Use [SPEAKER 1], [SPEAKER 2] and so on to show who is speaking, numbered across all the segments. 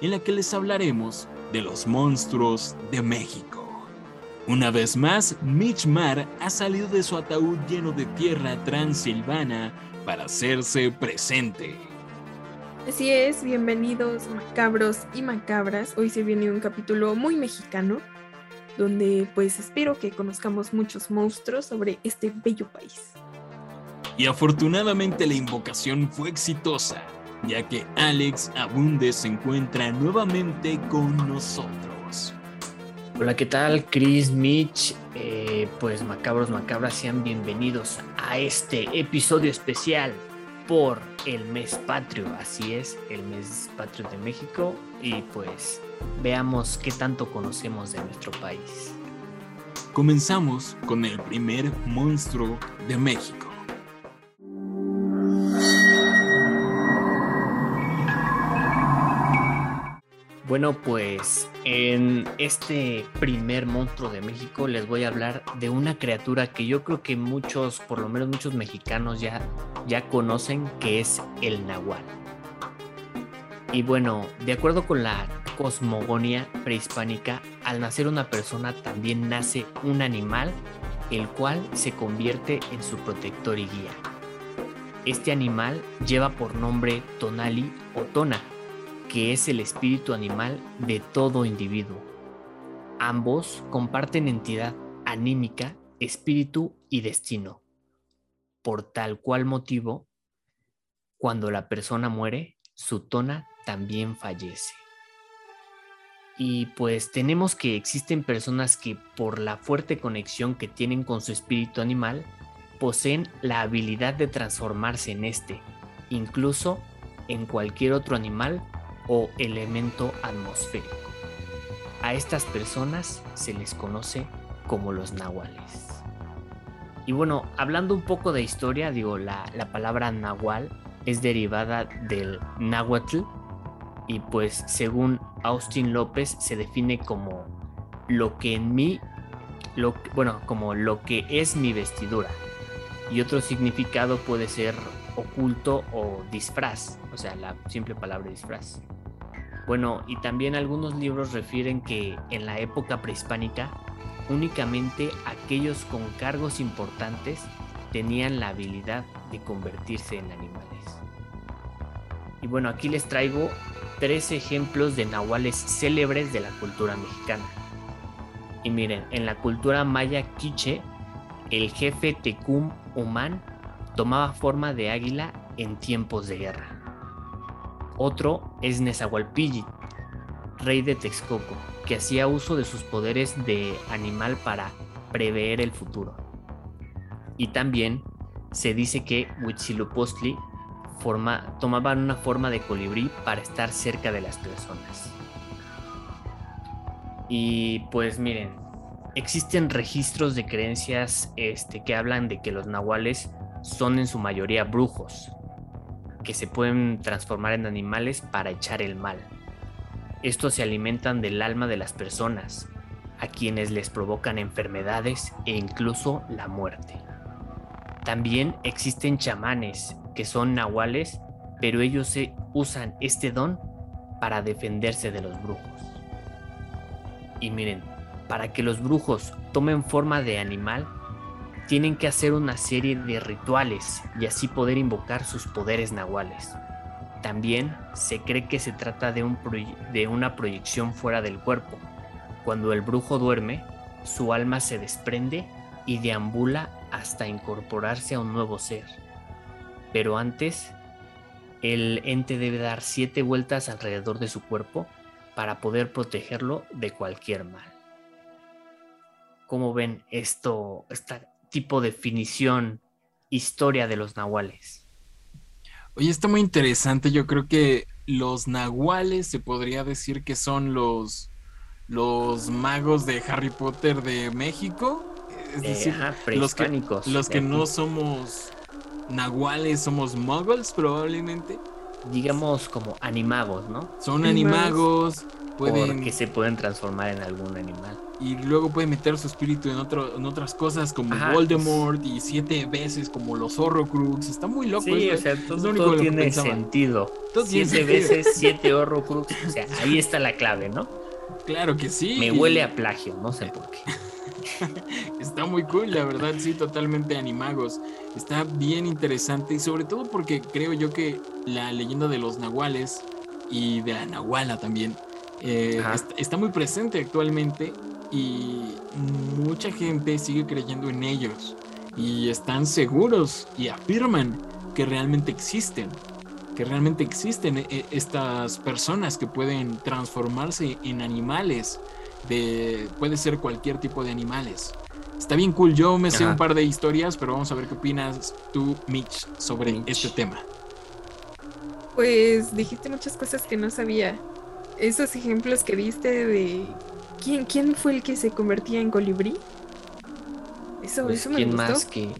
[SPEAKER 1] en la que les hablaremos de los monstruos de México. Una vez más, Mitch Mar ha salido de su ataúd lleno de tierra transilvana para hacerse presente.
[SPEAKER 2] Así es, bienvenidos macabros y macabras. Hoy se viene un capítulo muy mexicano, donde pues espero que conozcamos muchos monstruos sobre este bello país.
[SPEAKER 1] Y afortunadamente la invocación fue exitosa, ya que Alex Abunde se encuentra nuevamente con nosotros.
[SPEAKER 3] Hola, ¿qué tal? Chris, Mitch, eh, pues macabros, macabras, sean bienvenidos a este episodio especial por el mes patrio, así es, el mes patrio de México y pues veamos qué tanto conocemos de nuestro país.
[SPEAKER 1] Comenzamos con el primer monstruo de México.
[SPEAKER 3] Bueno, pues en este primer monstruo de México les voy a hablar de una criatura que yo creo que muchos, por lo menos muchos mexicanos ya, ya conocen, que es el nahual. Y bueno, de acuerdo con la cosmogonía prehispánica, al nacer una persona también nace un animal, el cual se convierte en su protector y guía. Este animal lleva por nombre Tonali o Tona, que es el espíritu animal de todo individuo. Ambos comparten entidad anímica, espíritu y destino. Por tal cual motivo, cuando la persona muere, su tona también fallece. Y pues tenemos que existen personas que por la fuerte conexión que tienen con su espíritu animal, poseen la habilidad de transformarse en este, incluso en cualquier otro animal o elemento atmosférico. A estas personas se les conoce como los nahuales. Y bueno, hablando un poco de historia, digo, la, palabra nahual es derivada del náhuatl y pues según Austin López se define como lo que en mí, lo, bueno, como lo que es mi vestidura. Y otro significado puede ser oculto o disfraz, o sea, la simple palabra disfraz. Bueno, y también algunos libros refieren que en la época prehispánica únicamente aquellos con cargos importantes tenían la habilidad de convertirse en animales. Y bueno, aquí les traigo tres ejemplos de nahuales célebres de la cultura mexicana. Y miren, en la cultura maya quiche, el jefe Tecum Humán tomaba forma de águila en tiempos de guerra. Otro es Nezahualpilli, rey de Texcoco, que hacía uso de sus poderes de animal para prever el futuro. Y también se dice que Huitzilopochtli forma, tomaba una forma de colibrí para estar cerca de las personas. Y pues miren, existen registros de creencias este, que hablan de que los nahuales son en su mayoría brujos, que se pueden transformar en animales para echar el mal. Estos se alimentan del alma de las personas, a quienes les provocan enfermedades e incluso la muerte. También existen chamanes, que son nahuales, pero ellos usan este don para defenderse de los brujos. Y miren, para que los brujos tomen forma de animal, tienen que hacer una serie de rituales y así poder invocar sus poderes nahuales. También se cree que se trata de, un de una proyección fuera del cuerpo. Cuando el brujo duerme, su alma se desprende y deambula hasta incorporarse a un nuevo ser. Pero antes, el ente debe dar siete vueltas alrededor de su cuerpo para poder protegerlo de cualquier mal. ¿Cómo ven esto, esta tipo de definición, historia de los nahuales.
[SPEAKER 1] Oye, está muy interesante. Yo creo que los nahuales se podría decir que son los, los magos de Harry Potter de México. Es
[SPEAKER 3] Eh,
[SPEAKER 1] decir,
[SPEAKER 3] ajá,
[SPEAKER 1] los que, los que no somos nahuales, somos muggles probablemente.
[SPEAKER 3] digamos como animagos, ¿no?
[SPEAKER 1] Son
[SPEAKER 2] Animagos.
[SPEAKER 1] animagos, pueden
[SPEAKER 3] Porque se pueden transformar en algún animal.
[SPEAKER 1] Y luego pueden meter su espíritu en, otro, en otras cosas como
[SPEAKER 3] Ajá,
[SPEAKER 1] Voldemort y siete veces como los Horrocrux. Está muy loco.
[SPEAKER 3] Sí,
[SPEAKER 1] eso.
[SPEAKER 3] o sea,
[SPEAKER 1] es
[SPEAKER 3] todo,
[SPEAKER 1] lo único
[SPEAKER 3] todo
[SPEAKER 1] lo
[SPEAKER 3] tiene sentido.
[SPEAKER 1] Todo
[SPEAKER 3] siete veces, siete Horrocrux. O sea, ahí está la clave, ¿no?
[SPEAKER 1] Claro que sí.
[SPEAKER 3] Me huele a plagio, no sé por qué.
[SPEAKER 1] Está muy cool, la verdad, sí, totalmente animagos. Está bien interesante y sobre todo porque creo yo que la leyenda de los nahuales y de la nahuala también eh, está muy presente actualmente y mucha gente sigue creyendo en ellos y están seguros y afirman que realmente existen. Que realmente existen eh, estas personas que pueden transformarse en animales de puede ser cualquier tipo de animales. Está bien cool, yo me sé
[SPEAKER 3] Ajá.
[SPEAKER 1] un par de historias, pero vamos a ver qué opinas tú, Mitch, sobre
[SPEAKER 3] Mitch.
[SPEAKER 1] este tema.
[SPEAKER 2] Pues dijiste muchas cosas que no sabía. Esos ejemplos que diste de. ¿Quién, quién fue el que se convertía en colibrí? Eso,
[SPEAKER 3] Pues,
[SPEAKER 2] eso me
[SPEAKER 3] ¿Quién
[SPEAKER 2] gustó.
[SPEAKER 3] más que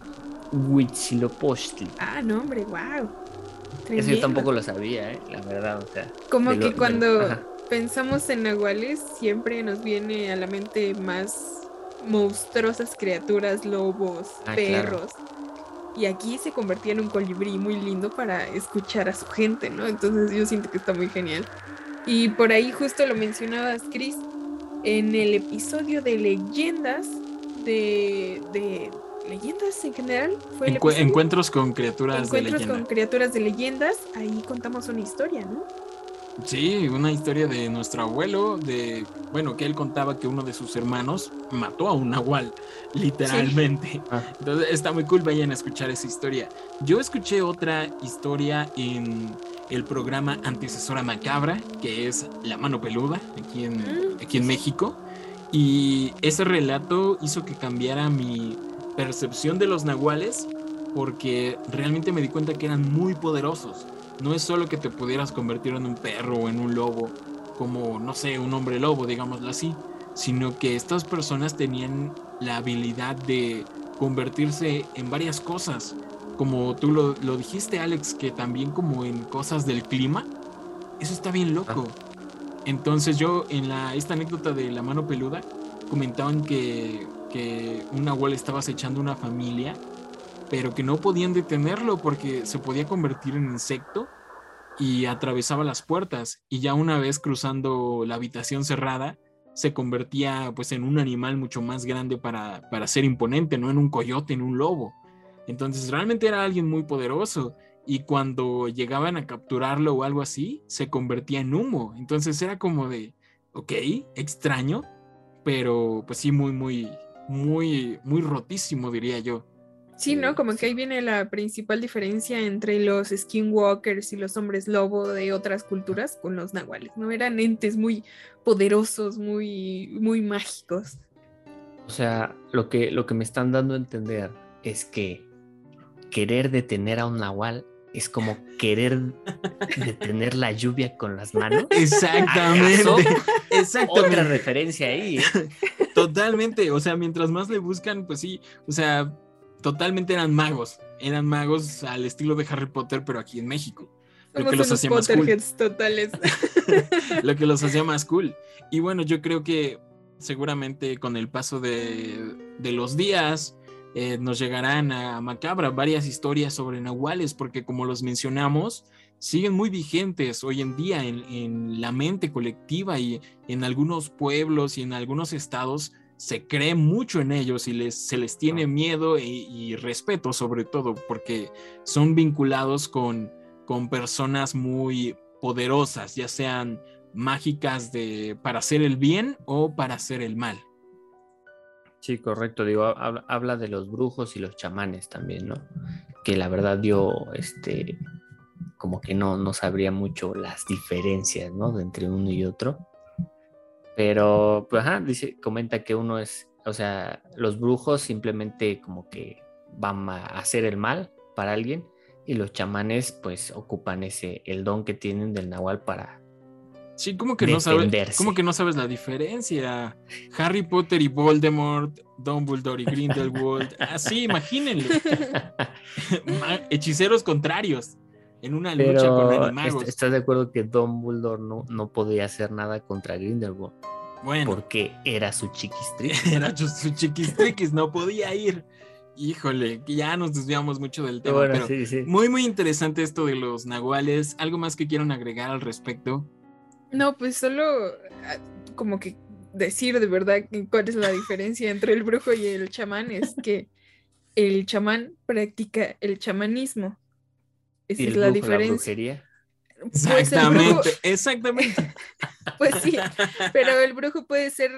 [SPEAKER 3] Huitzilopochtli?
[SPEAKER 2] Ah, no, hombre, wow.
[SPEAKER 3] Eso yo tampoco lo sabía, ¿eh? La verdad, o sea.
[SPEAKER 2] Como
[SPEAKER 3] lo-
[SPEAKER 2] que
[SPEAKER 3] de-
[SPEAKER 2] cuando pensamos en nahuales, siempre nos viene a la mente más monstruosas criaturas, lobos,
[SPEAKER 3] Ah,
[SPEAKER 2] perros. Y aquí se convertía en un colibrí muy lindo para escuchar a su gente, ¿no? Entonces yo siento que está muy genial. Y por ahí justo lo mencionabas, Chris, en el episodio de leyendas, de, de leyendas en general, fue el
[SPEAKER 1] Encue-
[SPEAKER 2] episodio?
[SPEAKER 1] encuentros con criaturas
[SPEAKER 2] Encuentros
[SPEAKER 1] de leyenda.
[SPEAKER 2] con criaturas de leyendas, ahí contamos una historia, ¿no?
[SPEAKER 1] Sí, una historia de nuestro abuelo, de, bueno, que él contaba que uno de sus hermanos mató a un nahual, literalmente.
[SPEAKER 3] Ah.
[SPEAKER 1] Entonces está muy cool, vayan a escuchar esa historia. Yo escuché otra historia en el programa Antecesora Macabra, que es La Mano Peluda, aquí en,
[SPEAKER 2] Mm,
[SPEAKER 1] aquí en México. Y ese relato hizo que cambiara mi percepción de los nahuales, porque realmente me di cuenta que eran muy poderosos. No es solo que te pudieras convertir en un perro o en un lobo, como, no sé, un hombre lobo, digámoslo así, sino que estas personas tenían la habilidad de convertirse en varias cosas. Como tú lo, lo dijiste, Alex, que también como en cosas del clima. Eso está bien loco. Entonces yo en la, esta anécdota de la mano peluda comentaban que, que un nahual estaba acechando una familia, pero que no podían detenerlo porque se podía convertir en insecto y atravesaba las puertas y ya una vez cruzando la habitación cerrada se convertía pues en un animal mucho más grande para, para ser imponente, no en un coyote, en un lobo. Entonces realmente era alguien muy poderoso y cuando llegaban a capturarlo o algo así, se convertía en humo. Entonces era como de, ok, extraño, pero pues sí, muy, muy, muy, muy rotísimo, diría yo.
[SPEAKER 2] Sí, ¿no? Como que ahí viene la principal diferencia entre los skinwalkers y los hombres lobo de otras culturas con los nahuales, ¿no? Eran entes muy poderosos, muy, muy mágicos.
[SPEAKER 3] O sea, lo que, lo que me están dando a entender es que querer detener a un nahual es como querer detener la lluvia con las manos.
[SPEAKER 1] Exactamente. Exactamente.
[SPEAKER 3] Otra referencia ahí. ¿eh?
[SPEAKER 1] Totalmente, o sea, mientras más le buscan, pues sí, o sea, totalmente eran magos, eran magos al estilo de Harry Potter, pero aquí en México. Lo que los hacía más cool.
[SPEAKER 2] Totales.
[SPEAKER 1] Lo que los hacía más cool. Y bueno, yo creo que seguramente con el paso de, de los días eh, nos llegarán a Macabra varias historias sobre nahuales, porque como los mencionamos, siguen muy vigentes hoy en día en, en la mente colectiva y en algunos pueblos y en algunos estados se cree mucho en ellos y les, se les tiene miedo y, y respeto sobre todo porque son vinculados con, con personas muy poderosas, ya sean mágicas de para hacer el bien o para hacer el mal.
[SPEAKER 3] Sí, correcto. Digo, habla, habla de los brujos y los chamanes también, ¿no? Que la verdad yo, este, como que no, no sabría mucho las diferencias, ¿no? De entre uno y otro. Pero, pues, ajá, dice, comenta que uno es, o sea, los brujos simplemente como que van a hacer el mal para alguien Y los chamanes pues ocupan ese, el don que tienen del nahual para
[SPEAKER 1] Sí, como que no sabes, como que no sabes la diferencia. Harry Potter y Voldemort, Dumbledore y Grindelwald, así, imagínenlo. Hechiceros contrarios en una lucha con animagos.
[SPEAKER 3] ¿Estás de acuerdo que Dumbledore no, no podía hacer nada contra Grindelwald? Bueno. Porque era su chiquistriquis.
[SPEAKER 1] era su chiquistriquis, no podía ir. Híjole, ya nos desviamos mucho del tema. pero Muy, muy interesante esto de los nahuales. ¿Algo más que quieran agregar al respecto?
[SPEAKER 2] No, pues solo ah, como que decir de verdad cuál es la diferencia entre el brujo y el chamán es que el chamán practica el chamanismo.
[SPEAKER 3] Esa es la diferencia.
[SPEAKER 1] Pues exactamente, exactamente.
[SPEAKER 2] Pues sí, pero el brujo puede ser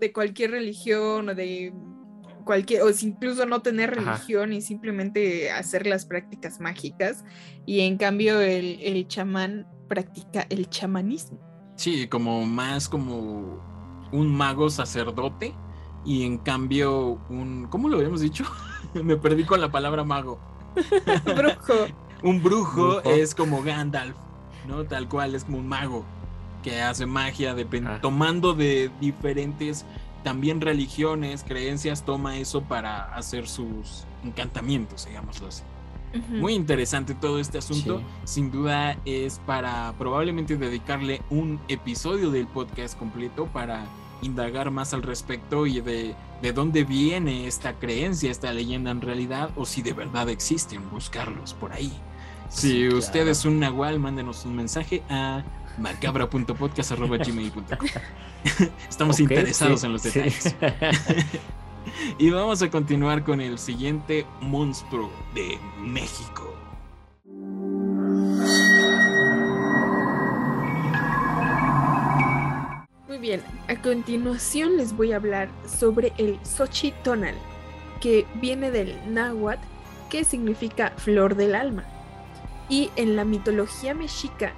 [SPEAKER 2] de cualquier religión o de cualquier, o incluso no tener religión y simplemente hacer las prácticas mágicas. Y en cambio el, el chamán practica el chamanismo.
[SPEAKER 1] Sí, como más como un mago sacerdote y en cambio un... ¿Cómo lo habíamos dicho? Me perdí con la palabra mago.
[SPEAKER 2] brujo.
[SPEAKER 1] Un brujo, es como Gandalf, ¿no? Tal cual, es como un mago que hace magia tomando de diferentes también religiones, creencias, toma eso para hacer sus encantamientos, digámoslo así. Muy interesante todo este asunto. Sin duda es para probablemente dedicarle un episodio del podcast completo para indagar más al respecto y de, de dónde viene esta creencia, esta leyenda en realidad, o si de verdad existen, buscarlos por ahí. Si usted es un nahual, mándenos un mensaje a macabra.podcast.gmail.com Estamos interesados en los detalles. y vamos a continuar con el siguiente monstruo de México.
[SPEAKER 2] Muy bien, a continuación les voy a hablar sobre el Xochitonal, que viene del náhuatl, que significa flor del alma. Y en la mitología mexica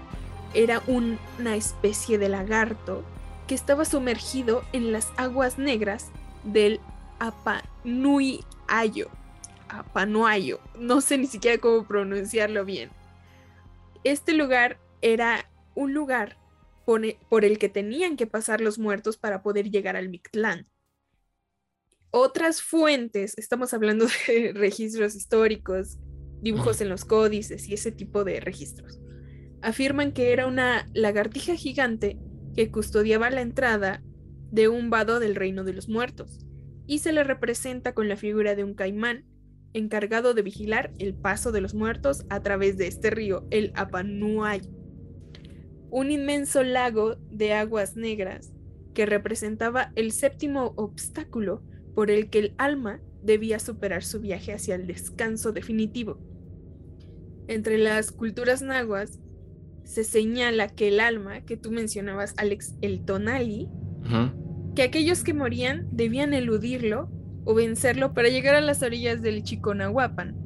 [SPEAKER 2] era una especie de lagarto que estaba sumergido en las aguas negras del Apanuayo. Apanuayo. No sé ni siquiera cómo pronunciarlo bien. Este lugar era un lugar por el que tenían que pasar los muertos para poder llegar al Mictlán. Otras fuentes, estamos hablando de registros históricos, dibujos en los códices y ese tipo de registros, afirman que era una lagartija gigante que custodiaba la entrada de un vado del reino de los muertos y se le representa con la figura de un caimán encargado de vigilar el paso de los muertos a través de este río, el Apanuay, un inmenso lago de aguas negras que representaba el séptimo obstáculo por el que el alma debía superar su viaje hacia el descanso definitivo. Entre las culturas nahuas se señala que el alma que tú mencionabas, Alex, el tonali, que aquellos que morían debían eludirlo o vencerlo para llegar a las orillas del Chiconahuapan,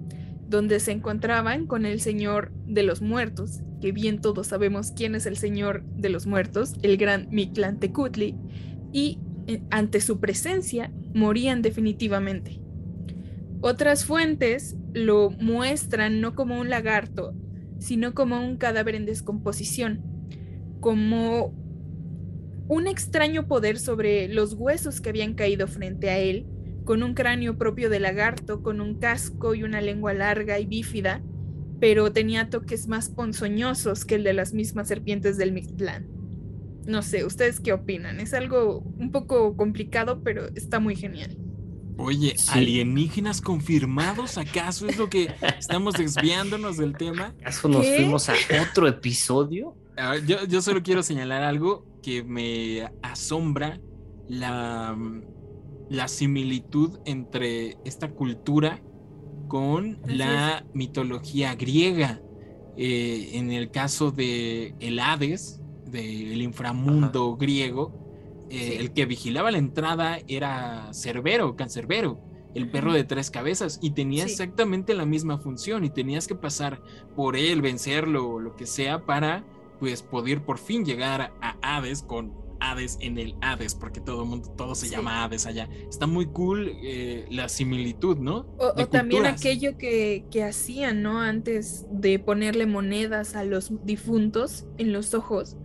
[SPEAKER 2] donde se encontraban con el Señor de los Muertos, que bien todos sabemos quién es el Señor de los Muertos, el gran Mictlantecutli, y eh, ante su presencia morían definitivamente. Otras fuentes lo muestran no como un lagarto, sino como un cadáver en descomposición, como un extraño poder sobre los huesos que habían caído frente a él, con un cráneo propio de lagarto, con un casco y una lengua larga y bífida, pero tenía toques más ponzoñosos que el de las mismas serpientes del Mictlán. No sé, ¿ustedes qué opinan? Es algo un poco complicado, pero está muy genial.
[SPEAKER 1] Oye, ¿alienígenas confirmados? ¿Acaso es lo que estamos desviándonos del tema?
[SPEAKER 3] ¿Acaso nos fuimos a otro episodio?
[SPEAKER 1] Yo, solo quiero señalar algo que me asombra la, la similitud entre esta cultura con la mitología griega. Eh, en el caso de el Hades, del inframundo griego, eh, el que vigilaba la entrada era Cerbero, Cancerbero, el perro de tres cabezas, y tenía exactamente la misma función, y tenías que pasar por él, vencerlo o lo que sea, para pues poder por fin llegar a Hades con Hades en el Hades, porque todo mundo, todo se
[SPEAKER 2] Sí.
[SPEAKER 1] llama Hades allá. Está muy cool eh, la similitud, ¿no?
[SPEAKER 2] O, o también aquello que, que hacían, ¿no? Antes de ponerle monedas a los difuntos en los ojos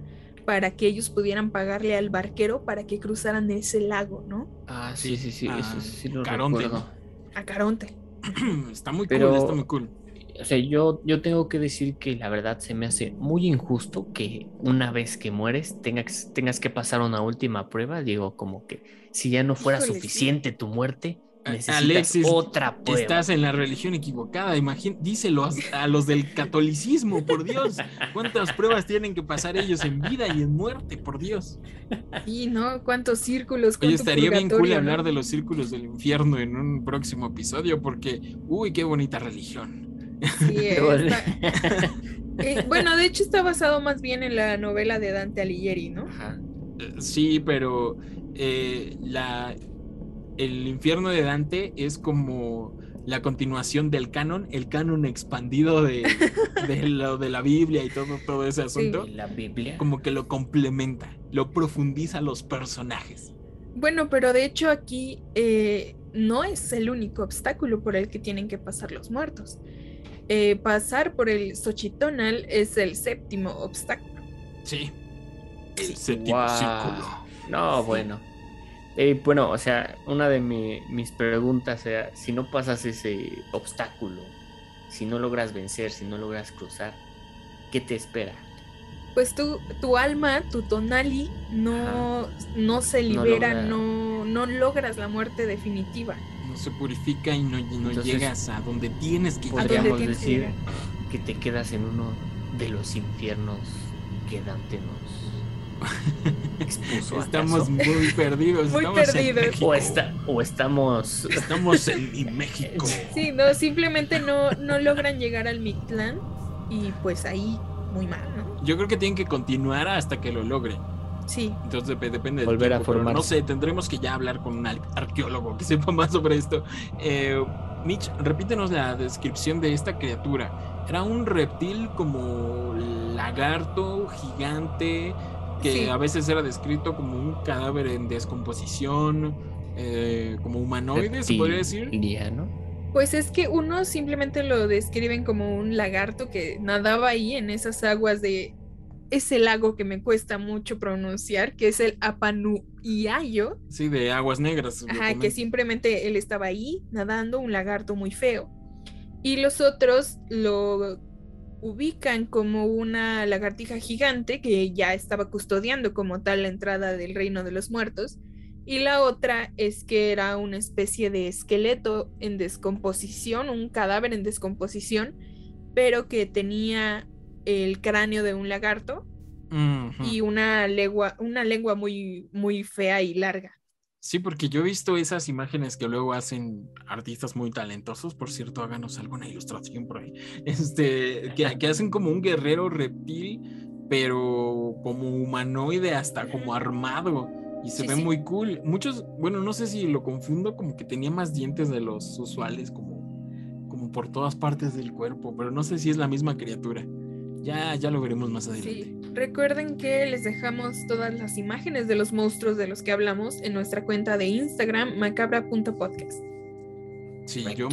[SPEAKER 2] para que ellos pudieran pagarle al barquero para que cruzaran ese lago, ¿no?
[SPEAKER 3] Ah, sí, sí, sí,
[SPEAKER 1] Ah,
[SPEAKER 3] eso sí lo
[SPEAKER 1] Caronte,
[SPEAKER 3] recuerdo.
[SPEAKER 2] A Caronte.
[SPEAKER 1] está muy
[SPEAKER 3] Pero-
[SPEAKER 1] cool, está muy cool.
[SPEAKER 3] O sea, yo, yo tengo que decir que la verdad se me hace muy injusto que una vez que mueres tengas, tengas que pasar una última prueba. Digo, como que si ya no fuera
[SPEAKER 2] Híjole, sí.
[SPEAKER 3] suficiente tu muerte, necesitas
[SPEAKER 1] Alexis,
[SPEAKER 3] otra prueba.
[SPEAKER 1] Estás en la religión equivocada, imagín, díselo a, a los del catolicismo, por Dios. ¿Cuántas pruebas tienen que pasar ellos en vida y en muerte, por Dios?
[SPEAKER 2] Y no, cuántos círculos.
[SPEAKER 1] Oye, estaría bien cool hablar
[SPEAKER 2] ¿no?
[SPEAKER 1] de los círculos del infierno en un próximo episodio, porque, uy, qué bonita religión.
[SPEAKER 2] Sí, eh, está- eh, bueno, de hecho está basado más bien en la novela de Dante Alighieri, ¿no?
[SPEAKER 3] Ajá.
[SPEAKER 1] Eh, Sí, pero eh, la, el infierno de Dante es como la continuación del canon, el canon expandido de, de lo de la Biblia y todo, todo ese asunto.
[SPEAKER 3] ¿Y la Biblia?
[SPEAKER 1] Como que lo complementa, lo profundiza los personajes.
[SPEAKER 2] Bueno, pero de hecho aquí eh, no es el único obstáculo por el que tienen que pasar los muertos. Eh, pasar por el Xochitonal es el séptimo obstáculo.
[SPEAKER 1] Sí. El
[SPEAKER 2] Sí.
[SPEAKER 1] séptimo círculo.
[SPEAKER 3] No, bueno. Eh, bueno, o sea, una de mi- mis preguntas era, si no pasas ese obstáculo, si no logras vencer, si no logras cruzar, ¿qué te espera?
[SPEAKER 2] Pues tu, tu alma, tu tonali, no, no se
[SPEAKER 3] No
[SPEAKER 2] libera,
[SPEAKER 3] logra-
[SPEAKER 2] no, no logras la muerte definitiva.
[SPEAKER 1] No se purifica y no, y no
[SPEAKER 3] Entonces,
[SPEAKER 1] llegas a donde tienes que
[SPEAKER 2] ¿A dónde
[SPEAKER 3] Podríamos
[SPEAKER 2] tienes que
[SPEAKER 3] decir
[SPEAKER 2] llegar?
[SPEAKER 3] que te quedas en uno de los infiernos que Dante nos expuso. ¿acaso?
[SPEAKER 1] Estamos muy perdidos.
[SPEAKER 2] Muy
[SPEAKER 1] estamos en
[SPEAKER 2] perdidos.
[SPEAKER 1] México.
[SPEAKER 3] o, está, o estamos...
[SPEAKER 1] Estamos en mi México.
[SPEAKER 2] Sí, no, simplemente no, no logran llegar al Mictlán y pues ahí muy mal, ¿no?
[SPEAKER 1] Yo creo que tienen que continuar hasta que lo logren.
[SPEAKER 2] Sí,
[SPEAKER 1] Entonces dep- depende del
[SPEAKER 3] Volver a
[SPEAKER 1] tiempo, pero No
[SPEAKER 3] formarse.
[SPEAKER 1] sé, tendremos que ya hablar con un ar- arqueólogo que sepa más sobre esto. Eh, Mitch, repítenos la descripción de esta criatura. Era un reptil como lagarto, gigante, que
[SPEAKER 2] Sí.
[SPEAKER 1] a veces era descrito como un cadáver en descomposición, eh, como humanoide, se podría decir.
[SPEAKER 3] reptiliano.
[SPEAKER 2] Pues es que unos simplemente lo describen como un lagarto que nadaba ahí en esas aguas de ese lago que me cuesta mucho pronunciar, que es el Apanuiayo.
[SPEAKER 1] Sí, de aguas negras.
[SPEAKER 2] Ajá, que simplemente él estaba ahí nadando, un lagarto muy feo. Y los otros lo ubican como una lagartija gigante que ya estaba custodiando como tal la entrada del reino de los muertos. Y la otra es que era una especie de esqueleto en descomposición, un cadáver en descomposición, pero que tenía el cráneo de un lagarto y una lengua, una lengua muy, muy fea y larga.
[SPEAKER 1] Sí, porque yo he visto esas imágenes que luego hacen artistas muy talentosos. Por cierto, háganos alguna ilustración por ahí. Este, que, que hacen como un guerrero reptil, pero como humanoide, hasta como armado. Y se
[SPEAKER 2] Sí,
[SPEAKER 1] ve
[SPEAKER 2] sí.
[SPEAKER 1] muy cool. Muchos, bueno, no sé si lo confundo, como que tenía más dientes de los usuales, como, como por todas partes del cuerpo, pero no sé si es la misma criatura. Ya, ya lo veremos más adelante.
[SPEAKER 2] Sí, recuerden que les dejamos todas las imágenes de los monstruos de los que hablamos en nuestra cuenta de Instagram, macabra.podcast.
[SPEAKER 1] Sí, yo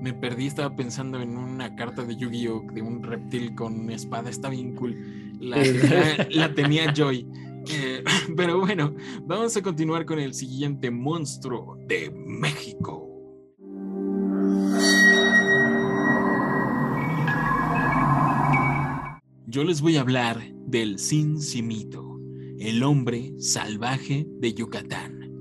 [SPEAKER 1] me perdí, estaba pensando en una carta de Yu-Gi-Oh! de un reptil con una espada, está bien cool. La, la- la tenía Joy. Eh, pero bueno, vamos a continuar con el siguiente monstruo de México. Yo les voy a hablar del Cincimito, el hombre salvaje de Yucatán.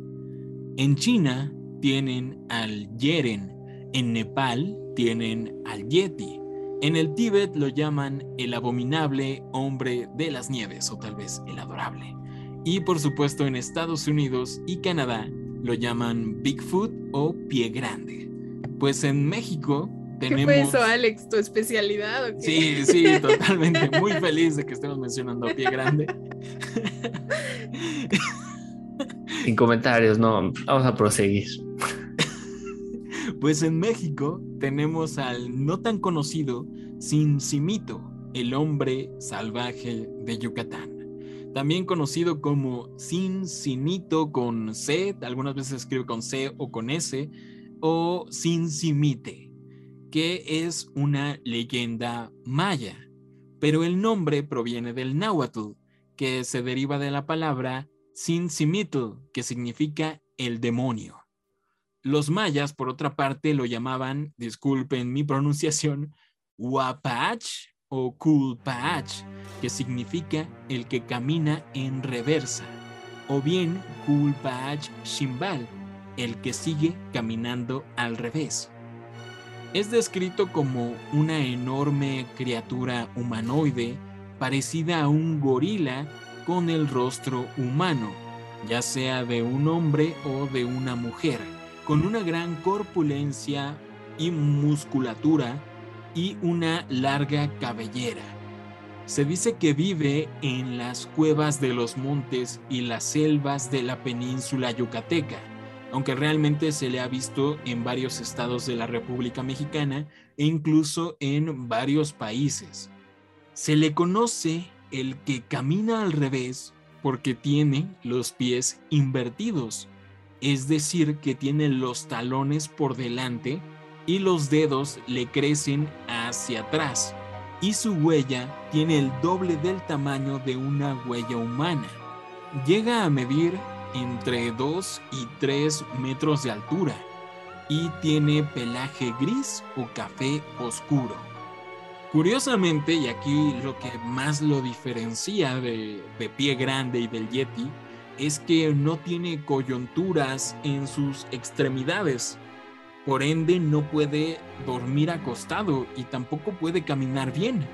[SPEAKER 1] En China tienen al Yeren, en Nepal tienen al Yeti, en el Tíbet lo llaman el abominable hombre de las nieves o tal vez el adorable. Y por supuesto en Estados Unidos y Canadá lo llaman Bigfoot o pie grande. Pues en México
[SPEAKER 2] ¿Qué
[SPEAKER 1] tenemos...
[SPEAKER 2] fue eso, Alex? ¿Tu especialidad o qué?
[SPEAKER 1] Sí, sí, totalmente. Muy feliz de que estemos mencionando a pie grande.
[SPEAKER 3] Sin comentarios, no. Vamos a proseguir.
[SPEAKER 1] Pues en México tenemos al no tan conocido Cincimito, el hombre salvaje de Yucatán. también conocido como Cincinito con C, algunas veces se escribe con C o con S, o Cincimite, que es una leyenda maya, pero el nombre proviene del náhuatl, que se deriva de la palabra Cinzimitl, que significa el demonio. Los mayas, por otra parte, lo llamaban, disculpen mi pronunciación, Huapach o Kulpach, que significa el que camina en reversa, o bien Kulpach Shimbal, el que sigue caminando al revés. Es descrito como una enorme criatura humanoide parecida a un gorila con el rostro humano, ya sea de un hombre o de una mujer, con una gran corpulencia y musculatura y una larga cabellera. Se dice que vive en las cuevas de los montes y las selvas de la península yucateca, aunque realmente se le ha visto en varios estados de la República Mexicana e incluso en varios países. Se le conoce el que camina al revés porque tiene los pies invertidos, es decir, que tiene los talones por delante y los dedos le crecen hacia atrás y su huella tiene el doble del tamaño de una huella humana. Llega a medir entre 2 y 3 metros de altura y tiene pelaje gris o café oscuro. Curiosamente, y aquí lo que más lo diferencia de, de pie grande y del Yeti, es que no tiene coyunturas en sus extremidades, por ende, no puede dormir acostado y tampoco puede caminar bien.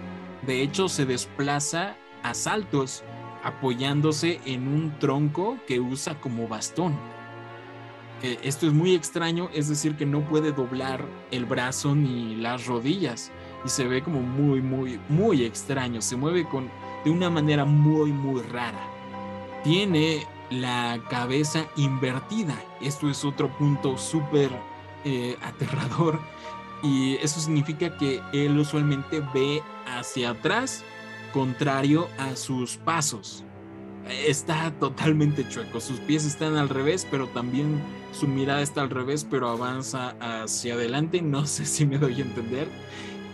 [SPEAKER 1] De hecho, se desplaza a saltos, apoyándose en un tronco que usa como bastón. Eh, esto es muy extraño, es decir, que no puede doblar el brazo ni las rodillas y se ve como muy, muy, muy extraño. Se mueve con, de una manera muy, muy rara. Tiene la cabeza invertida. Esto es otro punto súper eh, aterrador y eso significa que él usualmente ve hacia atrás contrario a sus pasos. Está totalmente chueco, sus pies están al revés, pero también su mirada está al revés, pero avanza hacia adelante, no sé si me doy a entender.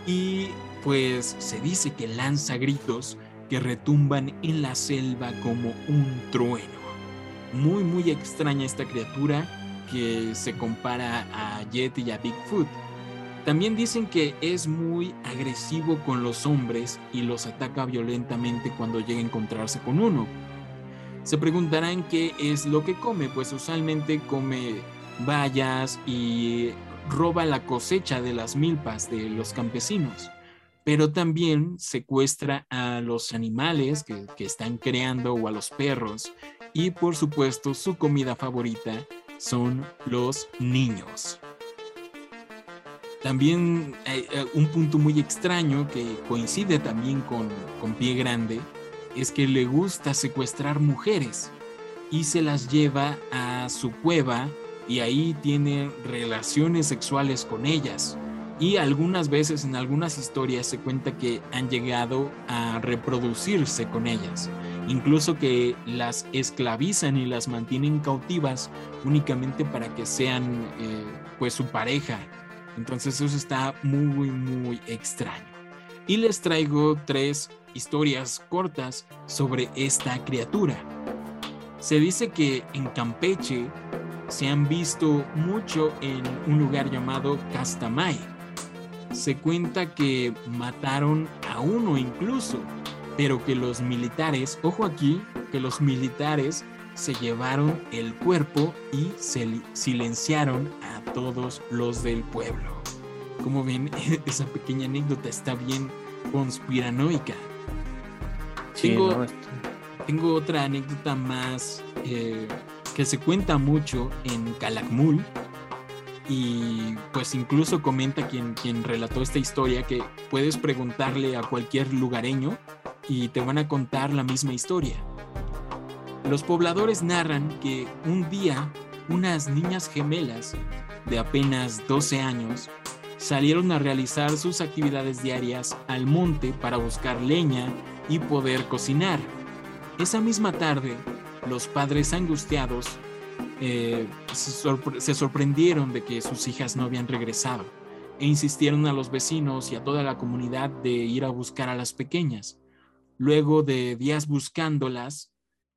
[SPEAKER 1] Y pues se dice que lanza gritos que retumban en la selva como un trueno. Muy, muy extraña esta criatura que se compara a Yeti y a Bigfoot. También dicen que es muy agresivo con los hombres y los ataca violentamente cuando llega a encontrarse con uno. Se preguntarán qué es lo que come, pues usualmente come bayas y roba la cosecha de las milpas de los campesinos, pero también secuestra a los animales que, que están creando o a los perros y por supuesto su comida favorita son los niños. También hay eh, un punto muy extraño que coincide también con, con Pie Grande es que le gusta secuestrar mujeres y se las lleva a su cueva y ahí tiene relaciones sexuales con ellas. Y algunas veces en algunas historias se cuenta que han llegado a reproducirse con ellas incluso que las esclavizan y las mantienen cautivas únicamente para que sean eh, pues su pareja. Entonces eso está muy muy extraño. Y les traigo tres historias cortas sobre esta criatura. Se dice que en Campeche se han visto mucho en un lugar llamado Castamay. Se cuenta que mataron a uno incluso pero que los militares, ojo aquí, que los militares se llevaron el cuerpo y se silenciaron a todos los del pueblo. Como ven, esa pequeña anécdota está bien conspiranoica. tengo, tengo, otra anécdota más eh, que se cuenta mucho en Calakmul. Y pues incluso comenta quien, quien relató esta historia que puedes preguntarle a cualquier lugareño y te van a contar la misma historia. Los pobladores narran que un día unas niñas gemelas de apenas 12 años salieron a realizar sus actividades diarias al monte para buscar leña y poder cocinar. Esa misma tarde, los padres angustiados eh, se, sorprendieron de que sus hijas no habían regresado e insistieron a los vecinos y a toda la comunidad de ir a buscar a las pequeñas. Luego de días buscándolas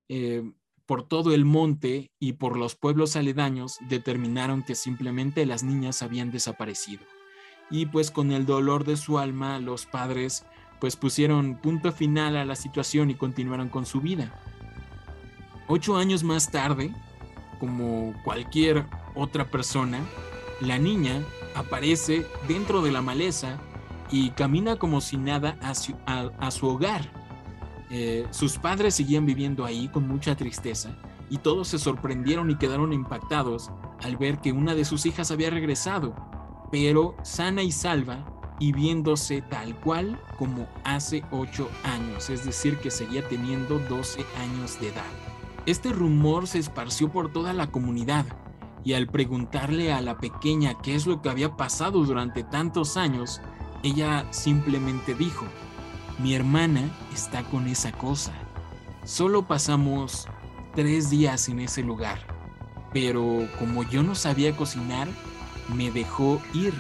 [SPEAKER 1] eh, por todo el monte y por los pueblos aledaños, determinaron que simplemente las niñas habían desaparecido. Y pues con el dolor de su alma, los padres pues pusieron punto final a la situación y continuaron con su vida. Ocho años más tarde, como cualquier otra persona, la niña aparece dentro de la maleza y camina como si nada a su, hogar. Eh, sus padres seguían viviendo ahí con mucha tristeza y todos se sorprendieron y quedaron impactados al ver que una de sus hijas había regresado, pero sana y salva y viéndose tal cual como hace ocho años, es decir, que seguía teniendo 12 años de edad. Este rumor se esparció por toda la comunidad y al preguntarle a la pequeña qué es lo que había pasado durante tantos años, ella simplemente dijo, mi hermana está con esa cosa. Solo pasamos tres días en ese lugar, pero como yo no sabía cocinar, me dejó ir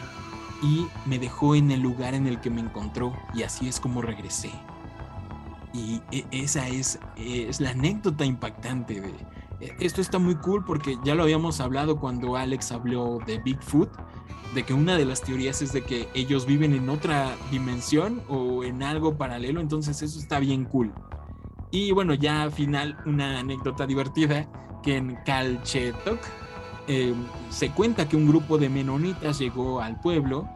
[SPEAKER 1] y me dejó en el lugar en el que me encontró y así es como regresé. Y e, esa es, es la anécdota impactante de... E, esto está muy cool porque ya lo habíamos hablado cuando Alex habló de Bigfoot, de que una de las teorías es de que ellos viven en otra dimensión o en algo paralelo, entonces eso está bien cool. Y bueno, ya al final una anécdota divertida que en Calchetok em, se cuenta que un grupo de menonitas llegó al pueblo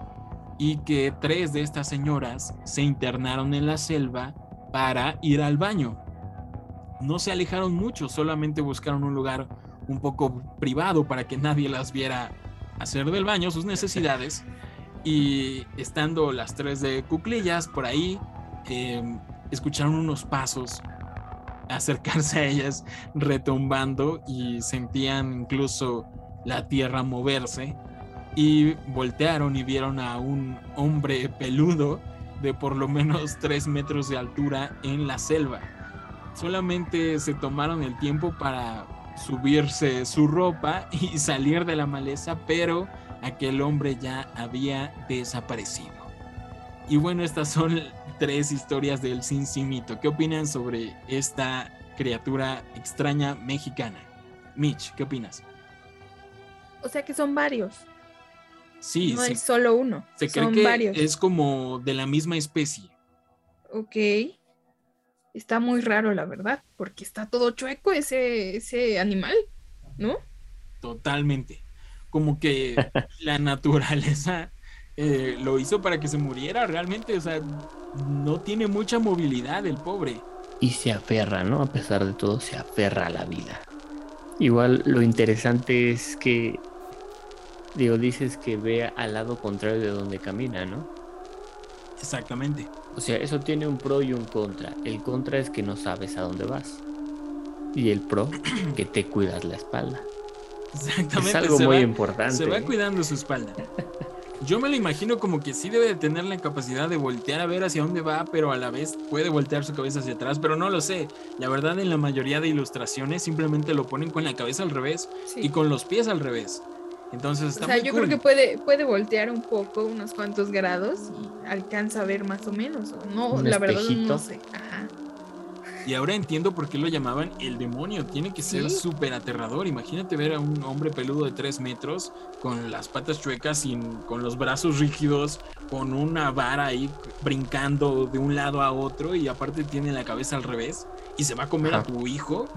[SPEAKER 1] y que tres de estas señoras se internaron en la selva para ir al baño. No se alejaron mucho, solamente buscaron un lugar un poco privado para que nadie las viera hacer del baño sus necesidades. Y estando las tres de cuclillas por ahí, em, escucharon unos pasos acercarse a ellas retumbando y sentían incluso la tierra moverse y voltearon y vieron a un hombre peludo de por lo menos 3 metros de altura en la selva. Solamente se tomaron el tiempo para subirse su ropa y salir de la maleza, pero aquel hombre ya había desaparecido. Y bueno, estas son tres historias del Cincimito. ¿Qué opinan sobre esta criatura extraña mexicana? Mitch, ¿qué opinas?
[SPEAKER 2] O sea que son varios.
[SPEAKER 1] Sí,
[SPEAKER 2] no es solo uno.
[SPEAKER 1] Se cree que es como de la misma especie.
[SPEAKER 2] Ok. Está muy raro, la verdad, porque está todo chueco ese, ese animal, ¿no?
[SPEAKER 1] Totalmente. Como que la naturaleza eh, lo hizo para que se muriera realmente. O sea, no tiene mucha movilidad el pobre.
[SPEAKER 3] Y se aferra, ¿no? A pesar de todo, se aferra a la vida. Igual lo interesante es que Digo, dices que vea al lado contrario de donde camina, ¿no?
[SPEAKER 1] Exactamente.
[SPEAKER 3] O sea, eso tiene un pro y un contra. El contra es que no sabes a dónde vas. Y el pro, que te cuidas la espalda.
[SPEAKER 1] Exactamente.
[SPEAKER 3] Es algo muy importante.
[SPEAKER 1] Se va ¿eh? cuidando su espalda. Yo me lo imagino como que sí debe de tener la capacidad de voltear a ver hacia dónde va, pero a la vez puede voltear su cabeza hacia atrás, pero no lo sé. La verdad, en la mayoría de ilustraciones simplemente lo ponen con la cabeza al revés y con los pies al revés. Entonces está
[SPEAKER 2] o sea, yo creo que puede, puede voltear un poco, unos cuantos grados, y alcanza a ver más o menos. No, la verdad no sé. Ajá.
[SPEAKER 1] Y ahora entiendo por qué lo llamaban el demonio. Tiene que ser súper aterrador. Imagínate ver a un hombre peludo de 3 metros con las patas chuecas y con los brazos rígidos, con una vara ahí brincando de un lado a otro y aparte tiene la cabeza al revés y se va a comer a tu hijo.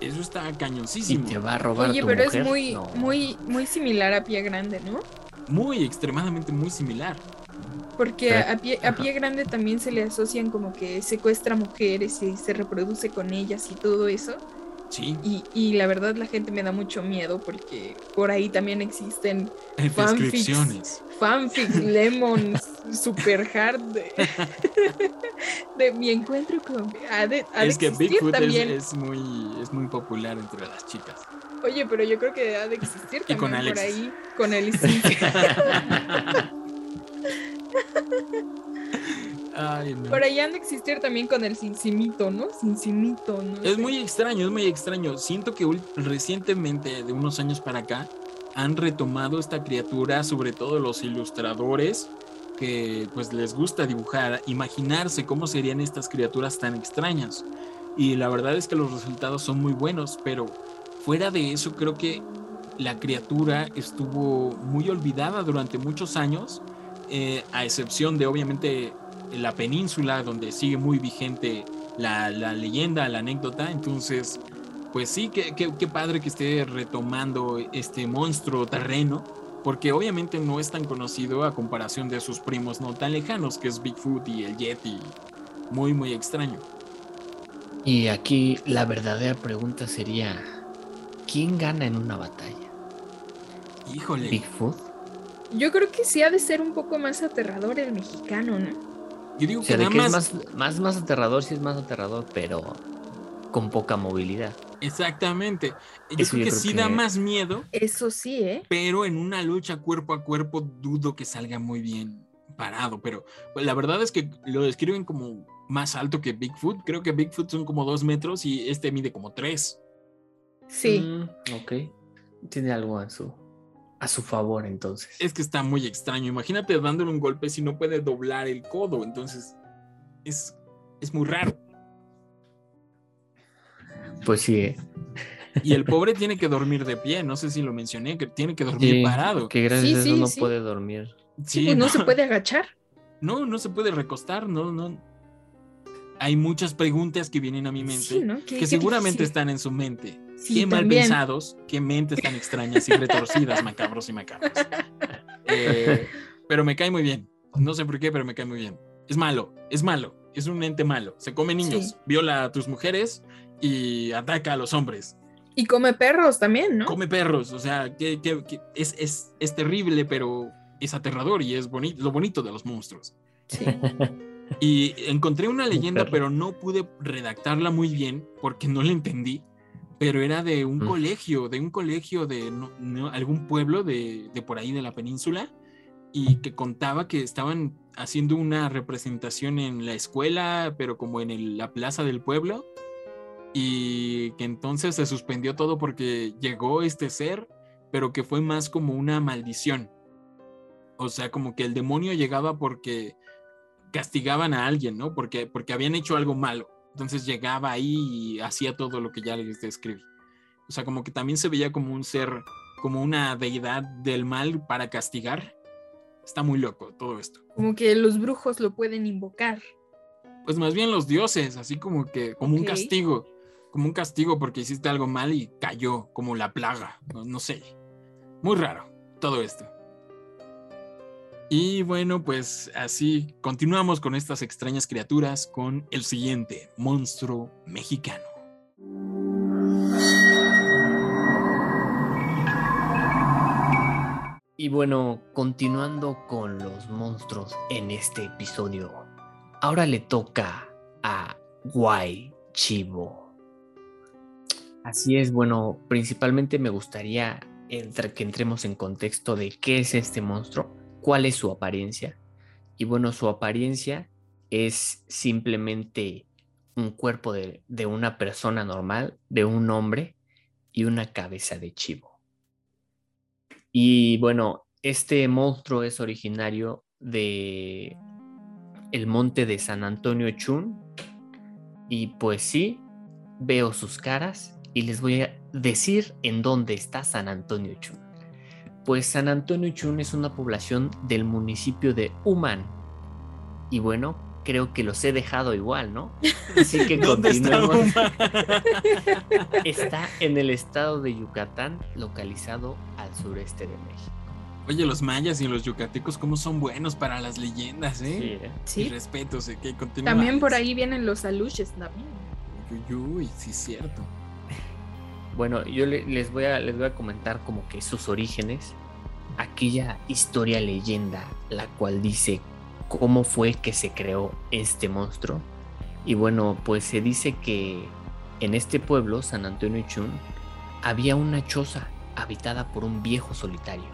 [SPEAKER 1] Eso está cañoncísimo.
[SPEAKER 3] Y te va a robar.
[SPEAKER 2] Oye, pero es muy, muy, muy similar a Pie Grande, ¿no?
[SPEAKER 1] Muy, extremadamente muy similar.
[SPEAKER 2] Porque a pie, a pie grande también se le asocian como que secuestra mujeres y se reproduce con ellas y todo eso.
[SPEAKER 1] Sí.
[SPEAKER 2] Y, la verdad la gente me da mucho miedo porque por ahí también existen
[SPEAKER 1] fanfics,
[SPEAKER 2] fanfics lemons super hard de, mi encuentro con
[SPEAKER 1] es que Bigfoot también. Es, muy es muy popular entre las chicas.
[SPEAKER 2] Oye, pero yo creo que ha de existir también por ahí con el
[SPEAKER 1] Ay, no.
[SPEAKER 2] Por allá han de existir también con el cincimito, ¿no? Cincimito, ¿no?
[SPEAKER 1] Es
[SPEAKER 2] sé.
[SPEAKER 1] muy extraño, es muy extraño. Siento que recientemente, de unos años para acá, han retomado esta criatura, sobre todo los ilustradores, que pues les gusta dibujar, imaginarse cómo serían estas criaturas tan extrañas. Y la verdad es que los resultados son muy buenos, pero fuera de eso creo que la criatura estuvo muy olvidada durante muchos años, eh, a excepción de obviamente la península, donde sigue muy vigente la, la leyenda, la anécdota. Entonces, pues sí, qué, qué- qué padre que esté retomando este monstruo terreno, porque obviamente no es tan conocido a comparación de sus primos no tan lejanos, que es Bigfoot y el Yeti. Muy, muy extraño.
[SPEAKER 3] Y aquí la verdadera pregunta sería, ¿quién gana en una batalla?
[SPEAKER 1] Híjole.
[SPEAKER 3] ¿Bigfoot?
[SPEAKER 2] Yo creo que sí ha de ser un poco más aterrador el mexicano, ¿no?
[SPEAKER 1] Yo digo
[SPEAKER 3] O sea,
[SPEAKER 1] que
[SPEAKER 3] de
[SPEAKER 1] nada
[SPEAKER 3] que es
[SPEAKER 1] más,
[SPEAKER 3] más, más, más aterrador, sí es más aterrador, pero con poca movilidad.
[SPEAKER 1] Exactamente. Yo
[SPEAKER 3] Eso
[SPEAKER 1] creo
[SPEAKER 3] yo
[SPEAKER 1] que
[SPEAKER 3] creo
[SPEAKER 1] sí
[SPEAKER 3] que-
[SPEAKER 1] da más miedo,
[SPEAKER 2] Eso sí, ¿eh?
[SPEAKER 1] pero en una lucha cuerpo a cuerpo dudo que salga muy bien parado. Pero la verdad es que lo describen como más alto que Bigfoot. Creo que Bigfoot son como dos metros y este mide como tres.
[SPEAKER 2] Sí.
[SPEAKER 3] Mm, ok. Tiene algo a su, a su favor entonces.
[SPEAKER 1] Es que está muy extraño. Imagínate dándole un golpe si no puede doblar el codo. Entonces es, es muy raro.
[SPEAKER 3] Pues sí, ¿eh?
[SPEAKER 1] Y el pobre tiene que dormir de pie. No sé si lo mencioné, que tiene que dormir
[SPEAKER 3] Sí,
[SPEAKER 1] parado.
[SPEAKER 3] Que gracias
[SPEAKER 2] Sí,
[SPEAKER 3] a eso
[SPEAKER 2] sí,
[SPEAKER 3] no
[SPEAKER 2] sí.
[SPEAKER 3] puede dormir.
[SPEAKER 1] Sí,
[SPEAKER 2] Pues no se puede agachar.
[SPEAKER 1] No, no se puede recostar, no, no. Hay muchas preguntas que vienen a mi mente
[SPEAKER 2] ¿no?
[SPEAKER 1] Que seguramente
[SPEAKER 2] difícil.
[SPEAKER 1] están en su mente.
[SPEAKER 2] Sí,
[SPEAKER 1] qué mal
[SPEAKER 2] también.
[SPEAKER 1] pensados, qué mentes tan extrañas y retorcidas, macabros y macabros. Eh, pero me cae muy bien. No sé por qué, pero me cae muy bien. Es malo, es malo, es un ente malo. Se come niños,
[SPEAKER 2] Sí.
[SPEAKER 1] viola a tus mujeres y ataca a los hombres.
[SPEAKER 2] Y come perros también, ¿no?
[SPEAKER 1] Come perros, o sea, que, que- que es, es, es terrible, pero es aterrador y es bonito, lo bonito de los monstruos.
[SPEAKER 2] Sí.
[SPEAKER 1] Y encontré una leyenda, pero no pude redactarla muy bien porque no la entendí. Pero era de un
[SPEAKER 3] Mm.
[SPEAKER 1] colegio, de un colegio de no- no- algún pueblo de, de por ahí de la península y que contaba que estaban haciendo una representación en la escuela, pero como en el- la plaza del pueblo y que entonces se suspendió todo porque llegó este ser, pero que fue más como una maldición. O sea, como que el demonio llegaba porque castigaban a alguien, ¿no? Porque, porque habían hecho algo malo. Entonces llegaba ahí y hacía todo lo que ya les describí. O sea, como que también se veía como un ser, como una deidad del mal para castigar. Está muy loco todo esto.
[SPEAKER 2] Como que los brujos lo pueden invocar.
[SPEAKER 1] Pues más bien los dioses, así como que, como un castigo. Como un castigo porque hiciste algo mal y cayó, como la plaga. No, no sé. Muy raro todo esto. Y bueno, pues así continuamos con estas extrañas criaturas con el siguiente monstruo mexicano.
[SPEAKER 3] Y bueno, continuando con los monstruos en este episodio, ahora le toca a Guay Chivo. Así es, bueno, principalmente me gustaría que entremos en contexto de qué es este monstruo, cuál es su apariencia. Y bueno, su apariencia es simplemente un cuerpo de, de una persona normal, de un hombre y una cabeza de chivo. Y bueno, este monstruo es originario de el monte de San Antonio Chun. Y pues sí, veo sus caras y les voy a decir en dónde está San Antonio Chun. Pues San Antonio Chun es una población del municipio de Human. Y bueno, creo que los he dejado igual, ¿no? Así que
[SPEAKER 1] ¿Dónde está
[SPEAKER 3] en el estado de Yucatán, localizado al sureste de México.
[SPEAKER 1] Oye, los mayas y los yucatecos, ¿cómo son buenos para las leyendas, eh?
[SPEAKER 3] Sí, ¿eh?
[SPEAKER 1] Y
[SPEAKER 2] Sí.
[SPEAKER 1] respetos, eh, que continúa.
[SPEAKER 2] También por ahí vienen los aluches también.
[SPEAKER 1] Uy, uy, uy, sí, cierto.
[SPEAKER 3] Bueno, yo le- les, voy a, les voy a comentar como que sus orígenes, aquella historia leyenda, la cual dice cómo fue que se creó este monstruo. Y bueno, pues se dice que en este pueblo, San Antonio Chun, había una choza habitada por un viejo solitario,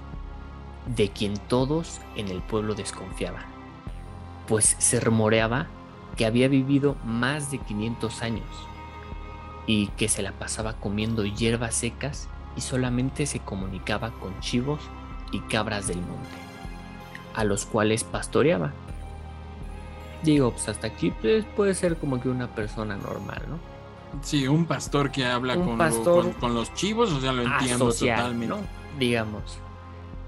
[SPEAKER 3] de quien todos en el pueblo desconfiaban, pues se rumoreaba que había vivido más de 500 años y que se la pasaba comiendo hierbas secas y solamente se comunicaba con chivos y cabras del monte, a los cuales pastoreaba. Digo, pues hasta aquí pues, puede ser como que una persona normal, ¿no?
[SPEAKER 1] Sí, un pastor que habla con, lo-
[SPEAKER 3] pastor
[SPEAKER 1] con, con los chivos, o sea, lo entiendo totalmente.
[SPEAKER 3] ¿no? Digamos.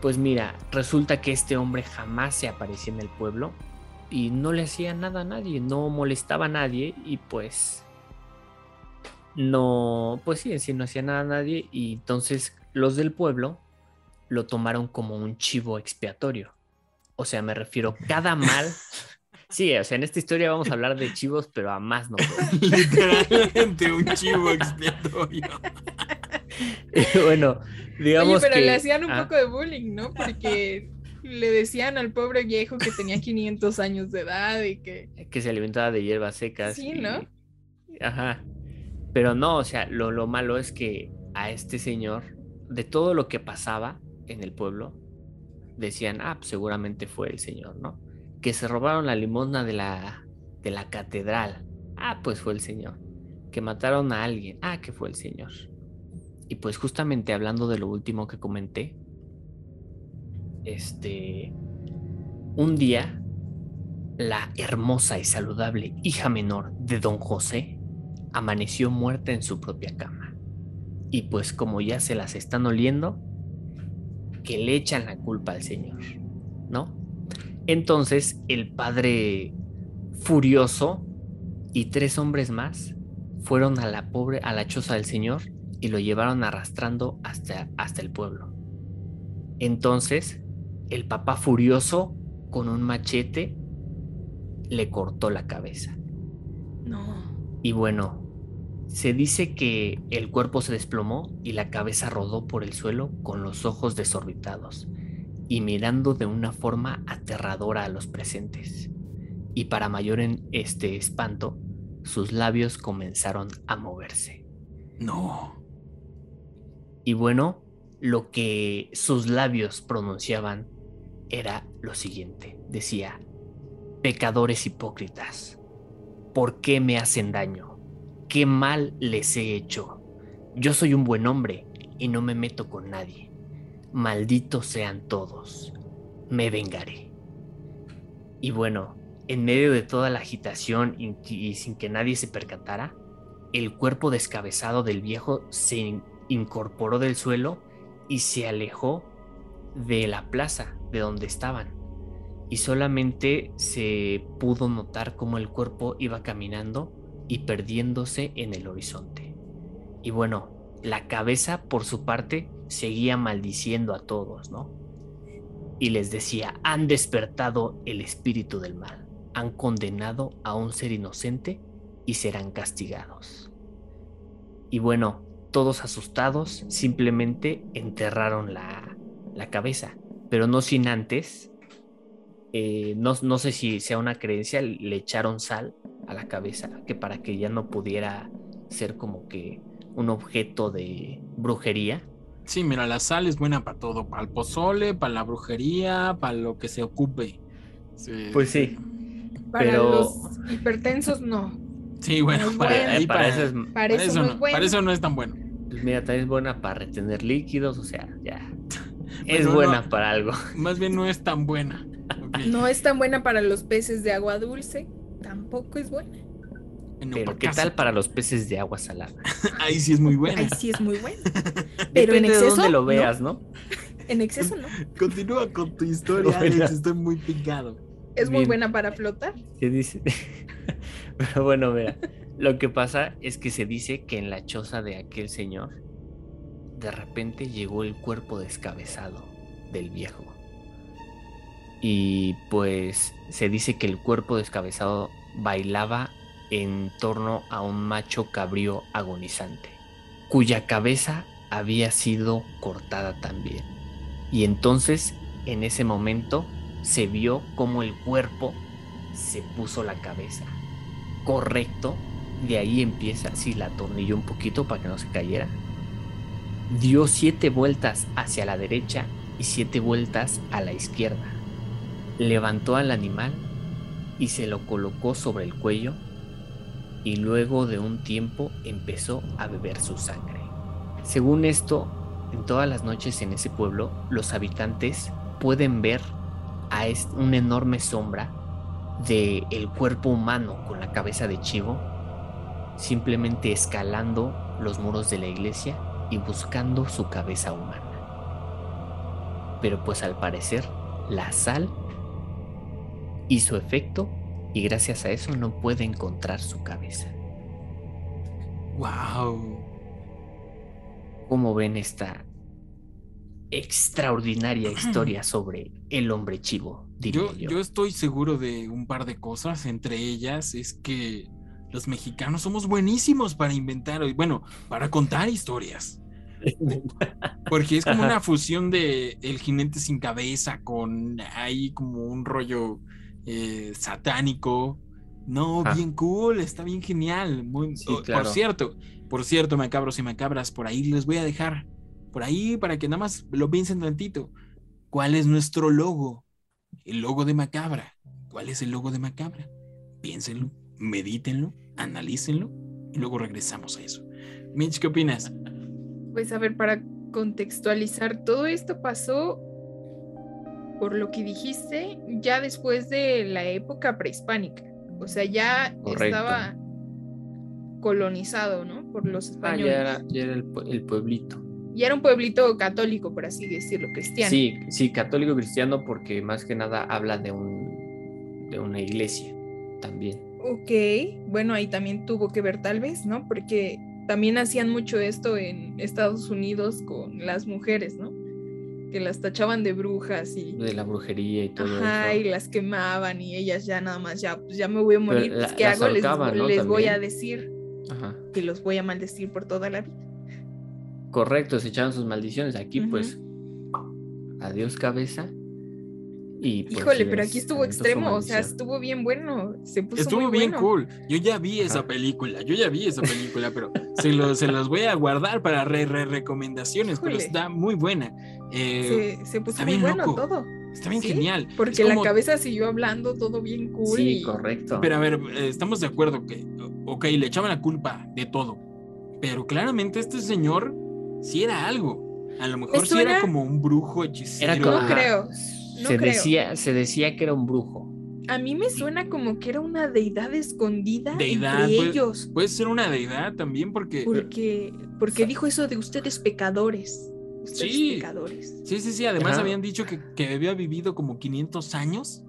[SPEAKER 3] Pues mira, resulta que este hombre jamás se aparecía en el pueblo y no le hacía nada a nadie, no molestaba a nadie y pues no, pues sí, en sí no hacía nada a nadie y entonces los del pueblo lo tomaron como un chivo expiatorio. O sea, me refiero cada mal. Sí, o sea, en esta historia vamos a hablar de chivos, pero a más no.
[SPEAKER 1] Literalmente un chivo expiatorio.
[SPEAKER 3] bueno, digamos
[SPEAKER 2] Oye, pero
[SPEAKER 3] que
[SPEAKER 2] le hacían un
[SPEAKER 3] ah,
[SPEAKER 2] poco de bullying, ¿no? Porque le decían al pobre viejo que tenía 500 años de edad y que...
[SPEAKER 3] que se alimentaba de hierbas secas.
[SPEAKER 2] Sí,
[SPEAKER 3] y-
[SPEAKER 2] ¿no?
[SPEAKER 3] Ajá. Pero no, o sea, lo, lo malo es que a este señor, de todo lo que pasaba en el pueblo, decían, ah, pues seguramente fue el señor, ¿no? Que se robaron la limosna de la, de la catedral. Ah, pues fue el señor. Que mataron a alguien. Ah, que fue el señor. Y pues justamente hablando de lo último que comenté, este, un día, la hermosa y saludable hija menor de don José amaneció muerta en su propia cama. Y pues como ya se las están oliendo, que le echan la culpa al señor, ¿no? Entonces el padre furioso y tres hombres más fueron a la pobre a la choza del señor y lo llevaron arrastrando hasta, hasta el pueblo. Entonces el papá furioso con un machete le cortó la cabeza.
[SPEAKER 2] No.
[SPEAKER 3] Y bueno, se dice que el cuerpo se desplomó y la cabeza rodó por el suelo con los ojos desorbitados y mirando de una forma aterradora a los presentes. Y para mayor en este espanto, sus labios comenzaron a moverse.
[SPEAKER 1] No.
[SPEAKER 3] Y bueno, lo que sus labios pronunciaban era lo siguiente. Decía, pecadores hipócritas, ¿por qué me hacen daño? ¿Qué mal les he hecho? Yo soy un buen hombre y no me meto con nadie. Malditos sean todos. Me vengaré. Y bueno, en medio de toda la agitación y, sin que nadie se percatara, el cuerpo descabezado del viejo se in- incorporó del suelo y se alejó de la plaza de donde estaban. Y solamente se pudo notar cómo el cuerpo iba caminando y perdiéndose en el horizonte. Y bueno, la cabeza por su parte seguía maldiciendo a todos, ¿no? Y les decía, han despertado el espíritu del mal, han condenado a un ser inocente y serán castigados. Y bueno, todos asustados simplemente enterraron la, la cabeza, pero no sin antes, eh, no, no sé si sea una creencia, le echaron sal a la cabeza, que para que ya no pudiera ser como que un objeto de brujería.
[SPEAKER 1] Sí, mira, la sal es buena para todo, para el pozole, para la brujería, para lo que se ocupe. Sí.
[SPEAKER 3] Pues sí.
[SPEAKER 2] Para
[SPEAKER 3] Pero-
[SPEAKER 2] los hipertensos, no.
[SPEAKER 1] Sí, bueno, para,
[SPEAKER 2] bueno.
[SPEAKER 1] ahí
[SPEAKER 3] para
[SPEAKER 1] para,
[SPEAKER 3] eso es,
[SPEAKER 2] Para,
[SPEAKER 1] para
[SPEAKER 2] eso,
[SPEAKER 1] eso
[SPEAKER 2] no es bueno.
[SPEAKER 1] para eso no es tan bueno.
[SPEAKER 3] pues mira, también es buena para retener líquidos, o sea, ya. Es
[SPEAKER 1] Bueno,
[SPEAKER 3] buena
[SPEAKER 1] no.
[SPEAKER 3] para algo.
[SPEAKER 1] Más bien no es tan buena.
[SPEAKER 2] No es tan buena para los peces de agua dulce. Tampoco es buena.
[SPEAKER 1] Bueno,
[SPEAKER 3] Pero ¿qué tal para los peces de agua salada?
[SPEAKER 1] Ahí sí es muy buena.
[SPEAKER 2] Ahí sí es muy buena. Pero en
[SPEAKER 3] Depende de
[SPEAKER 2] exceso.
[SPEAKER 3] dónde lo
[SPEAKER 2] no.
[SPEAKER 3] veas, ¿no?
[SPEAKER 2] En exceso no.
[SPEAKER 1] Continúa con tu historia. Alex, estoy muy picado.
[SPEAKER 2] Es muy
[SPEAKER 3] Bien.
[SPEAKER 2] buena para flotar.
[SPEAKER 3] ¿Qué dice? Pero bueno, mira, lo que pasa es que se dice que en la choza de aquel señor, de repente llegó el cuerpo descabezado del viejo. Y pues se dice que el cuerpo descabezado bailaba en torno a un macho cabrío agonizante, cuya cabeza había sido cortada también. Y entonces, en ese momento, se vio como el cuerpo se puso la cabeza. Correcto. De ahí empieza, sí, la atornilló un poquito para que no se cayera. Dio siete vueltas hacia la derecha y siete vueltas a la izquierda. Levantó al animal y se lo colocó sobre el cuello y luego de un tiempo empezó a beber su sangre. Según esto, en todas las noches en ese pueblo, los habitantes pueden ver a una enorme sombra de el cuerpo humano con la cabeza de chivo, simplemente escalando los muros de la iglesia y buscando su cabeza humana. Pero pues al parecer la sal hizo efecto y gracias a eso no puede encontrar su cabeza.
[SPEAKER 1] Wow.
[SPEAKER 3] ¿Cómo ven esta extraordinaria historia sobre el hombre chivo?
[SPEAKER 1] Yo, yo estoy seguro de un par de cosas, entre ellas es que los mexicanos somos buenísimos para inventar, bueno, para contar historias. Porque es como una fusión de el jinete sin cabeza con ahí como un rollo eh, satánico. No, ah. bien cool, está bien genial. Muy, Por cierto, por cierto, macabros y macabras, por ahí les voy a dejar, por ahí para que nada más lo piensen tantito. ¿Cuál es nuestro logo? El logo de macabra. ¿Cuál es el logo de macabra? Piénsenlo, medítenlo, analícenlo y luego regresamos a eso. Mitch, ¿qué opinas?
[SPEAKER 2] Pues a ver, para contextualizar, todo esto pasó por lo que dijiste, ya después de la época prehispánica. O sea, ya estaba colonizado, ¿no? Por los españoles.
[SPEAKER 3] Ah, ya era, el, pueblito.
[SPEAKER 2] Y era un pueblito católico, por así decirlo, cristiano.
[SPEAKER 3] Sí, sí, católico cristiano, porque más que nada habla de un de una iglesia también.
[SPEAKER 2] Ok, bueno, ahí también tuvo que ver tal vez, ¿no? Porque también hacían mucho esto en Estados Unidos con las mujeres, ¿no? Que las tachaban de brujas y...
[SPEAKER 3] De la brujería y todo
[SPEAKER 2] Ajá, y las quemaban y ellas ya nada más, ya, pues ya me voy a morir, pues, ¿qué hago? Les, voy a decir que los voy a maldecir por toda la vida.
[SPEAKER 3] Correcto, se echaban sus maldiciones. Aquí pues, adiós cabeza. Y, pues,
[SPEAKER 2] Híjole, pero aquí estuvo extremo, o sea, estuvo bien bueno. Se puso
[SPEAKER 1] estuvo bien cool. Yo ya vi esa película, yo ya vi esa película, pero se, los, se los voy a guardar para re, re recomendaciones, pero está muy buena.
[SPEAKER 2] Eh, se, puso muy bueno todo.
[SPEAKER 1] Está bien genial.
[SPEAKER 2] Porque la cabeza siguió hablando todo bien cool.
[SPEAKER 3] Sí, correcto.
[SPEAKER 1] Pero a ver, eh, estamos de acuerdo que, ok, le echaban la culpa de todo. Pero claramente este señor sí era algo. A lo mejor sí era como un brujo hechicero.
[SPEAKER 2] Era como, no creo
[SPEAKER 3] se, Decía, se decía que era un brujo.
[SPEAKER 2] A mí me suena como que era una deidad escondida deidad, entre ellos.
[SPEAKER 1] Puede ser una deidad también porque...
[SPEAKER 2] Porque, porque dijo eso de ustedes pecadores. Ustedes sí. pecadores.
[SPEAKER 1] Sí, sí, sí. Además habían dicho que, que, había vivido como 500 años.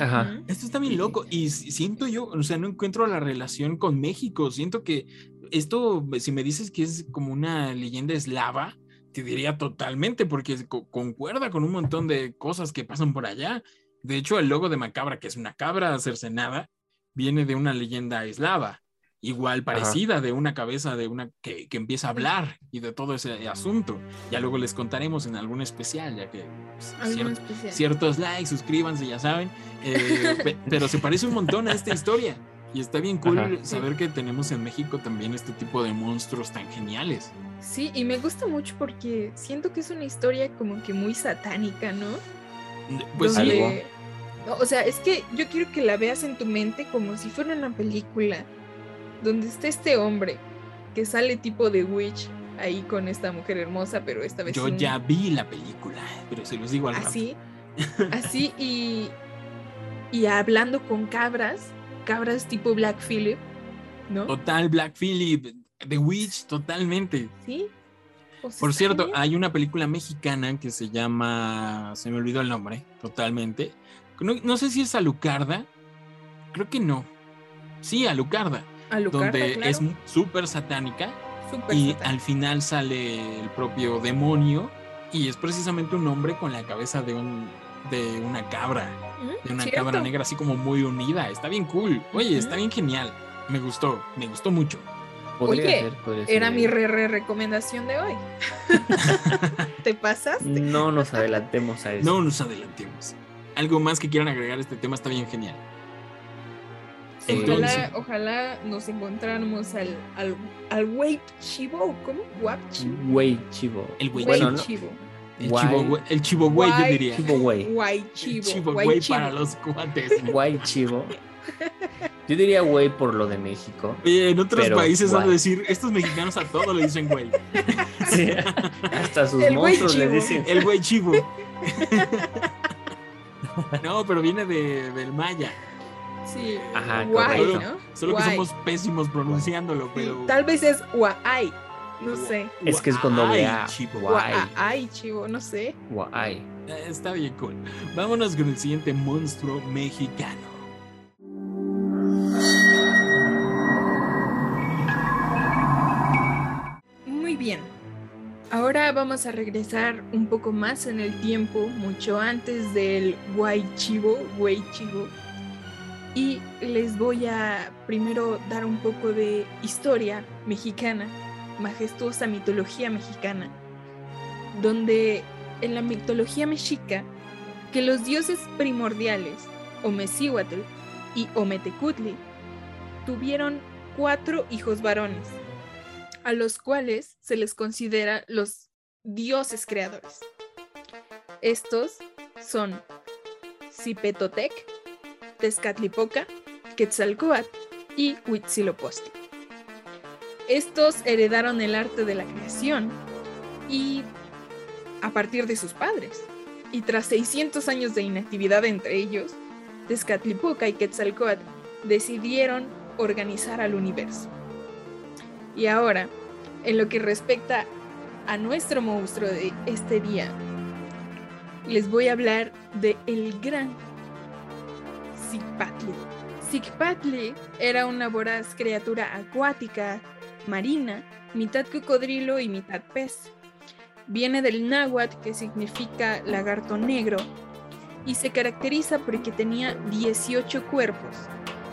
[SPEAKER 3] Ajá.
[SPEAKER 1] Esto está bien loco. Y siento yo, o sea, no encuentro la relación con México. Siento que esto, si me dices que es como una leyenda eslava, te diría totalmente, porque concuerda con un montón de cosas que pasan por allá. De hecho, el logo de Macabra, que es una cabra cercenada, viene de una leyenda eslava, igual parecida, de una cabeza de una que, empieza a hablar y de todo ese asunto. Ya luego les contaremos en algún especial, ya que pues, ciertos likes, suscríbanse, ya saben. Eh, pero se parece un montón a esta historia. Y está bien cool saber que tenemos en México también este tipo de monstruos tan geniales.
[SPEAKER 2] Sí, y me gusta mucho porque siento que es una historia como que muy satánica, ¿no?
[SPEAKER 1] Pues sí.
[SPEAKER 2] O sea, es que yo quiero que la veas en tu mente como si fuera una película donde está este hombre que sale tipo de witch ahí con esta mujer hermosa, pero esta vez.
[SPEAKER 1] Yo ya vi la película, pero se los digo al
[SPEAKER 2] Así, así y, y hablando con cabras cabras tipo Black Phillip, ¿no?
[SPEAKER 1] Total, Black Phillip, The Witch, totalmente.
[SPEAKER 2] Sí.
[SPEAKER 1] Por cierto, hay una película mexicana que se llama, se me olvidó el nombre, totalmente. No, sé si es Alucarda, creo que no. Sí, Alucarda,
[SPEAKER 2] Alucarda
[SPEAKER 1] donde es súper satánica y al final sale el propio demonio y es precisamente un hombre con la cabeza de un de una cabra de una cabra negra así como muy unida. Está bien cool. Oye, está bien genial. Me gustó, me gustó mucho.
[SPEAKER 2] Oye, era mi re, re recomendación de hoy. ¿Te pasaste?
[SPEAKER 3] No nos adelantemos a eso.
[SPEAKER 1] No nos adelantemos. Algo más que quieran agregar a este tema está bien genial.
[SPEAKER 2] ojalá, ojalá nos encontráramos al, al, al Chivo, ¿cómo? Wap
[SPEAKER 3] Chivo.
[SPEAKER 1] Chivo.
[SPEAKER 2] El Wei Chivo.
[SPEAKER 3] No,
[SPEAKER 2] Chivo.
[SPEAKER 1] El
[SPEAKER 3] Guay.
[SPEAKER 1] chivo, güey- yo diría.
[SPEAKER 3] Chivo güey.
[SPEAKER 2] Guay
[SPEAKER 1] El
[SPEAKER 2] chivo.
[SPEAKER 1] güey para los cuates.
[SPEAKER 3] Guay chivo. Yo diría güey por lo de México.
[SPEAKER 1] Oye, en otros países van a decir, estos mexicanos a todo le dicen güey.
[SPEAKER 3] Sí. Hasta sus
[SPEAKER 2] El
[SPEAKER 3] monstruos le dicen.
[SPEAKER 1] El güey chivo. No, pero viene de, del maya.
[SPEAKER 2] Sí.
[SPEAKER 3] Ajá,
[SPEAKER 2] guay,
[SPEAKER 1] correcto.
[SPEAKER 2] ¿no?
[SPEAKER 1] Solo
[SPEAKER 2] Guay.
[SPEAKER 1] que somos pésimos pronunciándolo,
[SPEAKER 2] Sí,
[SPEAKER 1] pero.
[SPEAKER 2] Tal vez es guay. No sé.
[SPEAKER 3] Es que es con doble A.
[SPEAKER 1] Ay, chivo.
[SPEAKER 3] Guay.
[SPEAKER 2] Guay, chivo, no sé.
[SPEAKER 3] Guay.
[SPEAKER 1] Eh, Está bien cool. Vámonos con el siguiente monstruo mexicano.
[SPEAKER 2] Muy bien. Ahora vamos a regresar un poco más en el tiempo, mucho antes del guay chivo, güey chivo. Y les voy a primero dar un poco de historia mexicana, majestuosa mitología mexicana, donde en la mitología mexica, que los dioses primordiales, Omecíhuatl y Ometecutli, tuvieron cuatro hijos varones, a los cuales se les considera los dioses creadores. Estos son Cipetotec, Tezcatlipoca, Quetzalcóatl y Huitzilopochtli. Estos heredaron el arte de la creación y a partir de sus padres. Y tras 600 años de inactividad entre ellos, Tezcatlipoca y Quetzalcóatl decidieron organizar al universo. Y ahora, en lo que respecta a nuestro monstruo de este día, les voy a hablar de el gran Zicpatli. Zicpatli era una voraz criatura acuática, marina, mitad cocodrilo y mitad pez. Viene del náhuatl, que significa lagarto negro, y se caracteriza porque tenía 18 cuerpos.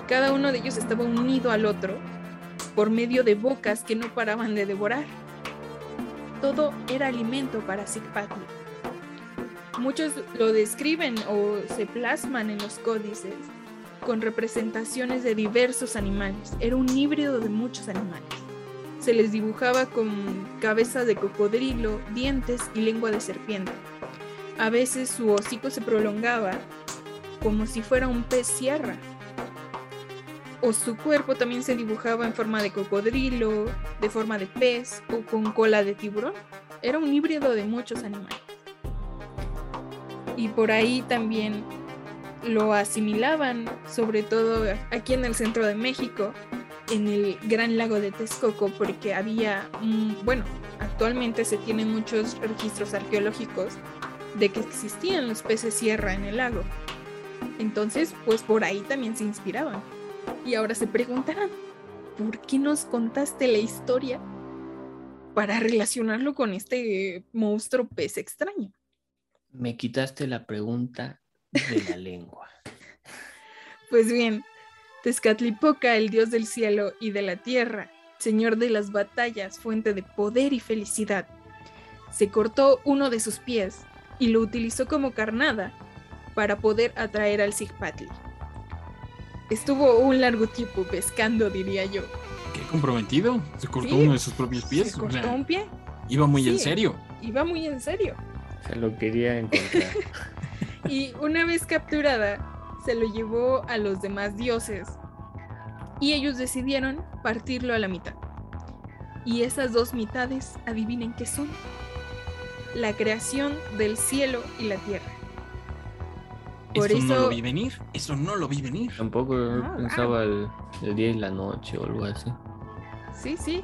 [SPEAKER 2] Cada uno de ellos estaba unido al otro por medio de bocas que no paraban de devorar. Todo era alimento para Zicpatli. Muchos lo describen o se plasman en los códices con representaciones de diversos animales. Era un híbrido de muchos animales. Se les dibujaba con cabeza de cocodrilo, dientes y lengua de serpiente. A veces su hocico se prolongaba como si fuera un pez sierra. O su cuerpo también se dibujaba en forma de cocodrilo, de forma de pez o con cola de tiburón. Era un híbrido de muchos animales. Y por ahí también lo asimilaban, sobre todo aquí en el centro de México, en el gran lago de Texcoco, porque había, bueno, actualmente se tienen muchos registros arqueológicos de que existían los peces sierra en el lago. Entonces, pues por ahí también se inspiraban. Y ahora se preguntarán, ¿por qué nos contaste la historia para relacionarlo con este monstruo pez extraño?
[SPEAKER 3] Me quitaste la pregunta de la lengua.
[SPEAKER 2] Pues bien, Tezcatlipoca, el dios del cielo y de la tierra, señor de las batallas, fuente de poder y felicidad, se cortó uno de sus pies y lo utilizó como carnada para poder atraer al Zigpatli. Estuvo un largo tiempo pescando, diría yo.
[SPEAKER 1] Qué comprometido. Se cortó
[SPEAKER 2] Sí.
[SPEAKER 1] uno de sus propios pies.
[SPEAKER 2] Se
[SPEAKER 1] o
[SPEAKER 2] cortó
[SPEAKER 1] sea,
[SPEAKER 2] un pie,
[SPEAKER 1] iba muy en serio.
[SPEAKER 2] iba muy en serio.
[SPEAKER 3] Se lo quería encontrar.
[SPEAKER 2] Y una vez capturada, se lo llevó a los demás dioses. Y ellos decidieron partirlo a la mitad. Y esas dos mitades, adivinen qué son. La creación del cielo y la tierra. Por
[SPEAKER 1] Esto no
[SPEAKER 2] eso-
[SPEAKER 1] lo vi venir. Eso no lo vi venir.
[SPEAKER 3] Tampoco
[SPEAKER 2] Ah,
[SPEAKER 3] pensaba el, el día y la noche o algo así.
[SPEAKER 2] Sí, sí.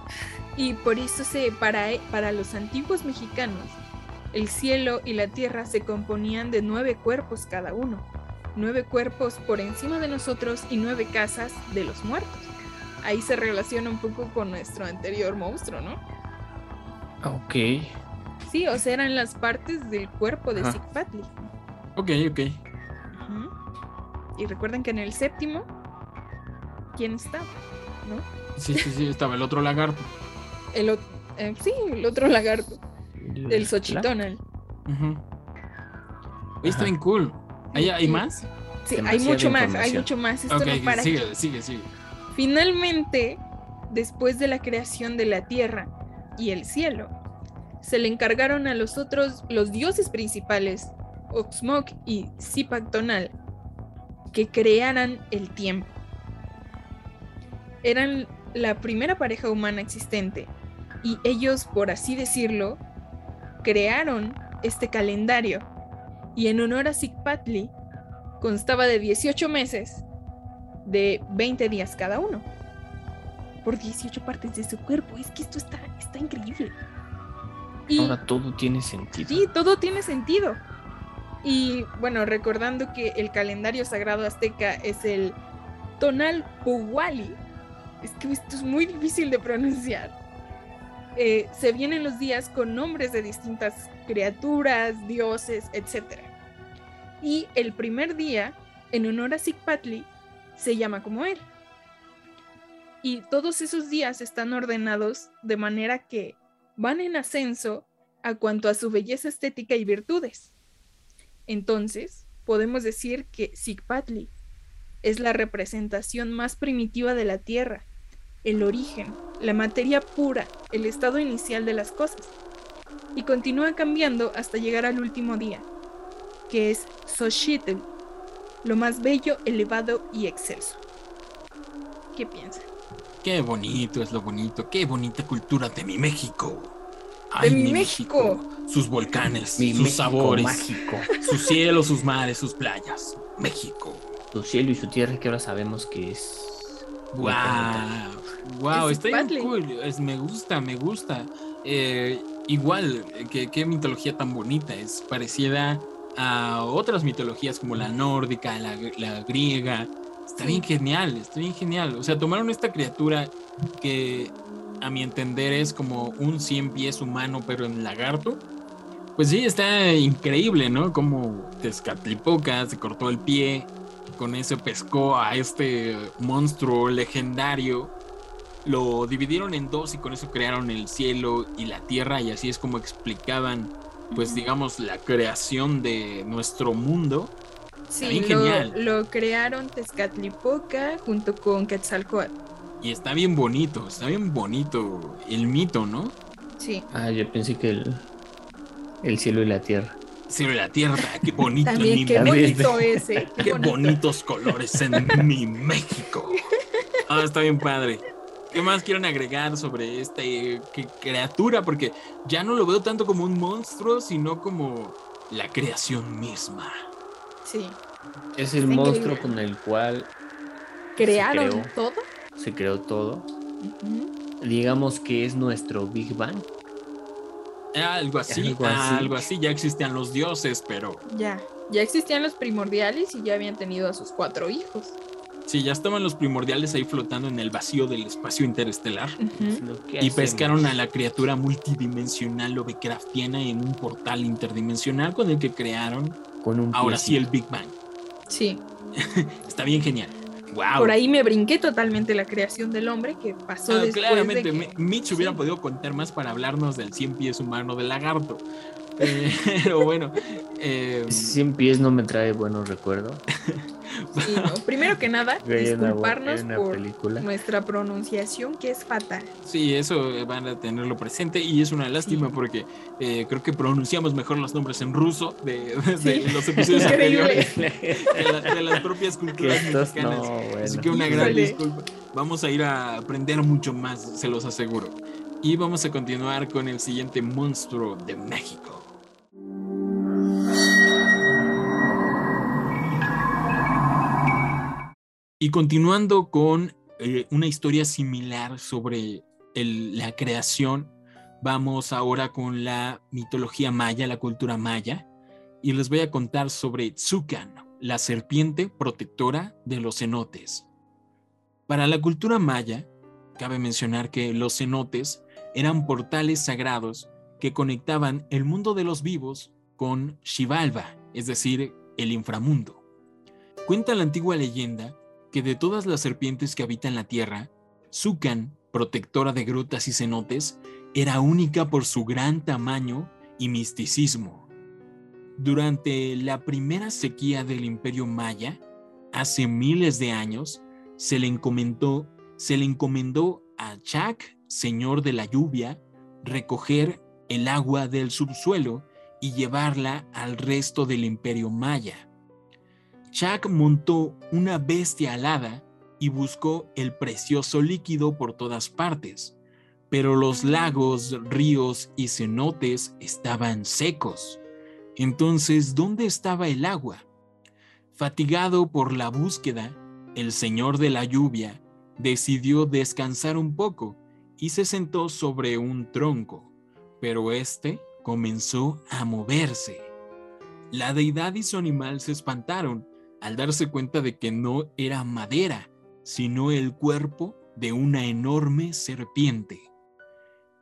[SPEAKER 2] Y por eso se, para, para los antiguos mexicanos, el cielo y la tierra se componían de nueve cuerpos cada uno. Nueve cuerpos por encima de nosotros y nueve casas de los muertos. Ahí se relaciona un poco con nuestro anterior monstruo, ¿no?
[SPEAKER 3] Ok.
[SPEAKER 2] Sí, o sea, eran las partes del cuerpo de. Zicpatli.
[SPEAKER 1] Ok, ok.
[SPEAKER 2] Y recuerden que en el séptimo, ¿quién estaba? ¿No?
[SPEAKER 1] Sí, sí, sí. Estaba el otro lagarto.
[SPEAKER 2] El, ot- eh, sí, el otro lagarto, el Xochitonal.
[SPEAKER 1] Ujú. Oye, está bien cool. ¿Hay, más?
[SPEAKER 2] Sí, hay mucho más, hay mucho más. Esto no para aquí.
[SPEAKER 1] sigue, sigue, sigue.
[SPEAKER 2] Finalmente, después de la creación de la tierra y el cielo, se le encargaron a los otros, los dioses principales, Oxmoc y Zipak Tonal, que crearan el tiempo. Eran la primera pareja humana existente y ellos, por así decirlo, crearon este calendario y en honor a Zikpatli constaba de 18 meses de 20 días cada uno por 18 partes de su cuerpo. Es que esto está, está increíble.
[SPEAKER 3] Y, Ahora todo tiene sentido.
[SPEAKER 2] Sí, todo tiene sentido. Y bueno, recordando que el calendario sagrado azteca es el Tonal Puwali, es que esto es muy difícil de pronunciar. Eh, se vienen los días con nombres de distintas criaturas, dioses, etc. Y el primer día, en honor a Zikpatli, se llama como él. Y todos esos días están ordenados de manera que van en ascenso a cuanto a su belleza estética y virtudes. Entonces, podemos decir que Zikpatli es la representación más primitiva de la Tierra, el origen, la materia pura, el estado inicial de las cosas, y continúa cambiando hasta llegar al último día, que es Xochitl, lo más bello, elevado y excelso. ¿Qué piensan?
[SPEAKER 1] Qué bonito es lo bonito, qué bonita cultura de mi México
[SPEAKER 2] de mi, México.
[SPEAKER 1] Sus volcanes, sus sabores, mágico. sus cielos, sus mares, sus playas. México.
[SPEAKER 3] Su cielo y su tierra que ahora sabemos que es.
[SPEAKER 1] Wow, wow, está bien cool. me gusta, me gusta. Eh, igual, que qué mitología tan bonita. Es parecida a otras mitologías como la nórdica, la, griega. Está bien genial, está bien genial. O sea, tomaron esta criatura que a mi entender es como un 100 pies humano pero en lagarto. Pues sí, está increíble, ¿no? Como Tezcatlipoca se cortó el pie, con eso pescó a este monstruo legendario. Lo dividieron en dos y con eso crearon el cielo y la tierra y así es como explicaban, pues digamos, la creación de nuestro mundo.
[SPEAKER 2] Sí, genial. Lo crearon Tezcatlipoca junto con Quetzalcoatl.
[SPEAKER 1] Y está bien bonito, está bien bonito el mito, ¿no?
[SPEAKER 2] Sí.
[SPEAKER 3] Ah, yo pensé que el, el cielo y la tierra.
[SPEAKER 1] Cielo y la tierra, qué bonito
[SPEAKER 2] También, mi qué bonito ese.
[SPEAKER 1] Qué, bonitos colores en mi México. Ah, está bien padre. ¿Qué más quieren agregar sobre esta eh, criatura? Porque ya no lo veo tanto como un monstruo, sino como la creación misma.
[SPEAKER 2] Sí.
[SPEAKER 3] Es el monstruo con el cual
[SPEAKER 2] crearon todo
[SPEAKER 3] se creó todo. Digamos que es nuestro Big Bang.
[SPEAKER 1] Algo así, algo así, ya existían los dioses, pero...
[SPEAKER 2] Ya, ya existían los primordiales y ya habían tenido a sus cuatro hijos.
[SPEAKER 1] Sí, ya estaban los primordiales ahí flotando en el vacío del espacio interestelar. Y pescaron a la criatura multidimensional Lovecraftiana en un portal interdimensional con el que crearon
[SPEAKER 3] con un
[SPEAKER 1] ahora sí el Big Bang.
[SPEAKER 2] Sí.
[SPEAKER 1] Está bien genial.
[SPEAKER 2] Por ahí me brinqué totalmente la creación del hombre que pasó ah, después
[SPEAKER 1] Claramente, de Mitch hubiera podido contar más para hablarnos del 100 pies humano del lagarto. Eh, pero bueno. Eh,
[SPEAKER 3] 100 pies no me trae buenos recuerdos.
[SPEAKER 2] Primero que nada, disculparnos por nuestra pronunciación que es fatal.
[SPEAKER 1] Sí, eso van a tenerlo presente y es una lástima porque eh, creo que pronunciamos mejor los nombres en ruso de, los episodios anteriores de, las propias culturas mexicanas. Así que una gran disculpa. Vamos a ir a aprender mucho más, se los aseguro. Y vamos a continuar con el siguiente monstruo de México. Y continuando con eh, una historia similar sobre la creación, vamos ahora con la mitología maya, la cultura maya, y les voy a contar sobre Tzucan, la serpiente protectora de los cenotes. Para la cultura maya, cabe mencionar que los cenotes eran portales sagrados que conectaban el mundo de los vivos con Xibalba, es decir, el inframundo. Cuenta la antigua leyenda que de todas las serpientes que habitan la tierra, Zucan, protectora de grutas y cenotes, era única por su gran tamaño y misticismo. Durante la primera sequía del imperio maya, hace miles de años, se le encomendó, se le encomendó a Chak, señor de la lluvia, recoger el agua del subsuelo y llevarla al resto del imperio maya. Chak montó una bestia alada y buscó el precioso líquido por todas partes, pero los lagos, ríos y cenotes estaban secos. Entonces, ¿dónde estaba el agua? Fatigado por la búsqueda, el señor de la lluvia decidió descansar un poco y se sentó sobre un tronco, pero éste comenzó a moverse. La deidad y su animal se espantaron al darse cuenta de que no era madera, sino el cuerpo de una enorme serpiente.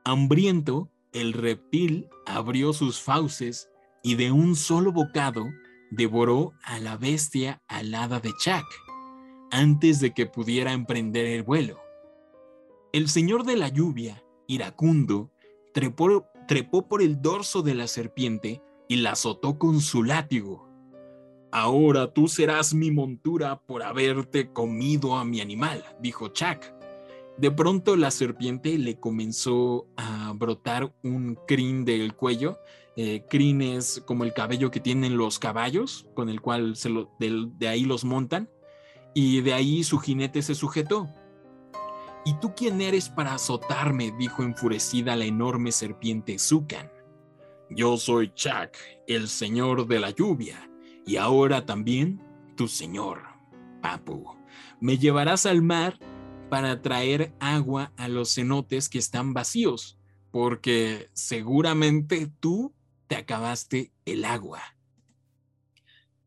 [SPEAKER 1] Hambriento, el reptil abrió sus fauces y de un solo bocado devoró a la bestia alada de Chak antes de que pudiera emprender el vuelo. El señor de la lluvia, iracundo, trepó, trepó por el dorso de la serpiente y la azotó con su látigo. Ahora tú serás mi montura por haberte comido a mi animal, dijo Chak. De pronto la serpiente le comenzó a brotar un crin del cuello. Eh, crin es como el cabello que tienen los caballos, con el cual se lo, de ahí los montan y de ahí su jinete se sujetó. ¿Y tú quién eres para azotarme? dijo enfurecida la enorme serpiente Zukan. Yo soy Chak, el señor de la lluvia, y ahora también tu señor, Papu. Me llevarás al mar para traer agua a los cenotes que están vacíos, porque seguramente tú te acabaste el agua.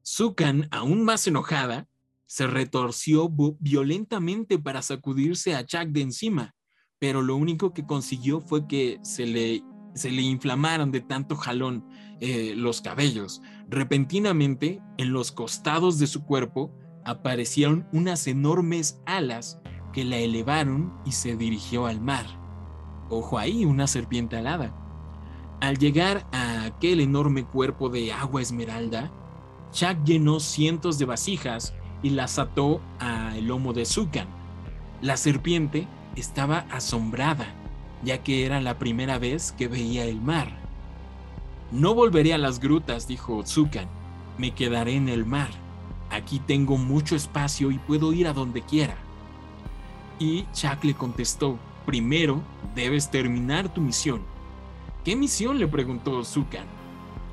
[SPEAKER 1] Zukan, aún más enojada, se retorció violentamente para sacudirse a Chuck de encima, pero lo único que consiguió fue que se le, se le inflamaron de tanto jalón eh, los cabellos. Repentinamente, en los costados de su cuerpo aparecieron unas enormes alas que la elevaron y se dirigió al mar. Ojo ahí, una serpiente alada. Al llegar a aquel enorme cuerpo de agua esmeralda, Chuck llenó cientos de vasijas y las ató al lomo de Zukan. La serpiente estaba asombrada, ya que era la primera vez que veía el mar. No volveré a las grutas, dijo Zukan. Me quedaré en el mar. Aquí tengo mucho espacio y puedo ir a donde quiera. Y Chak le contestó, primero debes terminar tu misión. ¿Qué misión? le preguntó Zukan.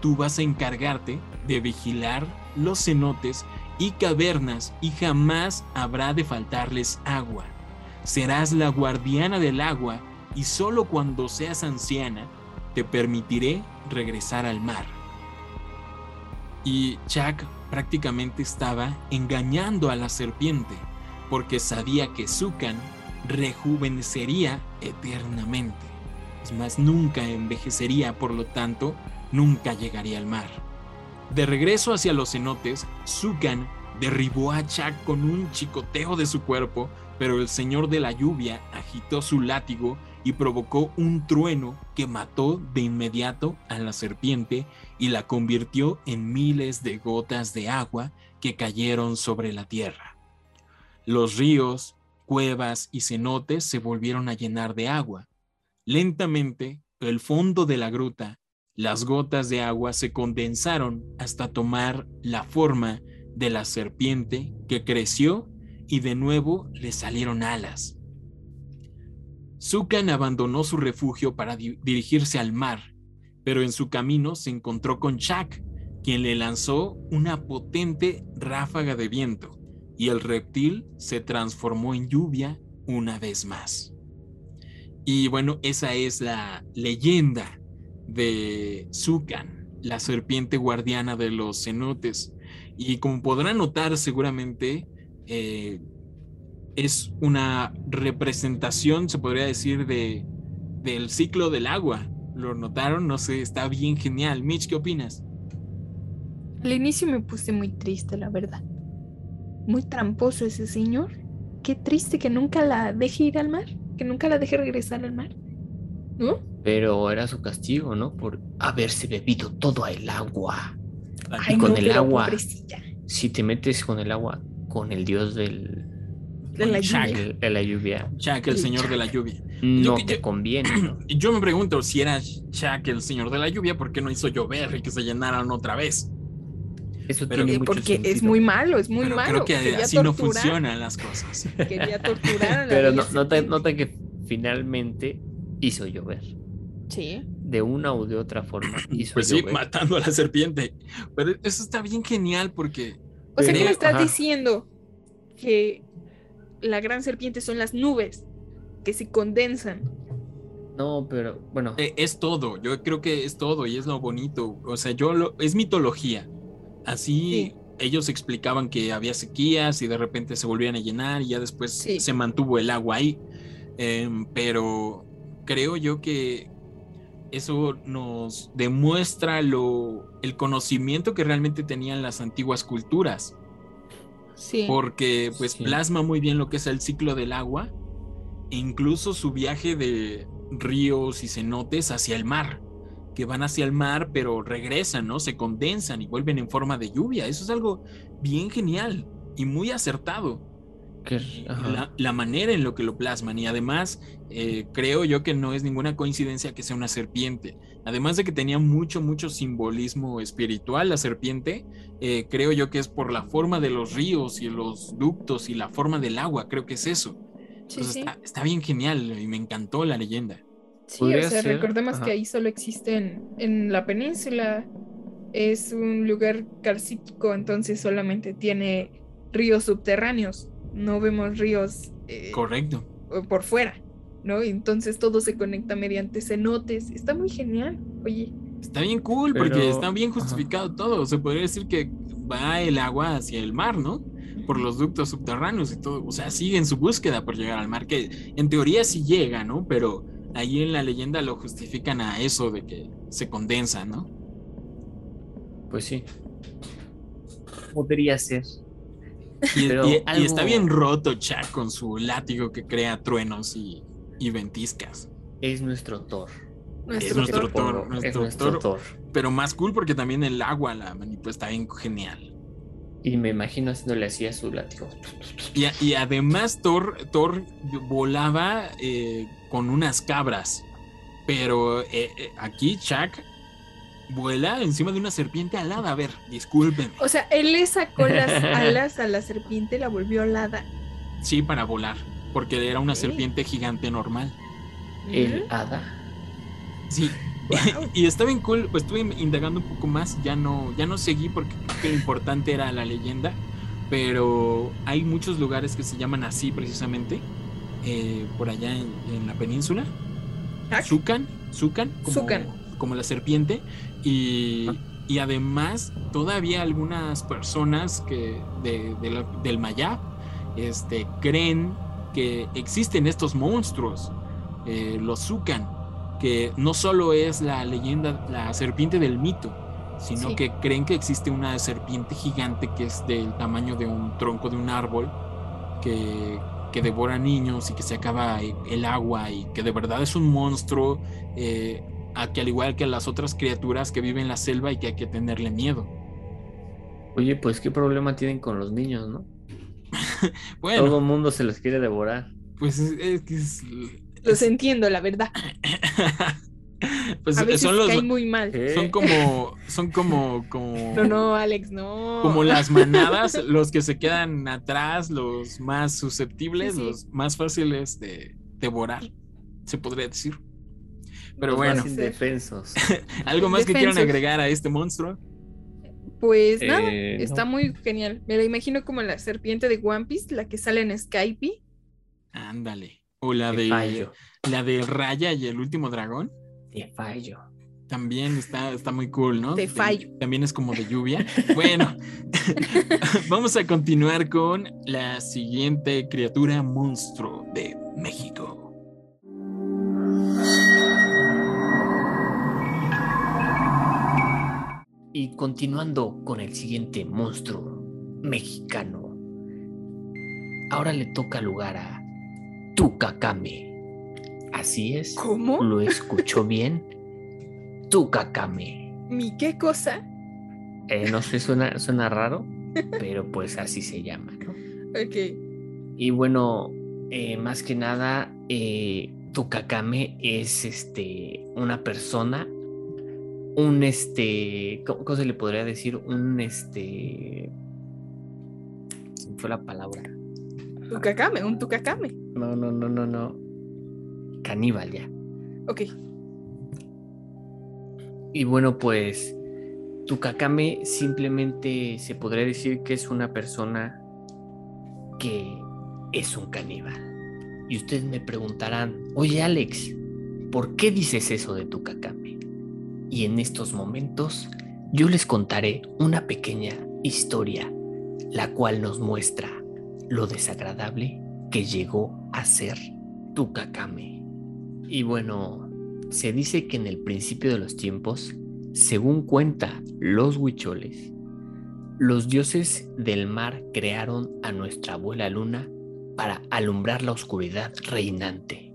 [SPEAKER 1] Tú vas a encargarte de vigilar los cenotes y cavernas, y jamás habrá de faltarles agua. Serás la guardiana del agua, y solo cuando seas anciana te permitiré regresar al mar. Y Chuck prácticamente estaba engañando a la serpiente, porque sabía que Zukan rejuvenecería eternamente. Es más, nunca envejecería, por lo tanto, nunca llegaría al mar. De regreso hacia los cenotes, Zukan derribó a Chak con un chicoteo de su cuerpo, pero el señor de la lluvia agitó su látigo y provocó un trueno que mató de inmediato a la serpiente y la convirtió en miles de gotas de agua que cayeron sobre la tierra. Los ríos, cuevas y cenotes se volvieron a llenar de agua. Lentamente, el fondo de la gruta las gotas de agua se condensaron hasta tomar la forma de la serpiente que creció y de nuevo le salieron alas. Zukan abandonó su refugio para dirigirse al mar, pero en su camino se encontró con Chak, quien le lanzó una potente ráfaga de viento, y el reptil se transformó en lluvia una vez más. Y bueno, esa es la leyenda de Zukan, la serpiente guardiana de los cenotes. Y como podrán notar seguramente, eh, es una representación, se podría decir, de, del ciclo del agua. ¿Lo notaron? No sé, está bien genial. Mitch, ¿qué opinas?
[SPEAKER 2] Al inicio me puse muy triste, la verdad. Muy tramposo ese señor. Qué triste que nunca la deje ir al mar, que nunca la deje regresar al mar. ¿No?
[SPEAKER 3] Pero era su castigo, ¿no? Por haberse bebido todo el agua.
[SPEAKER 2] Ay, con el agua.
[SPEAKER 3] Si te metes con el agua, con el dios del,
[SPEAKER 2] De la
[SPEAKER 1] Shaq.
[SPEAKER 2] lluvia.
[SPEAKER 3] El- de la lluvia.
[SPEAKER 1] Shaq, el señor de la lluvia.
[SPEAKER 3] No
[SPEAKER 1] que-
[SPEAKER 3] te
[SPEAKER 1] yo-
[SPEAKER 3] conviene.
[SPEAKER 1] yo me pregunto si era Shaq el señor de la lluvia, ¿por qué no hizo llover y que se llenaran otra vez?
[SPEAKER 3] Eso
[SPEAKER 1] Pero-
[SPEAKER 3] tiene mucho
[SPEAKER 2] Porque es muy malo, es muy
[SPEAKER 1] Pero
[SPEAKER 2] malo.
[SPEAKER 1] creo que
[SPEAKER 2] Quería
[SPEAKER 1] así no funcionan las cosas.
[SPEAKER 2] Quería torturar a la
[SPEAKER 3] Pero no, nota, que finalmente hizo llover.
[SPEAKER 2] Sí.
[SPEAKER 3] De una u de otra forma hizo
[SPEAKER 1] Pues sí, matando a la serpiente. Pero eso está bien genial porque
[SPEAKER 2] O sea, ¿qué me estás
[SPEAKER 3] ajá.
[SPEAKER 2] diciendo? Que la gran serpiente son las nubes que se condensan.
[SPEAKER 3] No, pero bueno.
[SPEAKER 1] eh, es todo. Yo creo que es todo y es lo bonito. O sea, yo lo, es mitología. Así
[SPEAKER 2] Sí.
[SPEAKER 1] ellos explicaban que había sequías y de repente se volvían a llenar y ya después
[SPEAKER 2] Sí.
[SPEAKER 1] se mantuvo el agua ahí. Em, pero creo yo que eso nos demuestra lo, el conocimiento que realmente tenían las antiguas culturas.
[SPEAKER 2] Sí.
[SPEAKER 1] porque pues
[SPEAKER 3] Sí.
[SPEAKER 1] plasma muy bien lo que es el ciclo del agua e incluso su viaje de ríos y cenotes hacia el mar, que van hacia el mar pero regresan, ¿no? Se condensan y vuelven en forma de lluvia. Eso es algo bien genial y muy acertado. La, la manera en lo que lo plasman y además eh, creo yo que no es ninguna coincidencia que sea una serpiente. Además de que tenía mucho, mucho simbolismo espiritual la serpiente, eh, creo yo que es por la forma de los ríos y los ductos y la forma del agua, creo que es eso.
[SPEAKER 2] Sí,
[SPEAKER 1] Entonces
[SPEAKER 2] sí.
[SPEAKER 1] Está, está bien genial y me encantó la leyenda.
[SPEAKER 2] Sí, o sea,
[SPEAKER 3] ser,
[SPEAKER 2] recordemos
[SPEAKER 3] ajá.
[SPEAKER 2] que ahí solo existen en la península. Es un lugar carcítico, entonces solamente tiene ríos subterráneos. No vemos ríos eh,
[SPEAKER 1] Correcto.
[SPEAKER 2] por fuera, ¿no? Y Entonces todo se conecta mediante cenotes. Está muy genial. Oye,
[SPEAKER 1] Está bien cool porque está bien
[SPEAKER 3] ajá.
[SPEAKER 1] justificado todo. Se podría decir que va el agua hacia el mar, ¿no? Por los ductos subterráneos y todo. O sea, siguen su búsqueda por llegar al mar, que en teoría sí llega, ¿no? Pero ahí en la leyenda lo justifican a eso de que se condensa, ¿no?
[SPEAKER 3] Pues sí. Podría ser.
[SPEAKER 1] Y,
[SPEAKER 3] Pero
[SPEAKER 1] y- y
[SPEAKER 3] algo-
[SPEAKER 1] está bien roto Chuck con su látigo que crea truenos y, y ventiscas.
[SPEAKER 3] Es nuestro Thor.
[SPEAKER 2] nuestro
[SPEAKER 1] nuestro
[SPEAKER 2] Thor.
[SPEAKER 1] Thor,
[SPEAKER 3] es
[SPEAKER 1] nuestro Thor.
[SPEAKER 3] Thor.
[SPEAKER 1] Pero más cool porque también el agua la manipula, está bien genial.
[SPEAKER 3] Y me imagino haciéndole así a su látigo.
[SPEAKER 1] Y, a- y además Thor, Thor volaba eh, con unas cabras. Pero eh, eh, aquí Chuck vuela encima de una serpiente alada. A ver, discúlpenme.
[SPEAKER 2] O sea, él le sacó las alas a la serpiente, la volvió alada.
[SPEAKER 1] Sí, para volar. Porque era una serpiente gigante normal.
[SPEAKER 3] El hada.
[SPEAKER 1] Sí.
[SPEAKER 2] Wow.
[SPEAKER 1] y está bien cool. Pues estuve indagando un poco más. Ya no, ya no seguí porque creo que lo importante era la leyenda. Pero hay muchos lugares que se llaman así precisamente. eh, por allá en- en la península. Zucan, Zucan, como,
[SPEAKER 2] Zucan.
[SPEAKER 1] como la serpiente. Y,
[SPEAKER 3] Ah.
[SPEAKER 1] y además, todavía algunas personas que de- de la- del Mayab este, creen que existen estos monstruos, eh, los Zucan, que no solo es la leyenda, la serpiente del mito, sino
[SPEAKER 2] Sí.
[SPEAKER 1] que creen que existe una serpiente gigante que es del tamaño de un tronco de un árbol, que, que devora niños y que se acaba e- el agua y que de verdad es un monstruo, eh, a que al igual que las otras criaturas que viven en la selva y que hay que tenerle miedo.
[SPEAKER 3] Oye, pues qué problema tienen con los niños, ¿no?
[SPEAKER 1] Bueno,
[SPEAKER 3] Todo el mundo se los quiere devorar.
[SPEAKER 1] pues es, es que es-
[SPEAKER 2] Los
[SPEAKER 1] es-
[SPEAKER 2] entiendo, la verdad.
[SPEAKER 1] pues
[SPEAKER 2] A veces
[SPEAKER 1] son los
[SPEAKER 2] cae muy mal.
[SPEAKER 3] ¿Qué?
[SPEAKER 1] son como son como como
[SPEAKER 2] No, no, Alex, no.
[SPEAKER 1] como las manadas, los que se quedan atrás, los más susceptibles,
[SPEAKER 2] Sí, sí.
[SPEAKER 1] los más fáciles de devorar, se podría decir. Pero
[SPEAKER 3] Los
[SPEAKER 1] bueno,
[SPEAKER 3] más indefensos.
[SPEAKER 1] ¿algo más que quieran agregar a este monstruo?
[SPEAKER 2] Pues nada,
[SPEAKER 3] Eh,
[SPEAKER 2] está
[SPEAKER 3] no.
[SPEAKER 2] muy genial. Me la imagino como la serpiente de One Piece, la que sale en Skype.
[SPEAKER 1] Ándale. O la
[SPEAKER 3] Te
[SPEAKER 1] de
[SPEAKER 3] fallo.
[SPEAKER 1] la de Raya y el último dragón.
[SPEAKER 3] Te fallo.
[SPEAKER 1] También está, está muy cool, ¿no?
[SPEAKER 2] Te
[SPEAKER 1] De-
[SPEAKER 2] fallo.
[SPEAKER 1] También es como de lluvia. Bueno, vamos a continuar con la siguiente criatura monstruo de México.
[SPEAKER 3] Y continuando con el siguiente monstruo mexicano. Ahora le toca lugar a Tucacame. Así es.
[SPEAKER 2] ¿Cómo?
[SPEAKER 3] ¿Lo escuchó bien? Tucacame.
[SPEAKER 2] ¿Mi qué cosa?
[SPEAKER 3] Eh, no sé, suena, suena raro, pero pues así se llama, ¿no?
[SPEAKER 2] Ok.
[SPEAKER 3] Y bueno, eh, más que nada, eh, Tukakame es este, una persona, un este, ¿cómo, se le podría decir? Un este, fue la palabra?
[SPEAKER 2] Tukakame, un Tukakame.
[SPEAKER 3] No, no, no, no, no. Caníbal ya.
[SPEAKER 2] Ok.
[SPEAKER 3] Y bueno, pues Tukakame simplemente se podría decir que es una persona que es un caníbal. Y ustedes me preguntarán, oye Alex, ¿por qué dices eso de Tukakame? Y en estos momentos yo les contaré una pequeña historia, la cual nos muestra lo desagradable que llegó a ser Tukakame. Y bueno, se dice que en el principio de los tiempos, según cuenta los huicholes, los dioses del mar crearon a nuestra abuela luna para alumbrar la oscuridad reinante.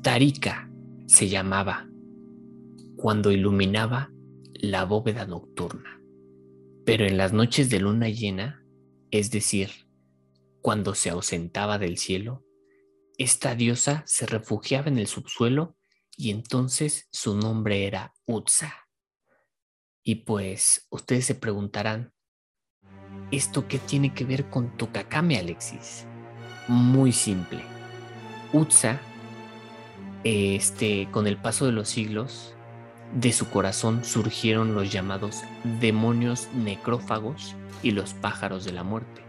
[SPEAKER 3] Tarika se llamaba cuando iluminaba la bóveda nocturna. Pero en las noches de luna llena, es decir, cuando se ausentaba del cielo, esta diosa se refugiaba en el subsuelo y entonces su nombre era Utsa. Y pues ustedes se preguntarán, ¿esto qué tiene que ver con Tukakame, Alexis? Muy simple. Utsa, este, con el paso de los siglos, de su corazón surgieron los llamados demonios necrófagos y los pájaros de la muerte,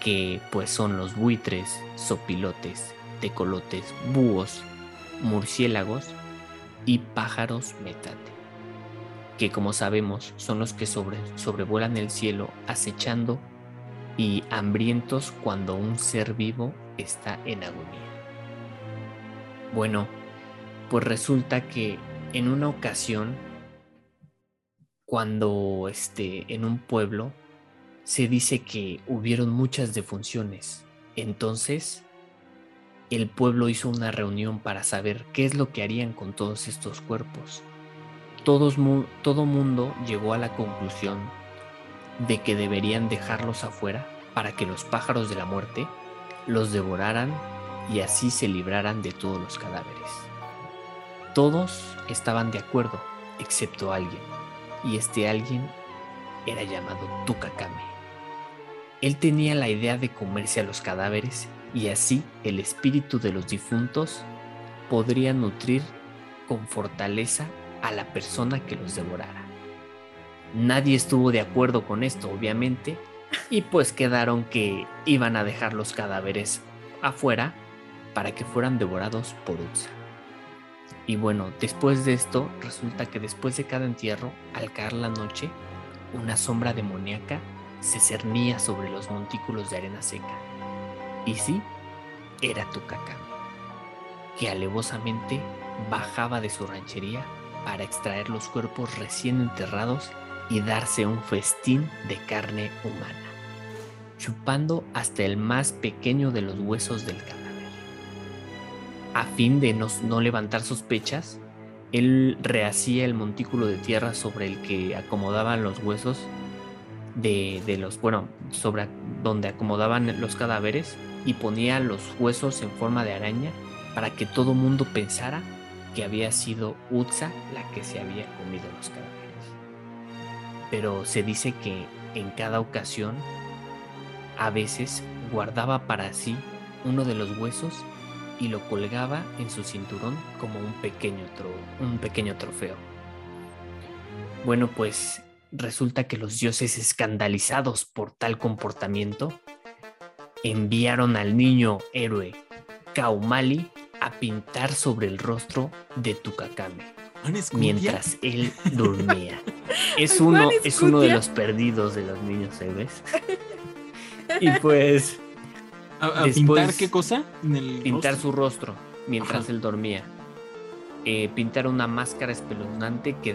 [SPEAKER 3] que pues son los buitres, sopilotes, tecolotes, búhos, murciélagos y pájaros metate, que como sabemos son los que sobre, sobrevuelan el cielo acechando y hambrientos cuando un ser vivo está en agonía. Bueno, pues resulta que en una ocasión, cuando este, en un pueblo se dice que hubieron muchas defunciones, entonces el pueblo hizo una reunión para saber qué es lo que harían con todos estos cuerpos. Todos, todo mundo llegó a la conclusión de que deberían dejarlos afuera para que los pájaros de la muerte los devoraran y así se libraran de todos los cadáveres. Todos estaban de acuerdo, excepto alguien, y este alguien era llamado Tukakame. Él tenía la idea de comerse a los cadáveres y así el espíritu de los difuntos podría nutrir con fortaleza a la persona que los devorara. Nadie estuvo de acuerdo con esto, obviamente, y pues quedaron que iban a dejar los cadáveres afuera para que fueran devorados por Utsa. Y bueno, después de esto, resulta que después de cada entierro, al caer la noche, una sombra demoníaca se cernía sobre los montículos de arena seca. Y sí, era Tukakame, que alevosamente bajaba de su ranchería para extraer los cuerpos recién enterrados y darse un festín de carne humana, chupando hasta el más pequeño de los huesos del cadáver a fin de no, levantar sospechas, él rehacía el montículo de tierra sobre el que acomodaban los huesos de, los, bueno, sobre donde acomodaban los cadáveres y ponía los huesos en forma de araña para que todo mundo pensara que había sido Utsa la que se había comido los cadáveres. Pero se dice que en cada ocasión, a veces guardaba para sí uno de los huesos y lo colgaba en su cinturón como un pequeño, un pequeño trofeo. Bueno, pues resulta que los dioses escandalizados por tal comportamiento enviaron al niño héroe Kaumali a pintar sobre el rostro de Tukakame mientras él dormía. Es uno, es uno de los perdidos de los niños héroes. Y pues
[SPEAKER 1] ¿A, pintar qué cosa?
[SPEAKER 3] pintar su rostro mientras él dormía. Eh, pintar una máscara espeluznante que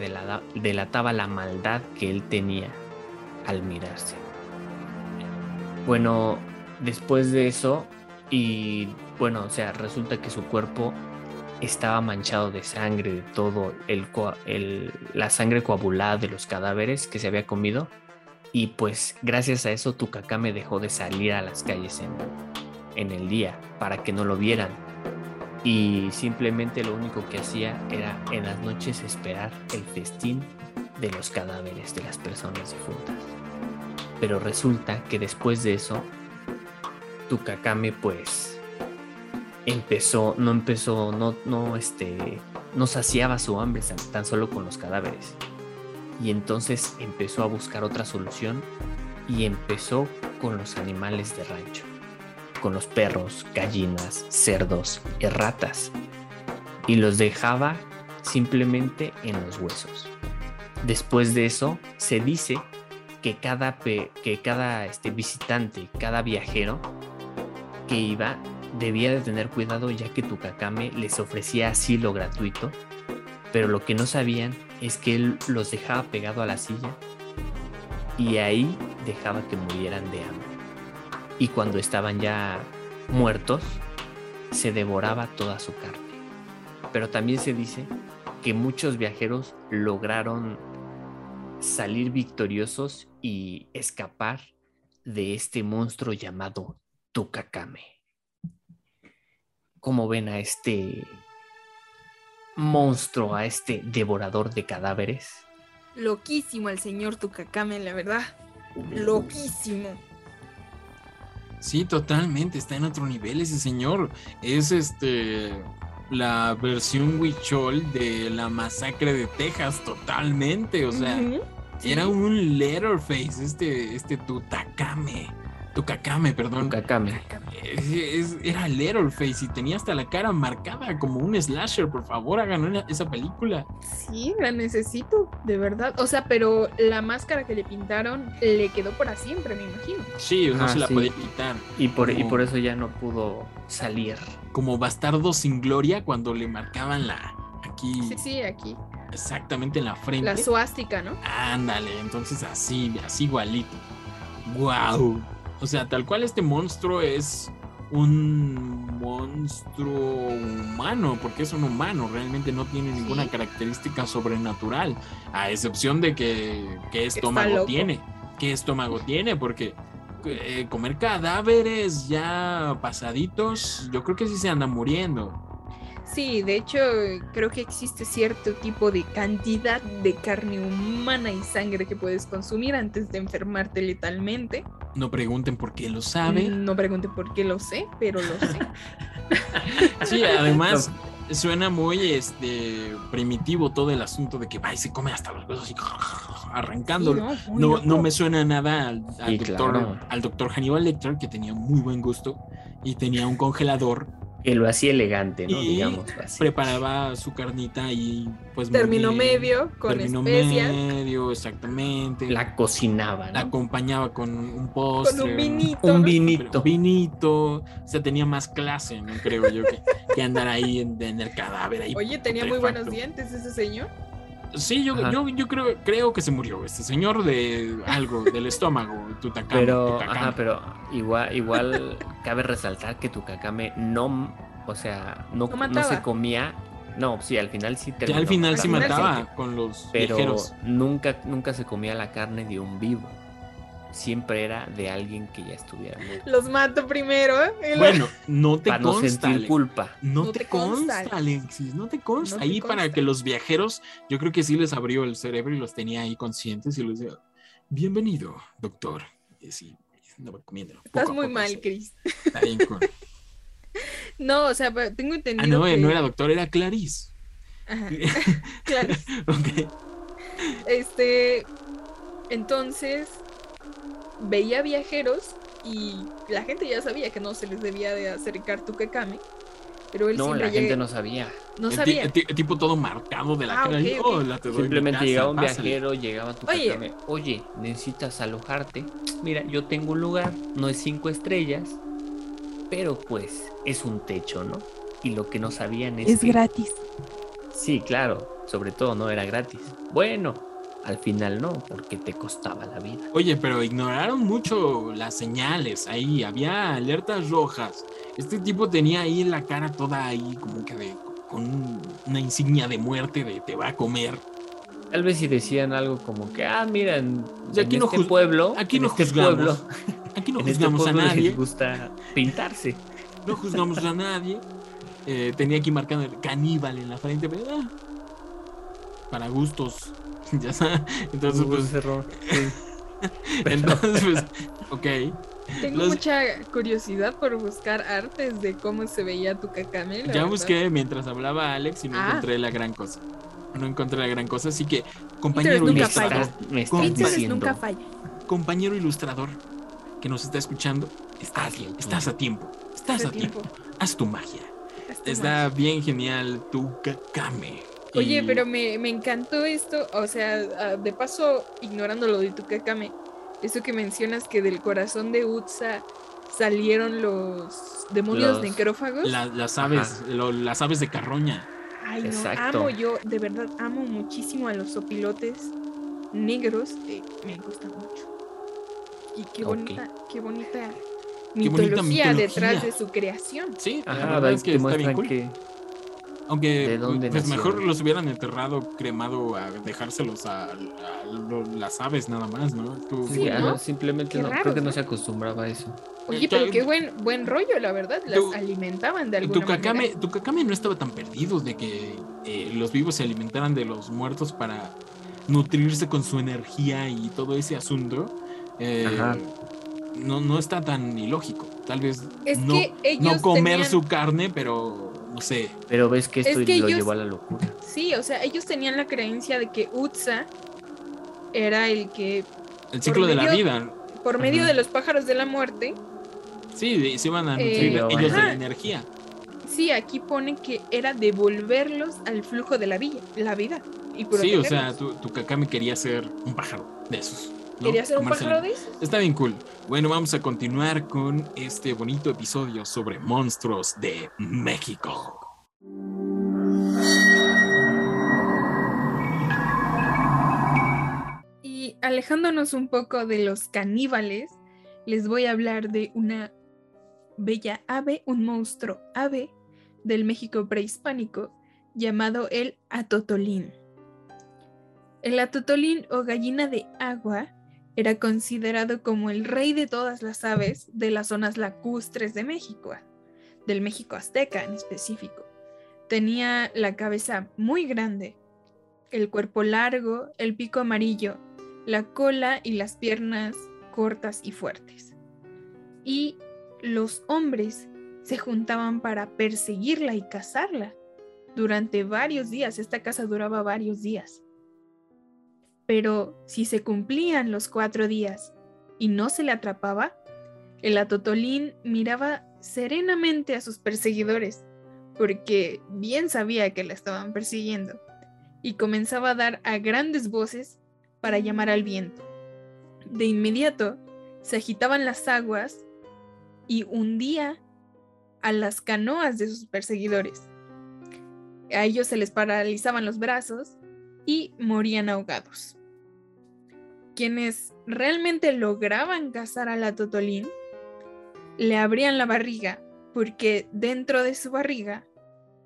[SPEAKER 3] delataba la maldad que él tenía al mirarse. Bueno, después de eso, y bueno, o sea, resulta que su cuerpo estaba manchado de sangre, de todo, el, la sangre coagulada de los cadáveres que se había comido, Y pues gracias a eso Tukakame dejó de salir a las calles en, en el día para que no lo vieran. Y simplemente lo único que hacía era en las noches esperar el festín de los cadáveres de las personas difuntas. Pero resulta que después de eso, Tukakame pues empezó, no empezó, no, no, este, no saciaba su hambre tan solo con los cadáveres. Y entonces empezó a buscar otra solución y empezó con los animales de rancho, con los perros, gallinas, cerdos y ratas. Y los dejaba simplemente en los huesos. Después de eso, se dice que cada, que cada este, visitante, cada viajero que iba, debía de tener cuidado ya que Tukakame les ofrecía asilo gratuito, pero lo que no sabían es que él los dejaba pegado a la silla y ahí dejaba que murieran de hambre. Y cuando estaban ya muertos, se devoraba toda su carne. Pero también se dice que muchos viajeros lograron salir victoriosos y escapar de este monstruo llamado Tukakame. ¿Cómo ven a este monstruo, a este devorador de cadáveres?
[SPEAKER 2] Loquísimo el señor Tukakame, la verdad. Loquísimo.
[SPEAKER 1] Sí, totalmente, está en otro nivel ese señor. Es este la versión Huichol de la masacre de Texas, totalmente. O sea, era un Letterface, este, este Tutakame. Tukakame, perdón.
[SPEAKER 3] Tukakame.
[SPEAKER 1] Es- es- era Letterface y tenía hasta la cara marcada como un slasher. Por favor, hagan una- esa película.
[SPEAKER 2] Sí, la necesito, de verdad. O sea, pero la máscara que le pintaron le quedó para siempre, me imagino.
[SPEAKER 1] Sí, no
[SPEAKER 3] Ah,
[SPEAKER 1] se la
[SPEAKER 3] sí.
[SPEAKER 1] podía quitar.
[SPEAKER 3] Y por, y por eso ya no pudo salir.
[SPEAKER 1] Como bastardo sin gloria cuando le marcaban la aquí
[SPEAKER 2] Sí, sí, aquí.
[SPEAKER 1] exactamente en la frente.
[SPEAKER 2] La suástica, ¿no?
[SPEAKER 1] Ándale, entonces así, así igualito. Wow. O sea, tal cual este monstruo es un monstruo humano, porque es un humano, realmente no tiene ninguna característica sobrenatural, a excepción de que qué estómago tiene, qué estómago tiene, porque eh, comer cadáveres ya pasaditos, yo creo que sí se anda muriendo.
[SPEAKER 2] Sí, de hecho, creo que existe cierto tipo de cantidad de carne humana y sangre que puedes consumir antes de enfermarte letalmente.
[SPEAKER 1] No pregunten por qué lo sabe.
[SPEAKER 2] No pregunte por qué lo sé, pero lo sé.
[SPEAKER 1] Sí, además suena muy este primitivo todo el asunto de que va y se come hasta los huesos y arrancándolo.
[SPEAKER 2] Sí,
[SPEAKER 1] no, no me suena nada al, al
[SPEAKER 3] Sí,
[SPEAKER 1] doctor,
[SPEAKER 3] claro.
[SPEAKER 1] al doctor Hannibal Lecter, que tenía muy buen gusto y tenía un congelador,
[SPEAKER 3] Que lo hacía elegante, ¿no?
[SPEAKER 1] Y
[SPEAKER 3] Digamos así.
[SPEAKER 1] preparaba su carnita y pues bien.
[SPEAKER 2] medio, con
[SPEAKER 1] Término
[SPEAKER 2] especias,
[SPEAKER 1] medio, exactamente.
[SPEAKER 3] La cocinaba,
[SPEAKER 1] La
[SPEAKER 3] ¿no?
[SPEAKER 1] acompañaba con un postre.
[SPEAKER 2] con un vinito.
[SPEAKER 3] Un
[SPEAKER 2] ¿no?
[SPEAKER 3] vinito.
[SPEAKER 1] O sea, tenía más clase, ¿no? Creo yo, que, que andar ahí en, en el cadáver. Ahí
[SPEAKER 2] Oye, tenía muy buenos dientes ese señor.
[SPEAKER 1] Sí, yo, yo, yo creo, creo que se murió este señor de algo, del estómago, Tutacame.
[SPEAKER 3] Pero,
[SPEAKER 1] Tutacame.
[SPEAKER 3] ajá, pero igual, igual cabe resaltar que Tukakame no, o sea, no,
[SPEAKER 2] No
[SPEAKER 3] se comía. No, sí, al final sí
[SPEAKER 1] Ya
[SPEAKER 3] terminó
[SPEAKER 1] al final sí
[SPEAKER 2] Al final sí.
[SPEAKER 1] mataba con los
[SPEAKER 3] pero
[SPEAKER 1] viajeros.
[SPEAKER 3] nunca, nunca se comía la carne de un vivo. Siempre era de alguien que ya estuviera muerto.
[SPEAKER 2] Los mato primero. ¿eh?
[SPEAKER 1] Bueno, no te
[SPEAKER 3] Para no sentir culpa.
[SPEAKER 1] No,
[SPEAKER 2] No
[SPEAKER 1] te,
[SPEAKER 2] te
[SPEAKER 1] consta,
[SPEAKER 2] consta,
[SPEAKER 1] Alexis, no te consta.
[SPEAKER 2] No te
[SPEAKER 1] ahí para
[SPEAKER 2] consta.
[SPEAKER 1] que los viajeros, yo creo que sí les abrió el cerebro y los tenía ahí conscientes y les decía, bienvenido, doctor. Y sí, comiéndolo.
[SPEAKER 2] Estás
[SPEAKER 1] poco
[SPEAKER 2] muy
[SPEAKER 1] poco,
[SPEAKER 2] mal,
[SPEAKER 1] sí.
[SPEAKER 2] Chris.
[SPEAKER 1] Está bien con-
[SPEAKER 2] No, o sea, pero tengo entendido
[SPEAKER 1] Ah, no, eh,
[SPEAKER 2] que...
[SPEAKER 1] no era doctor, era Clarice.
[SPEAKER 2] Ajá, claro.
[SPEAKER 1] Ok.
[SPEAKER 2] Este, entonces veía viajeros y la gente ya sabía que no se les debía de acercar Tukakame, pero él
[SPEAKER 3] No, la gente no sabía.
[SPEAKER 2] no
[SPEAKER 1] El
[SPEAKER 2] sabía.
[SPEAKER 1] el ti- el tipo todo marcado de la
[SPEAKER 2] Ah,
[SPEAKER 1] cara.
[SPEAKER 2] ok,
[SPEAKER 1] y,
[SPEAKER 2] ok.
[SPEAKER 1] "Hola, te doy mi
[SPEAKER 3] Simplemente
[SPEAKER 1] casa,
[SPEAKER 3] llegaba un
[SPEAKER 1] pásale".
[SPEAKER 3] viajero, llegaba a tu
[SPEAKER 2] Oye.
[SPEAKER 3] Oye. Oye, necesitas alojarte. Mira, yo tengo un lugar, no es cinco estrellas, pero pues es un techo, ¿no? Y lo que no sabían es, que-
[SPEAKER 2] gratis.
[SPEAKER 3] Sí, claro, sobre todo no era gratis. Bueno, al final no, porque te costaba la vida.
[SPEAKER 1] Oye, pero ignoraron mucho las señales ahí, había alertas rojas. Este tipo tenía ahí la cara toda ahí como que de, con un- una insignia de muerte de te va a comer.
[SPEAKER 3] Tal vez si decían algo como que, ah, mira, en,
[SPEAKER 1] Y aquí
[SPEAKER 3] en
[SPEAKER 1] no
[SPEAKER 3] este pueblo,
[SPEAKER 1] aquí
[SPEAKER 3] en
[SPEAKER 1] no
[SPEAKER 3] este
[SPEAKER 1] juzgamos.
[SPEAKER 3] pueblo,
[SPEAKER 1] Aquí no
[SPEAKER 3] en este
[SPEAKER 1] juzgamos a nadie.
[SPEAKER 3] les gusta pintarse.
[SPEAKER 1] No juzgamos a nadie. Eh, tenía aquí marcado el caníbal en la frente, pero ah, para gustos. Ya sabes. Entonces, pues,
[SPEAKER 3] error, sí.
[SPEAKER 1] entonces, pues, ok.
[SPEAKER 2] Tengo
[SPEAKER 1] Los-
[SPEAKER 2] mucha curiosidad por buscar artes de cómo se veía tu cacame. la
[SPEAKER 1] Ya
[SPEAKER 2] verdad.
[SPEAKER 1] busqué mientras hablaba Alex y no
[SPEAKER 2] Ah.
[SPEAKER 1] encontré la gran cosa. No encontré la gran cosa, así que, compañero
[SPEAKER 2] nunca
[SPEAKER 1] ilustrador,
[SPEAKER 2] falla.
[SPEAKER 3] me
[SPEAKER 2] nunca falla.
[SPEAKER 1] compañero ilustrador que nos está escuchando, estás,
[SPEAKER 3] A tiempo.
[SPEAKER 1] estás a tiempo. Estás a tiempo.
[SPEAKER 2] tiempo.
[SPEAKER 1] Haz tu magia. Está bien genial tu Kakame.
[SPEAKER 2] Oye,
[SPEAKER 1] Y-
[SPEAKER 2] pero me, me encantó esto, o sea, de paso, ignorando lo de Tukakame, eso que mencionas que del corazón de Utsa salieron los demonios
[SPEAKER 3] Los-
[SPEAKER 2] necrófagos.
[SPEAKER 1] la- las aves, lo- las aves de carroña.
[SPEAKER 2] Ay, no,
[SPEAKER 3] Exacto.
[SPEAKER 2] amo yo, de verdad, amo muchísimo a los opilotes negros, eh, me gustan mucho. Y qué bonita, qué bonita
[SPEAKER 1] Qué
[SPEAKER 2] mitología,
[SPEAKER 1] bonita mitología.
[SPEAKER 2] detrás de su creación.
[SPEAKER 1] Sí, la
[SPEAKER 3] Ajá,
[SPEAKER 1] verdad es que está bien cool.
[SPEAKER 3] que
[SPEAKER 1] Aunque
[SPEAKER 3] ¿De dónde
[SPEAKER 1] pues mejor los hubieran enterrado, cremado, a dejárselos a, a lo- las aves nada más, ¿no? Tú-
[SPEAKER 2] Sí, ¿no?
[SPEAKER 3] simplemente
[SPEAKER 2] Qué
[SPEAKER 3] no,
[SPEAKER 2] raro,
[SPEAKER 3] creo que no
[SPEAKER 2] ¿no?
[SPEAKER 3] se acostumbraba a eso.
[SPEAKER 2] Oye,
[SPEAKER 1] Ya-
[SPEAKER 2] pero qué buen, buen rollo, la verdad, las
[SPEAKER 1] Tu-
[SPEAKER 2] alimentaban de
[SPEAKER 1] Tu
[SPEAKER 2] alguna
[SPEAKER 1] Kakame,
[SPEAKER 2] manera.
[SPEAKER 1] tu Kakame no estaba tan perdido de que eh, los vivos se alimentaran de los muertos para nutrirse con su energía y todo ese asunto. Eh,
[SPEAKER 3] Ajá.
[SPEAKER 1] no, no está tan ilógico. Tal vez
[SPEAKER 2] Es
[SPEAKER 1] no,
[SPEAKER 2] que ellos
[SPEAKER 1] no comer
[SPEAKER 2] tenían-
[SPEAKER 1] su carne, pero no sé.
[SPEAKER 3] Pero ves que esto
[SPEAKER 2] Es que
[SPEAKER 3] lo
[SPEAKER 2] ellos-
[SPEAKER 3] llevó a la locura.
[SPEAKER 2] Sí, o sea, ellos tenían la creencia de que Utsa era el que,
[SPEAKER 1] El ciclo de la vida.
[SPEAKER 2] por medio de los pájaros de la muerte,
[SPEAKER 1] Sí, se iban a
[SPEAKER 2] Eh,
[SPEAKER 1] nutrir ellos de la energía.
[SPEAKER 2] sí, aquí pone que era devolverlos al flujo de la vida. La vida y
[SPEAKER 1] Sí, o sea, tu, tu Kakame quería ser un pájaro de esos. ¿No?
[SPEAKER 2] Quería ser un pájaro de esos.
[SPEAKER 1] Está bien cool. Bueno, vamos a continuar con este bonito episodio sobre monstruos de México.
[SPEAKER 2] Y alejándonos un poco de los caníbales, les voy a hablar de una bella ave, un monstruo ave del México prehispánico llamado el atotolín. El atotolín o gallina de agua era considerado como el rey de todas las aves de las zonas lacustres de México, del México azteca en específico. Tenía la cabeza muy grande, el cuerpo largo, el pico amarillo, la cola y las piernas cortas y fuertes. Y los hombres se juntaban para perseguirla y cazarla. Durante varios días, esta caza duraba varios días. Pero si se cumplían los cuatro días y no se le atrapaba, el atotolín miraba serenamente a sus perseguidores, porque bien sabía que la estaban persiguiendo, y comenzaba a dar a grandes voces para llamar al viento. De inmediato se agitaban las aguas y hundía a las canoas de sus perseguidores. A ellos se les paralizaban los brazos y morían ahogados. Quienes realmente lograban cazar al atotolín le abrían la barriga porque dentro de su barriga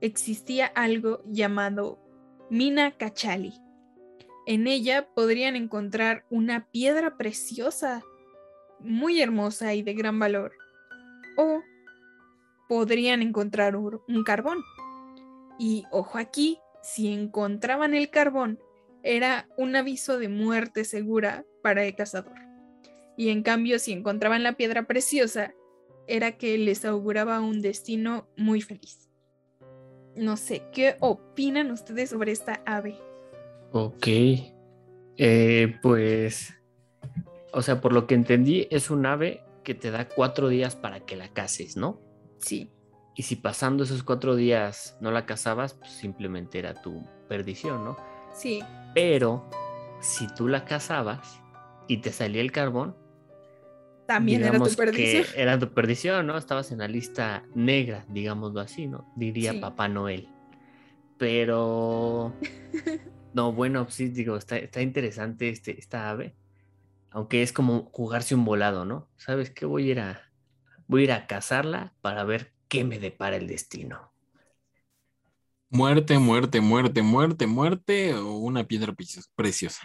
[SPEAKER 2] existía algo llamado mina cachali. En ella podrían encontrar una piedra preciosa, muy hermosa y de gran valor, o podrían encontrar un carbón. Y ojo aquí, si encontraban el carbón, era un aviso de muerte segura para el cazador. Y en cambio, si encontraban la piedra preciosa, era que les auguraba un destino muy feliz. No sé, ¿qué opinan ustedes sobre esta ave?
[SPEAKER 3] Ok. Eh, pues, o sea, por lo que entendí, es un ave que te da cuatro días para que la cases, ¿no?
[SPEAKER 2] Sí,
[SPEAKER 3] Y si pasando esos cuatro días no la cazabas, pues simplemente era tu perdición, ¿no?
[SPEAKER 2] Sí,
[SPEAKER 3] Pero si tú la cazabas y te salía el carbón,
[SPEAKER 2] también era tu perdición.
[SPEAKER 3] que era tu perdición, ¿no? Estabas en la lista negra, digámoslo así, ¿no? Diría
[SPEAKER 2] Sí.
[SPEAKER 3] Papá Noel. Pero no, bueno, sí, digo, está, está interesante este, esta ave. Aunque es como jugarse un volado, ¿no? ¿Sabes qué? Voy a ir a, voy a ir a cazarla para ver qué me depara el destino.
[SPEAKER 1] Muerte, muerte, muerte, muerte, muerte o una piedra preciosa.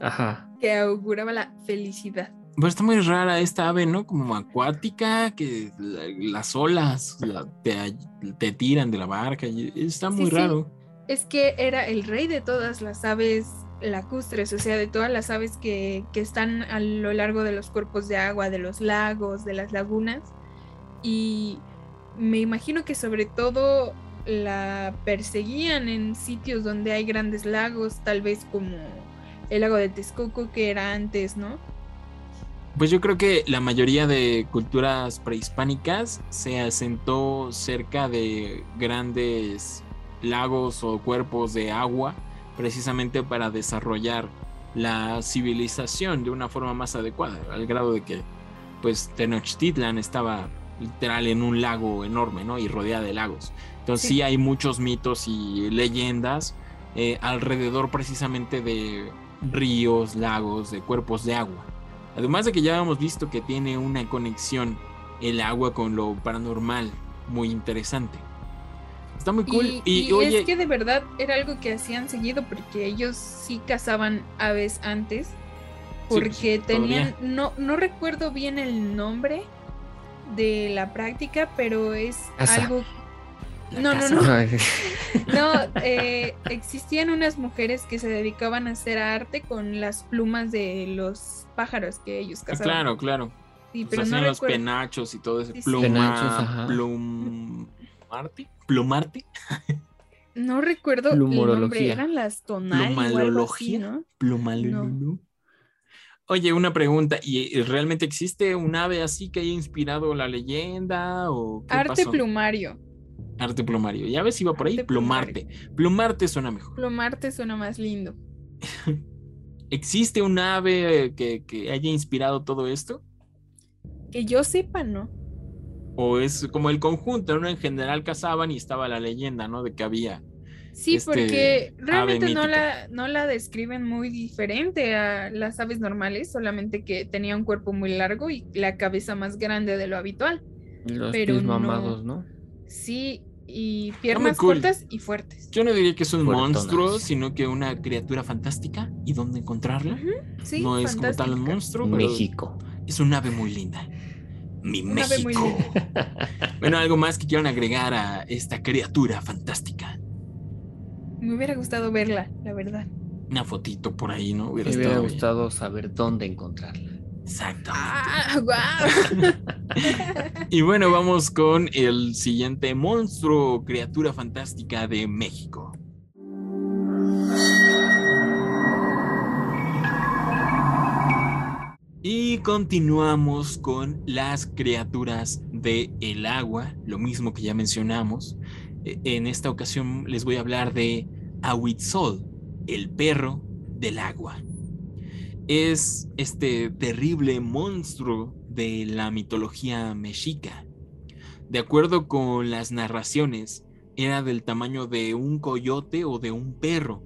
[SPEAKER 3] Ajá.
[SPEAKER 2] Que auguraba la felicidad.
[SPEAKER 1] Pero está muy rara esta ave, ¿no? Como acuática, que las olas te, tiran de la barca. Está muy raro.
[SPEAKER 2] Es que era el rey de todas las aves lacustres, o sea, de todas las aves que, que están a lo largo de los cuerpos de agua, de los lagos, de las lagunas. Y me imagino que sobre todo la perseguían en sitios donde hay grandes lagos, tal vez como el lago de Texcoco que era antes, ¿no?
[SPEAKER 1] Pues yo creo que la mayoría de culturas prehispánicas se asentó cerca de grandes lagos o cuerpos de agua precisamente para desarrollar la civilización de una forma más adecuada, al grado de que pues Tenochtitlan estaba literal en un lago enorme, ¿no? Y rodeada de lagos. Entonces sí, hay muchos mitos y leyendas eh, alrededor precisamente de ríos, lagos, de cuerpos de agua. Además de que ya hemos visto que tiene una conexión el agua con lo paranormal muy interesante. Está muy cool.
[SPEAKER 2] Y, es que de verdad era algo que hacían seguido porque ellos sí cazaban aves antes. Porque tenían, no, no recuerdo bien el nombre de la práctica, pero es algo no, no, no, no. Eh, existían unas mujeres que se dedicaban a hacer arte con las plumas de los pájaros que ellos
[SPEAKER 1] ah, cazaban. Claro, claro.
[SPEAKER 2] Sí, pero
[SPEAKER 1] no los penachos y todo ese pluma, plumarte, plumarte.
[SPEAKER 2] No recuerdo el nombre, eran las tonales Plumalología,
[SPEAKER 1] ¿no? Oye, una pregunta, ¿y realmente existe un ave así que haya inspirado la leyenda o
[SPEAKER 2] Arte plumario.
[SPEAKER 1] Arte plumario. Ya ves, iba por ahí. Plumarte. Plumarte suena mejor.
[SPEAKER 2] Plumarte suena más lindo.
[SPEAKER 1] ¿Existe un ave que, haya inspirado todo esto?
[SPEAKER 2] Que yo sepa, ¿no?
[SPEAKER 1] O es como el conjunto, ¿no? En general cazaban y estaba la leyenda, ¿no? De que había.
[SPEAKER 2] Sí, este porque realmente no la, no la describen muy diferente a las aves normales, solamente que tenía un cuerpo muy largo y la cabeza más grande de lo habitual.
[SPEAKER 3] Los pero pies mamados, ¿no?
[SPEAKER 2] Sí, y piernas cortas y fuertes.
[SPEAKER 1] Yo no diría que es un monstruo, sino que una criatura fantástica. ¿Y dónde encontrarla?
[SPEAKER 2] sí,
[SPEAKER 1] no es como tal un monstruo.
[SPEAKER 3] México.
[SPEAKER 1] Es un ave muy linda. Mi México. bueno, algo más que quieran agregar a esta criatura fantástica.
[SPEAKER 2] Me hubiera gustado verla, la verdad.
[SPEAKER 1] Una fotito por ahí, ¿no?
[SPEAKER 3] Me hubiera gustado saber dónde encontrarla.
[SPEAKER 1] Exactamente. Ah, y bueno, vamos con el siguiente monstruo, criatura fantástica de México. Y continuamos con las criaturas del el agua, lo mismo que ya mencionamos. E, en esta ocasión les voy a hablar de Ahuitzol, el perro del agua es este terrible monstruo de la mitología mexica. De acuerdo con las narraciones, era del tamaño de un coyote o de un perro,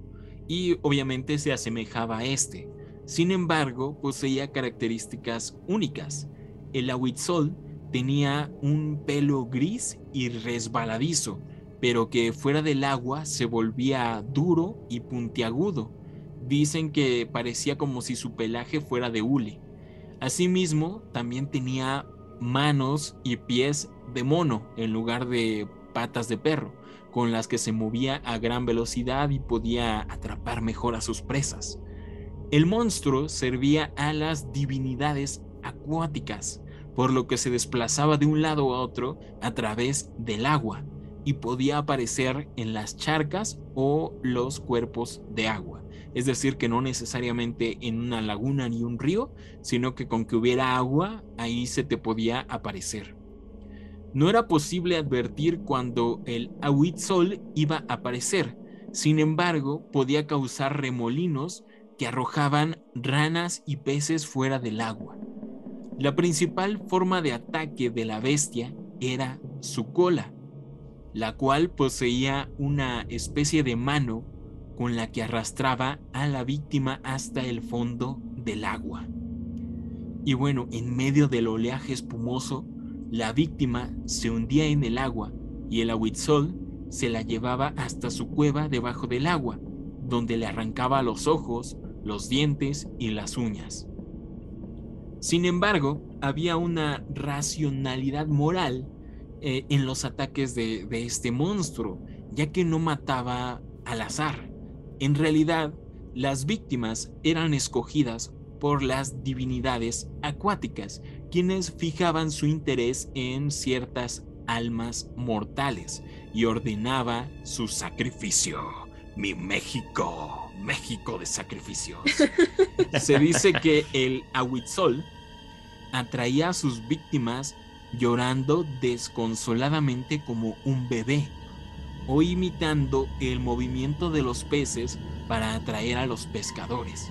[SPEAKER 1] y obviamente se asemejaba a este. Sin embargo, poseía características únicas. El ahuitzol tenía un pelo gris y resbaladizo, pero que fuera del agua se volvía duro y puntiagudo Dicen que parecía como si su pelaje fuera de hule. Asimismo, también tenía manos y pies de mono en lugar de patas de perro, con las que se movía a gran velocidad y podía atrapar mejor a sus presas. El monstruo servía a las divinidades acuáticas, por lo que se desplazaba de un lado a otro a través del agua y podía aparecer en las charcas o los cuerpos de agua es decir, que no necesariamente en una laguna ni un río, sino que con que hubiera agua, ahí se te podía aparecer. No era posible advertir cuando el Ahuitzol iba a aparecer, sin embargo, podía causar remolinos que arrojaban ranas y peces fuera del agua. La principal forma de ataque de la bestia era su cola, la cual poseía una especie de mano con la que arrastraba a la víctima hasta el fondo del agua. Y bueno, en medio del oleaje espumoso, la víctima se hundía en el agua y el ahuitzol se la llevaba hasta su cueva debajo del agua, donde le arrancaba los ojos, los dientes y las uñas. Sin embargo, había una racionalidad moral eh, en los ataques de, de este monstruo, ya que no mataba al azar. En realidad, las víctimas eran escogidas por las divinidades acuáticas, quienes fijaban su interés en ciertas almas mortales y ordenaba su sacrificio. Mi México, México de sacrificios. Se dice que el Ahuitzol atraía a sus víctimas llorando desconsoladamente como un bebé o imitando el movimiento de los peces para atraer a los pescadores,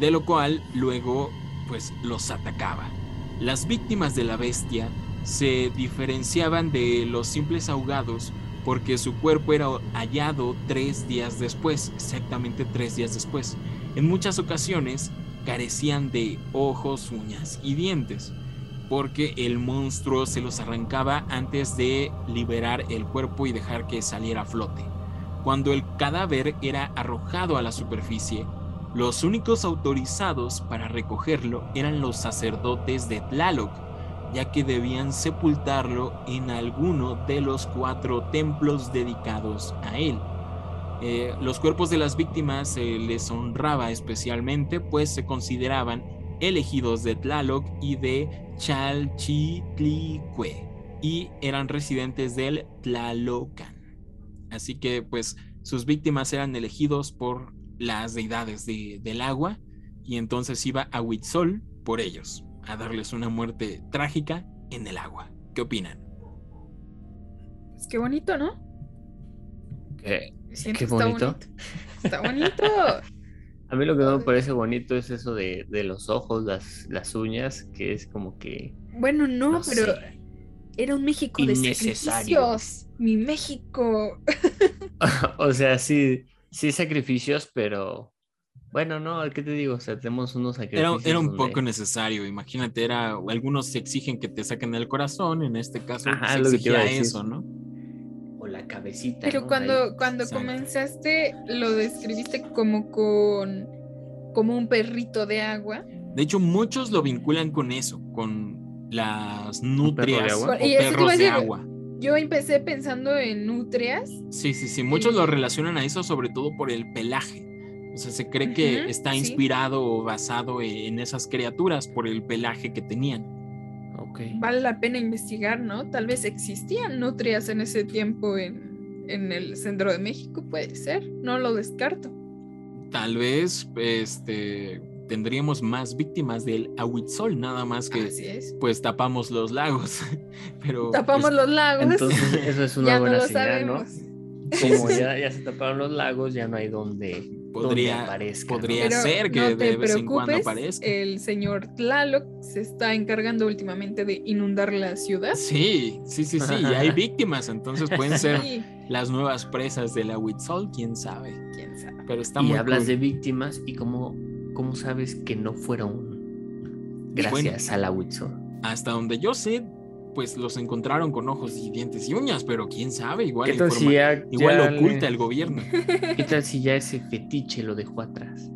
[SPEAKER 1] de lo cual luego pues los atacaba. Las víctimas de la bestia se diferenciaban de los simples ahogados porque su cuerpo era hallado tres días después, exactamente tres días después. En muchas ocasiones carecían de ojos, uñas y dientes, porque el monstruo se los arrancaba antes de liberar el cuerpo y dejar que saliera a flote. Cuando el cadáver era arrojado a la superficie, los únicos autorizados para recogerlo eran los sacerdotes de Tlaloc, ya que debían sepultarlo en alguno de los cuatro templos dedicados a él. Eh, los cuerpos de las víctimas se les honraba especialmente, pues se consideraban elegidos de Tlaloc y de Chalchitlicue y eran residentes del Tlalocan. Así que pues sus víctimas eran elegidos por las deidades del agua y entonces iba a Huitzol por ellos, a darles una muerte trágica en el agua. ¿Qué opinan?
[SPEAKER 2] Pues qué bonito, ¿no?
[SPEAKER 3] Qué, bonito.
[SPEAKER 2] Está bonito.
[SPEAKER 3] A mí lo que no me parece bonito es eso de, de los ojos, las, las uñas, que es como que...
[SPEAKER 2] Bueno, no,
[SPEAKER 3] No
[SPEAKER 2] pero
[SPEAKER 3] sé.
[SPEAKER 2] era un México de sacrificios. Mi México.
[SPEAKER 3] o sea, sí, sí sacrificios, pero... Bueno, no, ¿qué te digo? O sea, tenemos unos
[SPEAKER 1] Era,
[SPEAKER 3] sacrificios
[SPEAKER 1] era un
[SPEAKER 3] donde-
[SPEAKER 1] poco necesario, imagínate, era, algunos se exigen que te saquen el corazón, en este caso
[SPEAKER 3] Ajá,
[SPEAKER 1] se
[SPEAKER 3] lo que te iba a
[SPEAKER 1] exigía
[SPEAKER 3] decir.
[SPEAKER 1] eso, ¿no?
[SPEAKER 3] La cabecita,
[SPEAKER 2] Pero
[SPEAKER 3] ¿no?
[SPEAKER 2] cuando,
[SPEAKER 3] Ahí.
[SPEAKER 2] cuando comenzaste, lo describiste como con como un perrito de agua.
[SPEAKER 1] De hecho, muchos lo vinculan con eso, con las
[SPEAKER 3] perro de
[SPEAKER 1] nutrias
[SPEAKER 3] agua?
[SPEAKER 1] o
[SPEAKER 2] Y eso te iba a
[SPEAKER 1] perros de
[SPEAKER 2] decir.
[SPEAKER 1] agua.
[SPEAKER 2] Yo empecé pensando en nutrias.
[SPEAKER 1] Sí, sí, sí. Muchos
[SPEAKER 2] Y-
[SPEAKER 1] lo relacionan a eso, sobre todo por el pelaje. O sea, se cree que está
[SPEAKER 2] sí.
[SPEAKER 1] inspirado o basado en esas criaturas por el pelaje que tenían.
[SPEAKER 2] Vale la pena investigar, ¿no? Tal vez existían nutrias en ese tiempo en, en el centro de México, puede ser. No lo descarto.
[SPEAKER 1] Tal vez este, tendríamos más víctimas del ahuitzol, nada más que
[SPEAKER 2] Así es.
[SPEAKER 1] pues tapamos los lagos. Pero
[SPEAKER 2] Tapamos
[SPEAKER 1] pues,
[SPEAKER 2] los lagos.
[SPEAKER 3] Entonces, eso es una
[SPEAKER 2] ya no
[SPEAKER 3] buena
[SPEAKER 2] lo
[SPEAKER 3] señal, ¿no? Como ya, ya se taparon los lagos, ya no hay donde
[SPEAKER 1] podría, podría ser que
[SPEAKER 2] no
[SPEAKER 1] de vez en cuando aparezca.
[SPEAKER 2] el señor Tlaloc se está encargando últimamente de inundar la ciudad.
[SPEAKER 1] Sí, sí, sí, sí, y hay víctimas, entonces pueden ser
[SPEAKER 2] Sí,
[SPEAKER 1] las nuevas presas del ahuitzol, quién sabe.
[SPEAKER 2] quién sabe.
[SPEAKER 1] Pero está
[SPEAKER 3] Y
[SPEAKER 1] muy
[SPEAKER 3] hablas
[SPEAKER 1] cool.
[SPEAKER 3] de víctimas y cómo, cómo sabes que no fueron gracias a la Huitzol.
[SPEAKER 1] Hasta donde yo sé, pues los encontraron con ojos y dientes y uñas, pero quién sabe, igual,
[SPEAKER 3] ¿Qué tal si ya,
[SPEAKER 1] igual
[SPEAKER 3] ya
[SPEAKER 1] lo oculta
[SPEAKER 3] le-
[SPEAKER 1] el gobierno.
[SPEAKER 3] ¿Qué tal si ya ese fetiche lo dejó atrás?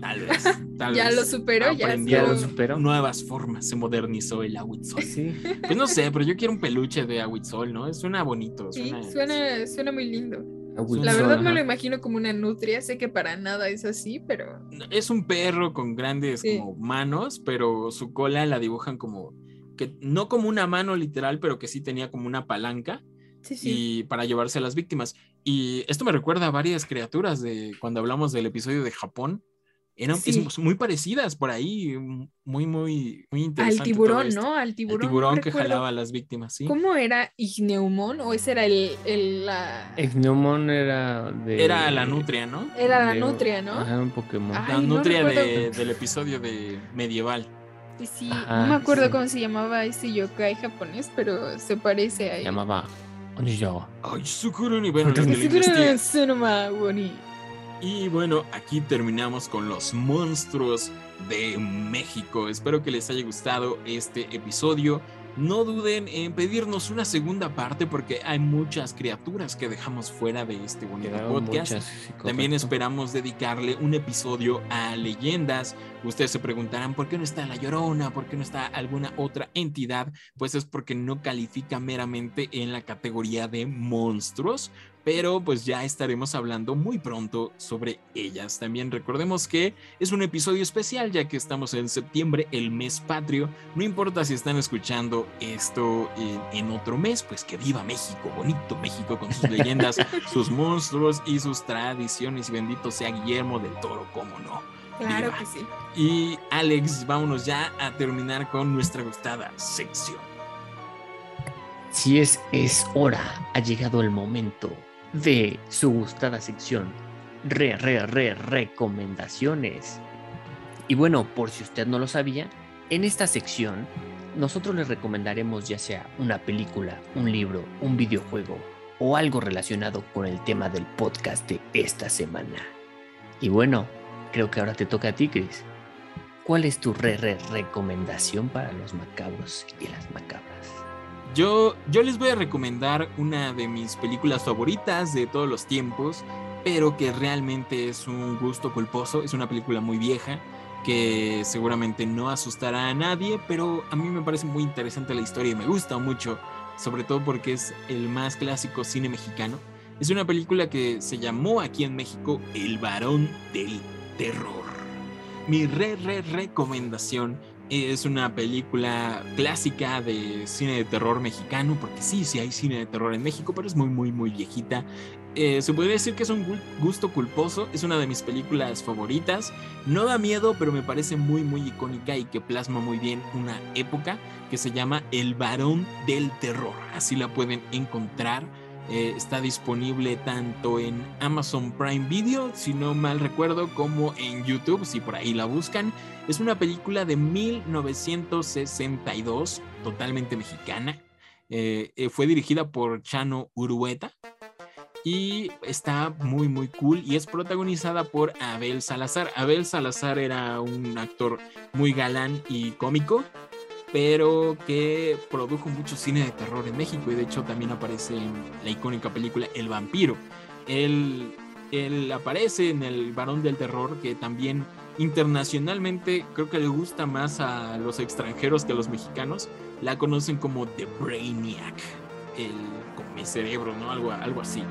[SPEAKER 1] Tal vez. Tal
[SPEAKER 2] Ya
[SPEAKER 1] vez
[SPEAKER 2] lo superó, ya
[SPEAKER 1] aprendió
[SPEAKER 3] Ya lo superó.
[SPEAKER 1] nuevas formas, se modernizó el ahuitzol.
[SPEAKER 3] Sí.
[SPEAKER 1] Pues no sé, pero yo quiero un peluche de ahuitzol, ¿no? Suena bonito.
[SPEAKER 2] Sí,
[SPEAKER 1] Suena,
[SPEAKER 2] suena, suena muy lindo. La verdad me lo imagino como una nutria. Sé que para nada es así, pero
[SPEAKER 1] Es un perro con grandes
[SPEAKER 2] Sí.
[SPEAKER 1] como manos, pero su cola la dibujan como que no como una mano literal, pero que sí tenía como una palanca
[SPEAKER 2] sí, sí.
[SPEAKER 1] y para llevarse a las víctimas. Y esto me recuerda a varias criaturas de cuando hablamos del episodio de Japón. Eran
[SPEAKER 2] Sí.
[SPEAKER 1] es muy parecidas por ahí, muy, muy, muy interesante.
[SPEAKER 2] Al tiburón. ¿no? Al tiburón.
[SPEAKER 1] tiburón,
[SPEAKER 2] no
[SPEAKER 1] que
[SPEAKER 2] recuerdo
[SPEAKER 1] jalaba a las víctimas, sí.
[SPEAKER 2] ¿Cómo era Igneumon? ¿O ese era el, el- la...
[SPEAKER 3] Igneumon era de.
[SPEAKER 1] Era la nutria, ¿no?
[SPEAKER 2] Era la
[SPEAKER 3] de-
[SPEAKER 2] nutria, ¿no?
[SPEAKER 3] Ajá, un Pokémon.
[SPEAKER 1] La
[SPEAKER 2] no
[SPEAKER 1] nutria de- del episodio de medieval.
[SPEAKER 2] Sí, sí.
[SPEAKER 3] Ajá,
[SPEAKER 2] no me acuerdo
[SPEAKER 3] sí.
[SPEAKER 2] cómo se llamaba ese yokai japonés, pero se parece a
[SPEAKER 3] Se
[SPEAKER 2] él.
[SPEAKER 3] llamaba.
[SPEAKER 1] Ay, Sukuruni, bueno, que. Y bueno, aquí terminamos con los monstruos de México. Espero que les haya gustado este episodio. No duden en pedirnos una segunda parte porque hay muchas criaturas que dejamos fuera de este bonito
[SPEAKER 3] Quedaron
[SPEAKER 1] podcast.
[SPEAKER 3] muchas, sí,
[SPEAKER 1] También esperamos dedicarle un episodio a leyendas. Ustedes se preguntarán por qué no está la Llorona, por qué no está alguna otra entidad. Pues es porque no califica meramente en la categoría de monstruos, pero pues ya estaremos hablando muy pronto sobre ellas. También recordemos que es un episodio especial ya que estamos en septiembre, el mes patrio. No importa si están escuchando esto en, en otro mes, pues que viva México, bonito México con sus leyendas, sus monstruos y sus tradiciones. Y bendito sea Guillermo del Toro, cómo no.
[SPEAKER 2] Claro
[SPEAKER 1] Viva.
[SPEAKER 2] que sí.
[SPEAKER 1] Y Alex, vámonos ya a terminar con nuestra gustada sección.
[SPEAKER 3] Si es, es hora, ha llegado el momento de su gustada sección. Re, re, re, recomendaciones. Y bueno, por si usted no lo sabía, en esta sección nosotros les recomendaremos ya sea una película, un libro, un videojuego o algo relacionado con el tema del podcast de esta semana. Y bueno, creo que ahora te toca a ti, Chris. ¿Cuál es tu re, re, recomendación para los macabros y las macabras?
[SPEAKER 1] Yo, yo les voy a recomendar una de mis películas favoritas de todos los tiempos, pero que realmente es un gusto culposo. Es una película muy vieja que seguramente no asustará a nadie, pero a mí me parece muy interesante la historia y me gusta mucho, sobre todo porque es el más clásico cine mexicano. Es una película que se llamó aquí en México El varón del terror. Mi re, re, recomendación es una película clásica de cine de terror mexicano, porque sí, sí hay cine de terror en México, pero es muy, muy, muy viejita. Eh, se podría decir que es un gu- gusto culposo, es una de mis películas favoritas. No da miedo, pero me parece muy, muy icónica y que plasma muy bien una época que se llama El varón del terror. Así la pueden encontrar. Eh, está disponible tanto en Amazon Prime Video, si no mal recuerdo, como en YouTube, si por ahí la buscan. Es una película de 1962, totalmente mexicana. Eh, eh, fue dirigida por Chano Urueta y está muy muy cool y es protagonizada por Abel Salazar. Abel Salazar era un actor muy galán y cómico, pero que produjo mucho cine de terror en México y de hecho también aparece en la icónica película El vampiro. Él, él aparece en El varón del terror que también internacionalmente creo que le gusta más a los extranjeros que a los mexicanos. La conocen como The Brainiac, el como el cerebro, ¿no? Algo, algo así.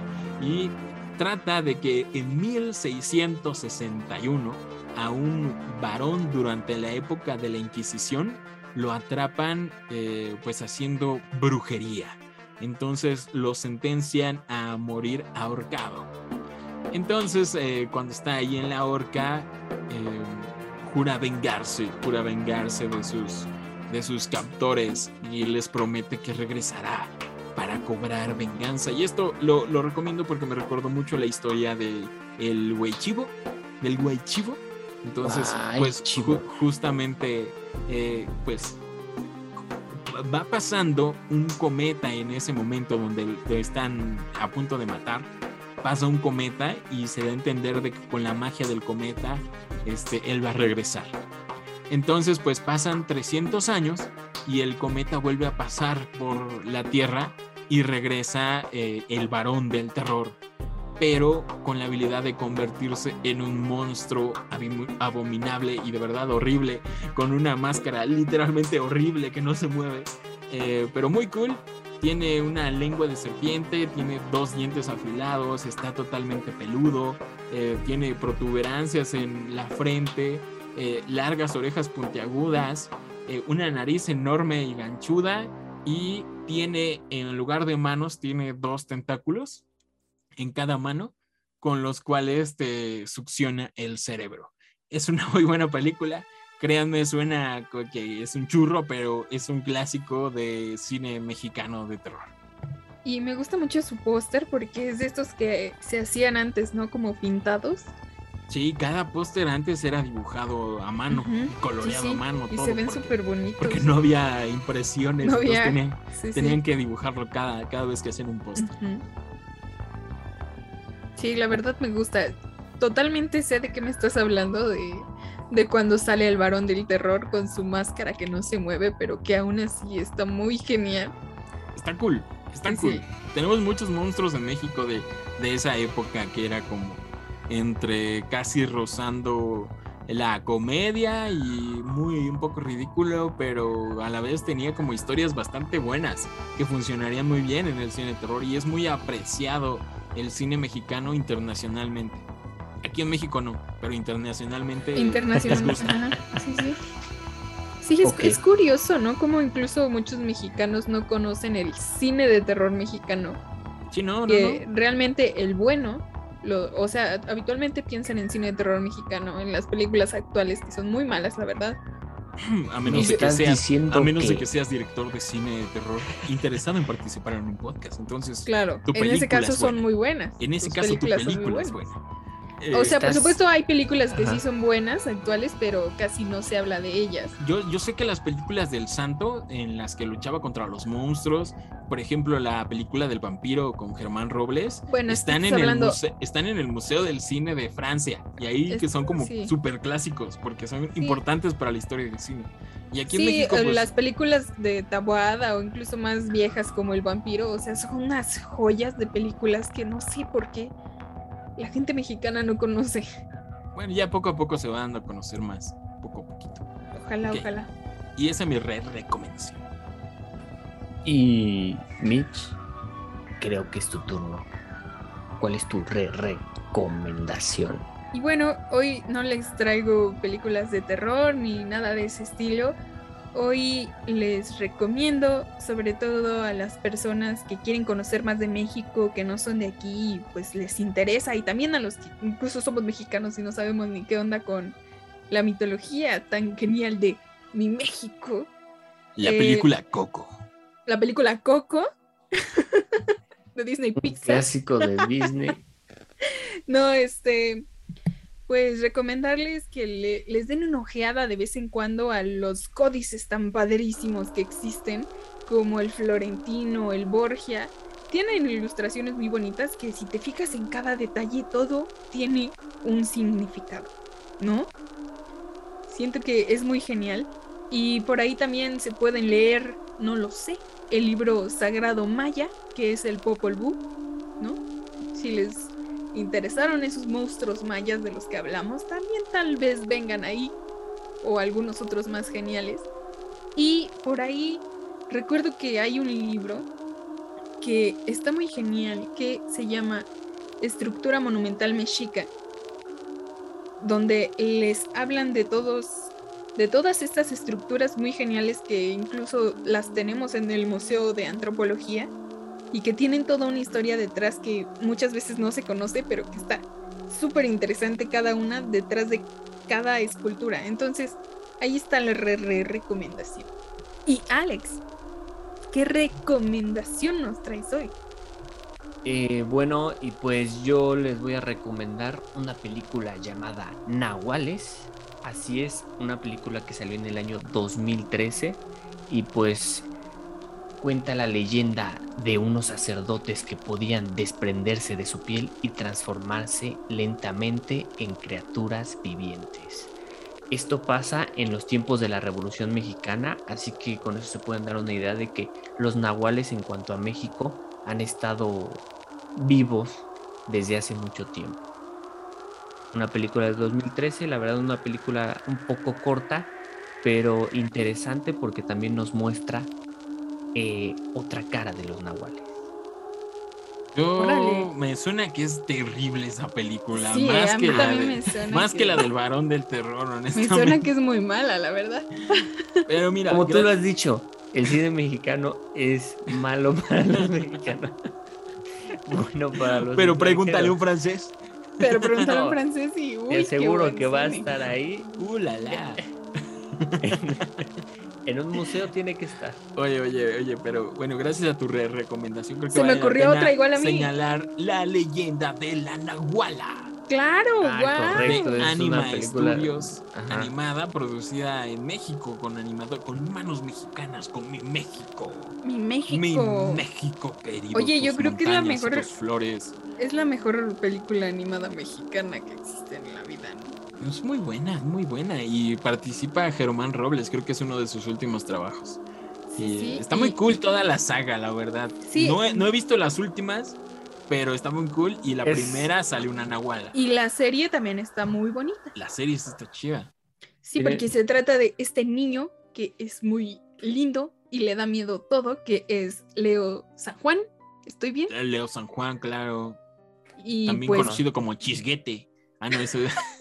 [SPEAKER 1] Y trata de que en 1661 a un varón durante la época de la Inquisición lo atrapan eh, pues haciendo brujería. Entonces lo sentencian a morir ahorcado. Entonces eh, cuando está ahí en la horca eh, jura vengarse, jura vengarse de sus, de sus captores y les promete que regresará para cobrar venganza. Y esto lo, lo recomiendo porque me recordó mucho la historia de el güey chivo, del güey chivo. Entonces,
[SPEAKER 3] Ay,
[SPEAKER 1] pues ju- justamente, eh, pues va pasando un cometa en ese momento donde lo están a punto de matar. Pasa un cometa y se da a entender de que con la magia del cometa, este, él va a regresar. Entonces, pues pasan 300 años y el cometa vuelve a pasar por la Tierra y regresa eh, el varón del terror, pero con la habilidad de convertirse en un monstruo abominable y de verdad horrible, con una máscara literalmente horrible que no se mueve, eh, pero muy cool. Tiene una lengua de serpiente, tiene dos dientes afilados, está totalmente peludo, eh, tiene protuberancias en la frente, eh, largas orejas puntiagudas, una nariz enorme y ganchuda y tiene en lugar de manos tiene dos tentáculos en cada mano con los cuales te succiona el cerebro. Es una muy buena película. Créanme, suena que es un churro, pero es un clásico de cine mexicano de terror.
[SPEAKER 2] Y me gusta mucho su póster porque es de estos que se hacían antes, ¿no? Como pintados.
[SPEAKER 1] Sí, cada póster antes era dibujado a mano,
[SPEAKER 2] Ujú,
[SPEAKER 1] coloreado
[SPEAKER 2] sí, sí,
[SPEAKER 1] a mano.
[SPEAKER 2] Y
[SPEAKER 1] todo,
[SPEAKER 2] se ven súper bonitos.
[SPEAKER 1] Porque no había impresiones,
[SPEAKER 2] No había-
[SPEAKER 1] tenían,
[SPEAKER 2] Sí, sí.
[SPEAKER 1] tenían que dibujarlo cada, cada vez que hacían un póster.
[SPEAKER 2] Ujú. Sí, la verdad me gusta. Totalmente sé de qué me estás hablando, de, de cuando sale el varón del terror con su máscara que no se mueve, pero que aún así está muy genial.
[SPEAKER 1] Está cool, está
[SPEAKER 2] Sí,
[SPEAKER 1] cool.
[SPEAKER 2] sí.
[SPEAKER 1] Tenemos muchos monstruos en México de, de esa época que era como entre casi rozando la comedia y muy un poco ridículo, pero a la vez tenía como historias bastante buenas que funcionarían muy bien en el cine de terror y es muy apreciado el cine mexicano internacionalmente. Aquí en México no, pero internacionalmente
[SPEAKER 2] Internacional.
[SPEAKER 1] les gusta.
[SPEAKER 2] Ajá, Sí, sí. Sí, es, es curioso, ¿no? Como incluso muchos mexicanos no conocen el cine de terror mexicano.
[SPEAKER 1] Sí, no, no,
[SPEAKER 2] que
[SPEAKER 1] no.
[SPEAKER 2] realmente el bueno, lo, o sea, habitualmente piensan en cine de terror mexicano, en las películas actuales que son muy malas, la verdad.
[SPEAKER 1] A
[SPEAKER 3] Me
[SPEAKER 1] menos de que seas A menos de
[SPEAKER 3] que-
[SPEAKER 1] seas director de cine de terror interesado en participar en un podcast. Entonces,
[SPEAKER 2] Claro,
[SPEAKER 1] Tu
[SPEAKER 2] en ese caso
[SPEAKER 1] es
[SPEAKER 2] son muy buenas.
[SPEAKER 1] en ese
[SPEAKER 2] Tus
[SPEAKER 1] caso tu
[SPEAKER 2] películas son muy
[SPEAKER 1] película es buena.
[SPEAKER 2] O sea, por supuesto hay películas que
[SPEAKER 3] Ajá.
[SPEAKER 2] sí son buenas, actuales, pero casi no se habla de ellas.
[SPEAKER 1] yo, yo sé que las películas del santo en las que luchaba contra los monstruos, por ejemplo, la película del vampiro con Germán Robles,
[SPEAKER 2] Bueno,
[SPEAKER 1] están, en
[SPEAKER 2] hablando-
[SPEAKER 1] el muse- están en el Museo del Cine de Francia. Y ahí
[SPEAKER 2] Es-
[SPEAKER 1] que son como
[SPEAKER 2] sí.
[SPEAKER 1] súper clásicos, porque son importantes para la historia del cine. Y aquí en
[SPEAKER 2] Sí,
[SPEAKER 1] México,
[SPEAKER 2] eh,
[SPEAKER 1] pues,
[SPEAKER 2] las películas de Taboada o incluso más viejas como El vampiro, o sea, son unas joyas de películas que no sé por qué la gente mexicana no conoce.
[SPEAKER 1] bueno, ya poco a poco se va dando a conocer más, poco a poquito.
[SPEAKER 2] Ojalá, ojalá.
[SPEAKER 1] Y esa es mi re recomendación.
[SPEAKER 3] Y Mitch, creo que es tu turno. ¿Cuál es tu re recomendación?
[SPEAKER 2] Y bueno, hoy no les traigo películas de terror ni nada de ese estilo. Hoy les recomiendo, sobre todo a las personas que quieren conocer más de México, que no son de aquí, y pues les interesa, y también a los que incluso somos mexicanos y no sabemos ni qué onda con la mitología tan genial de mi México.
[SPEAKER 1] La
[SPEAKER 2] Eh,
[SPEAKER 1] película Coco.
[SPEAKER 2] La película Coco de Disney
[SPEAKER 3] Un
[SPEAKER 2] Pixar.
[SPEAKER 3] clásico de Disney.
[SPEAKER 2] No, este, pues recomendarles que le- les den una ojeada de vez en cuando a los códices tan padrísimos que existen, como el Florentino, el Borgia. Tienen ilustraciones muy bonitas que si te fijas en cada detalle, todo tiene un significado, ¿no? Siento que es muy genial. Y por ahí también se pueden leer, no lo sé, el libro sagrado maya, que es el Popol Vuh, ¿no? Si les interesaron esos monstruos mayas de los que hablamos, también tal vez vengan ahí, o algunos otros más geniales. Y por ahí recuerdo que hay un libro que está muy genial, que se llama Estructura Monumental Mexica, donde les hablan de todos de todas estas estructuras muy geniales que incluso las tenemos en el Museo de Antropología y que tienen toda una historia detrás que muchas veces no se conoce, pero que está súper interesante cada una detrás de cada escultura. Entonces, ahí está la re, re- recomendación. Y Alex, ¿qué recomendación nos traes hoy?
[SPEAKER 3] Eh, bueno, y pues yo les voy a recomendar una película llamada Nahuales. Así es, una película que salió en el año 2013 y pues cuenta la leyenda de unos sacerdotes que podían desprenderse de su piel y transformarse lentamente en criaturas vivientes. Esto pasa en los tiempos de la Revolución Mexicana, así que con eso se pueden dar una idea de que los nahuales en cuanto a México han estado vivos desde hace mucho tiempo. Una película de 2013, la verdad una película un poco corta, pero interesante porque también nos muestra eh, otra cara de los nahuales.
[SPEAKER 1] Yo
[SPEAKER 2] Órale.
[SPEAKER 1] me suena que es terrible esa película,
[SPEAKER 2] Sí,
[SPEAKER 1] más
[SPEAKER 2] a mí
[SPEAKER 1] que la
[SPEAKER 2] también
[SPEAKER 1] de-
[SPEAKER 2] me suena
[SPEAKER 1] más
[SPEAKER 2] que-
[SPEAKER 1] que la del varón del terror,
[SPEAKER 2] Me
[SPEAKER 1] honestamente.
[SPEAKER 2] suena que es muy mala, la verdad.
[SPEAKER 1] Pero mira,
[SPEAKER 3] Como tú lo has dicho, el cine mexicano es malo para los mexicanos. bueno para los
[SPEAKER 1] pero pregúntale a un francés.
[SPEAKER 2] Pero pregúntale
[SPEAKER 3] No,
[SPEAKER 2] en francés y uy,
[SPEAKER 3] Te
[SPEAKER 2] qué
[SPEAKER 3] aseguro
[SPEAKER 2] buen
[SPEAKER 3] que va a estar ahí.
[SPEAKER 1] Uh, la, la.
[SPEAKER 3] En un museo tiene que estar.
[SPEAKER 1] Oye, oye, oye, pero bueno, gracias a tu re- recomendación creo que
[SPEAKER 2] Se me
[SPEAKER 1] vale
[SPEAKER 2] ocurrió otra igual a mí.
[SPEAKER 1] Señalar la leyenda de la Nahuala.
[SPEAKER 2] Claro,
[SPEAKER 3] Ah, correcto. es
[SPEAKER 1] Anima
[SPEAKER 3] una película-
[SPEAKER 1] Studios,
[SPEAKER 3] Ajá.
[SPEAKER 1] animada, producida en México con animador, con manos mexicanas, con mi México.
[SPEAKER 2] Mi
[SPEAKER 1] Mi
[SPEAKER 2] México.
[SPEAKER 1] México querido.
[SPEAKER 2] Oye, yo creo que es la mejor-
[SPEAKER 1] flores.
[SPEAKER 2] Es la mejor película animada mexicana que existe en la vida. ¿no?
[SPEAKER 1] Es muy buena, muy buena. Y participa Germán Robles, creo que es uno de sus últimos trabajos.
[SPEAKER 2] Sí,
[SPEAKER 1] Y
[SPEAKER 2] sí,
[SPEAKER 1] está muy
[SPEAKER 2] y-
[SPEAKER 1] cool toda la saga, la verdad.
[SPEAKER 2] Sí.
[SPEAKER 1] No, he, no he visto las últimas, pero está muy cool. Y la
[SPEAKER 3] Es-
[SPEAKER 1] primera sale una nahuala.
[SPEAKER 2] Y la serie también está muy bonita.
[SPEAKER 1] La serie está chida.
[SPEAKER 2] Sí, porque se trata de este niño que es muy lindo y le da miedo todo, que es Leo San Juan. ¿Estoy bien?
[SPEAKER 1] Leo San Juan, claro.
[SPEAKER 2] Y
[SPEAKER 1] También
[SPEAKER 2] pues
[SPEAKER 1] conocido como Chisguete. Ah, no, eso.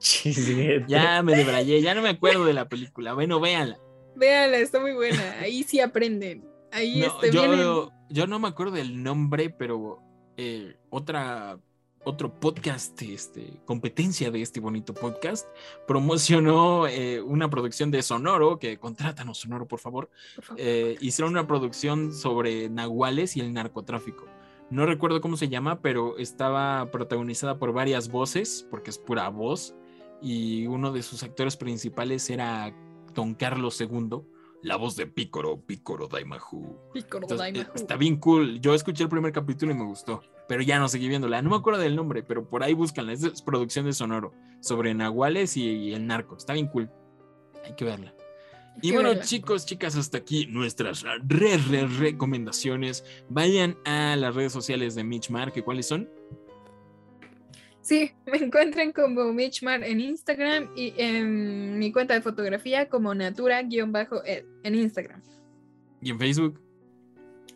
[SPEAKER 3] Chisguete.
[SPEAKER 1] ya me debrayé, ya no me acuerdo de la película. Bueno, véanla.
[SPEAKER 2] véanla, está muy buena. Ahí sí aprenden. Ahí
[SPEAKER 1] No,
[SPEAKER 2] este, vienen-
[SPEAKER 1] yo, yo no me acuerdo del nombre, pero eh, otra, otro podcast, este, competencia de este bonito podcast, promocionó eh, una producción de Sonoro, que contrátanos Sonoro, por favor.
[SPEAKER 2] por favor.
[SPEAKER 1] Eh, hicieron una producción sobre nahuales y el narcotráfico. No recuerdo cómo se llama, pero estaba protagonizada por varias voces, porque es pura voz, y uno de sus actores principales era Don Carlos II, la voz de Pícoro, Pícoro Daimahu.
[SPEAKER 2] Picoro
[SPEAKER 1] Entonces, eh,
[SPEAKER 2] Daimahu.
[SPEAKER 1] está bien cool. Yo escuché el primer capítulo y me gustó, pero ya no seguí viéndola. No me acuerdo del nombre, pero por ahí búscanla. Es producción de Sonoro sobre nahuales y, y el narco. Está bien cool. Hay que verla.
[SPEAKER 2] Hay
[SPEAKER 1] Y
[SPEAKER 2] que
[SPEAKER 1] bueno,
[SPEAKER 2] verla.
[SPEAKER 1] chicos, chicas, hasta aquí nuestras re, re, recomendaciones. Vayan a las redes sociales de Mitch Mar, que cuáles son.
[SPEAKER 2] Sí, me encuentran como Mitchmar en Instagram y en mi cuenta de fotografía como natura-ed en Instagram.
[SPEAKER 1] Y en Facebook.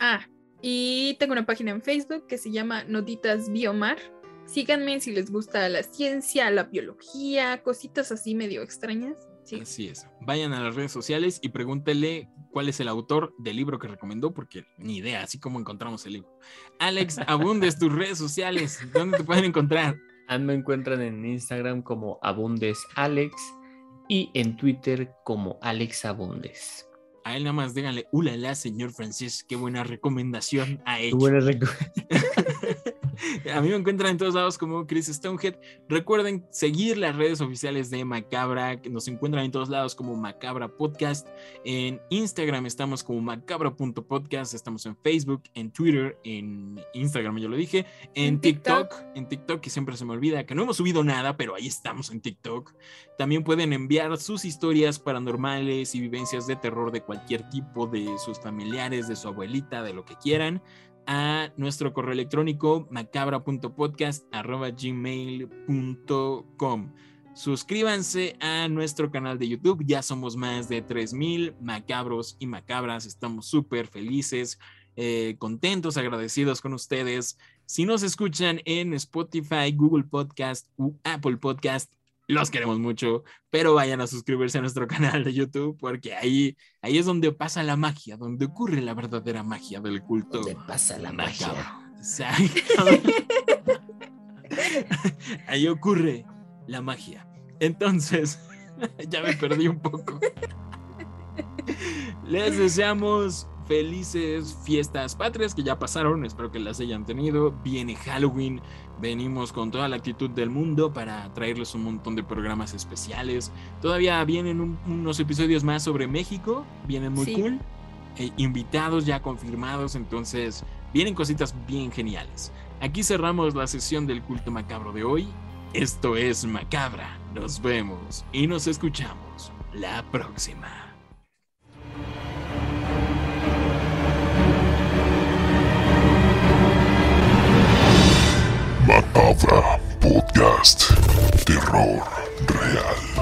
[SPEAKER 2] Ah, y tengo una página en Facebook que se llama Notitas Biomar. Síganme si les gusta la ciencia, la biología, cositas así medio extrañas. Sí.
[SPEAKER 1] Así es. Vayan a las redes sociales y pregúntele cuál es el autor del libro que recomendó, porque ni idea, así como encontramos el libro. Alex, abundes tus redes sociales. ¿Dónde te pueden encontrar?
[SPEAKER 3] A mí me encuentran en Instagram como AbundesAlex y en Twitter como Alex Abundes.
[SPEAKER 1] A él nada más díganle, ulala, señor francés, qué buena recomendación ha hecho.
[SPEAKER 3] Buena recu-
[SPEAKER 1] A mí me encuentran en todos lados como Chris Stonehead. Recuerden seguir las redes oficiales de Macabra, que nos encuentran en todos lados como Macabra Podcast. En Instagram estamos como macabra.podcast, estamos en Facebook, en Twitter, en Instagram, ya lo dije, en
[SPEAKER 2] En
[SPEAKER 1] TikTok,
[SPEAKER 2] TikTok.
[SPEAKER 1] en TikTok, que siempre se me olvida que no hemos subido nada, pero ahí estamos en TikTok. También pueden enviar sus historias paranormales y vivencias de terror de cualquier tipo, de sus familiares, de su abuelita, de lo que quieran, a nuestro correo electrónico macabra.podcast.gmail.com. Suscríbanse a nuestro canal de YouTube, ya somos más de 3000 macabros y macabras, estamos súper felices, eh, contentos, agradecidos con ustedes. Si nos escuchan en Spotify, Google Podcast u Apple Podcast, los queremos mucho, pero vayan a suscribirse a nuestro canal de YouTube porque ahí, ahí es donde pasa la magia, donde ocurre la verdadera magia del culto.
[SPEAKER 3] ¿Dónde pasa la magia?
[SPEAKER 1] Ahí ocurre la magia. Entonces, ya me perdí un poco. Les deseamos felices fiestas patrias que ya pasaron, espero que las hayan tenido. Viene Halloween, venimos con toda la actitud del mundo para traerles un montón de programas especiales. Todavía vienen un- unos episodios más sobre México, vienen muy
[SPEAKER 2] Sí.
[SPEAKER 1] cool. Eh, invitados ya confirmados, entonces vienen cositas bien geniales. Aquí cerramos la sesión del culto macabro de hoy. Esto es Macabra. Nos vemos y nos escuchamos la próxima.
[SPEAKER 4] Macabra Podcast. Terror real.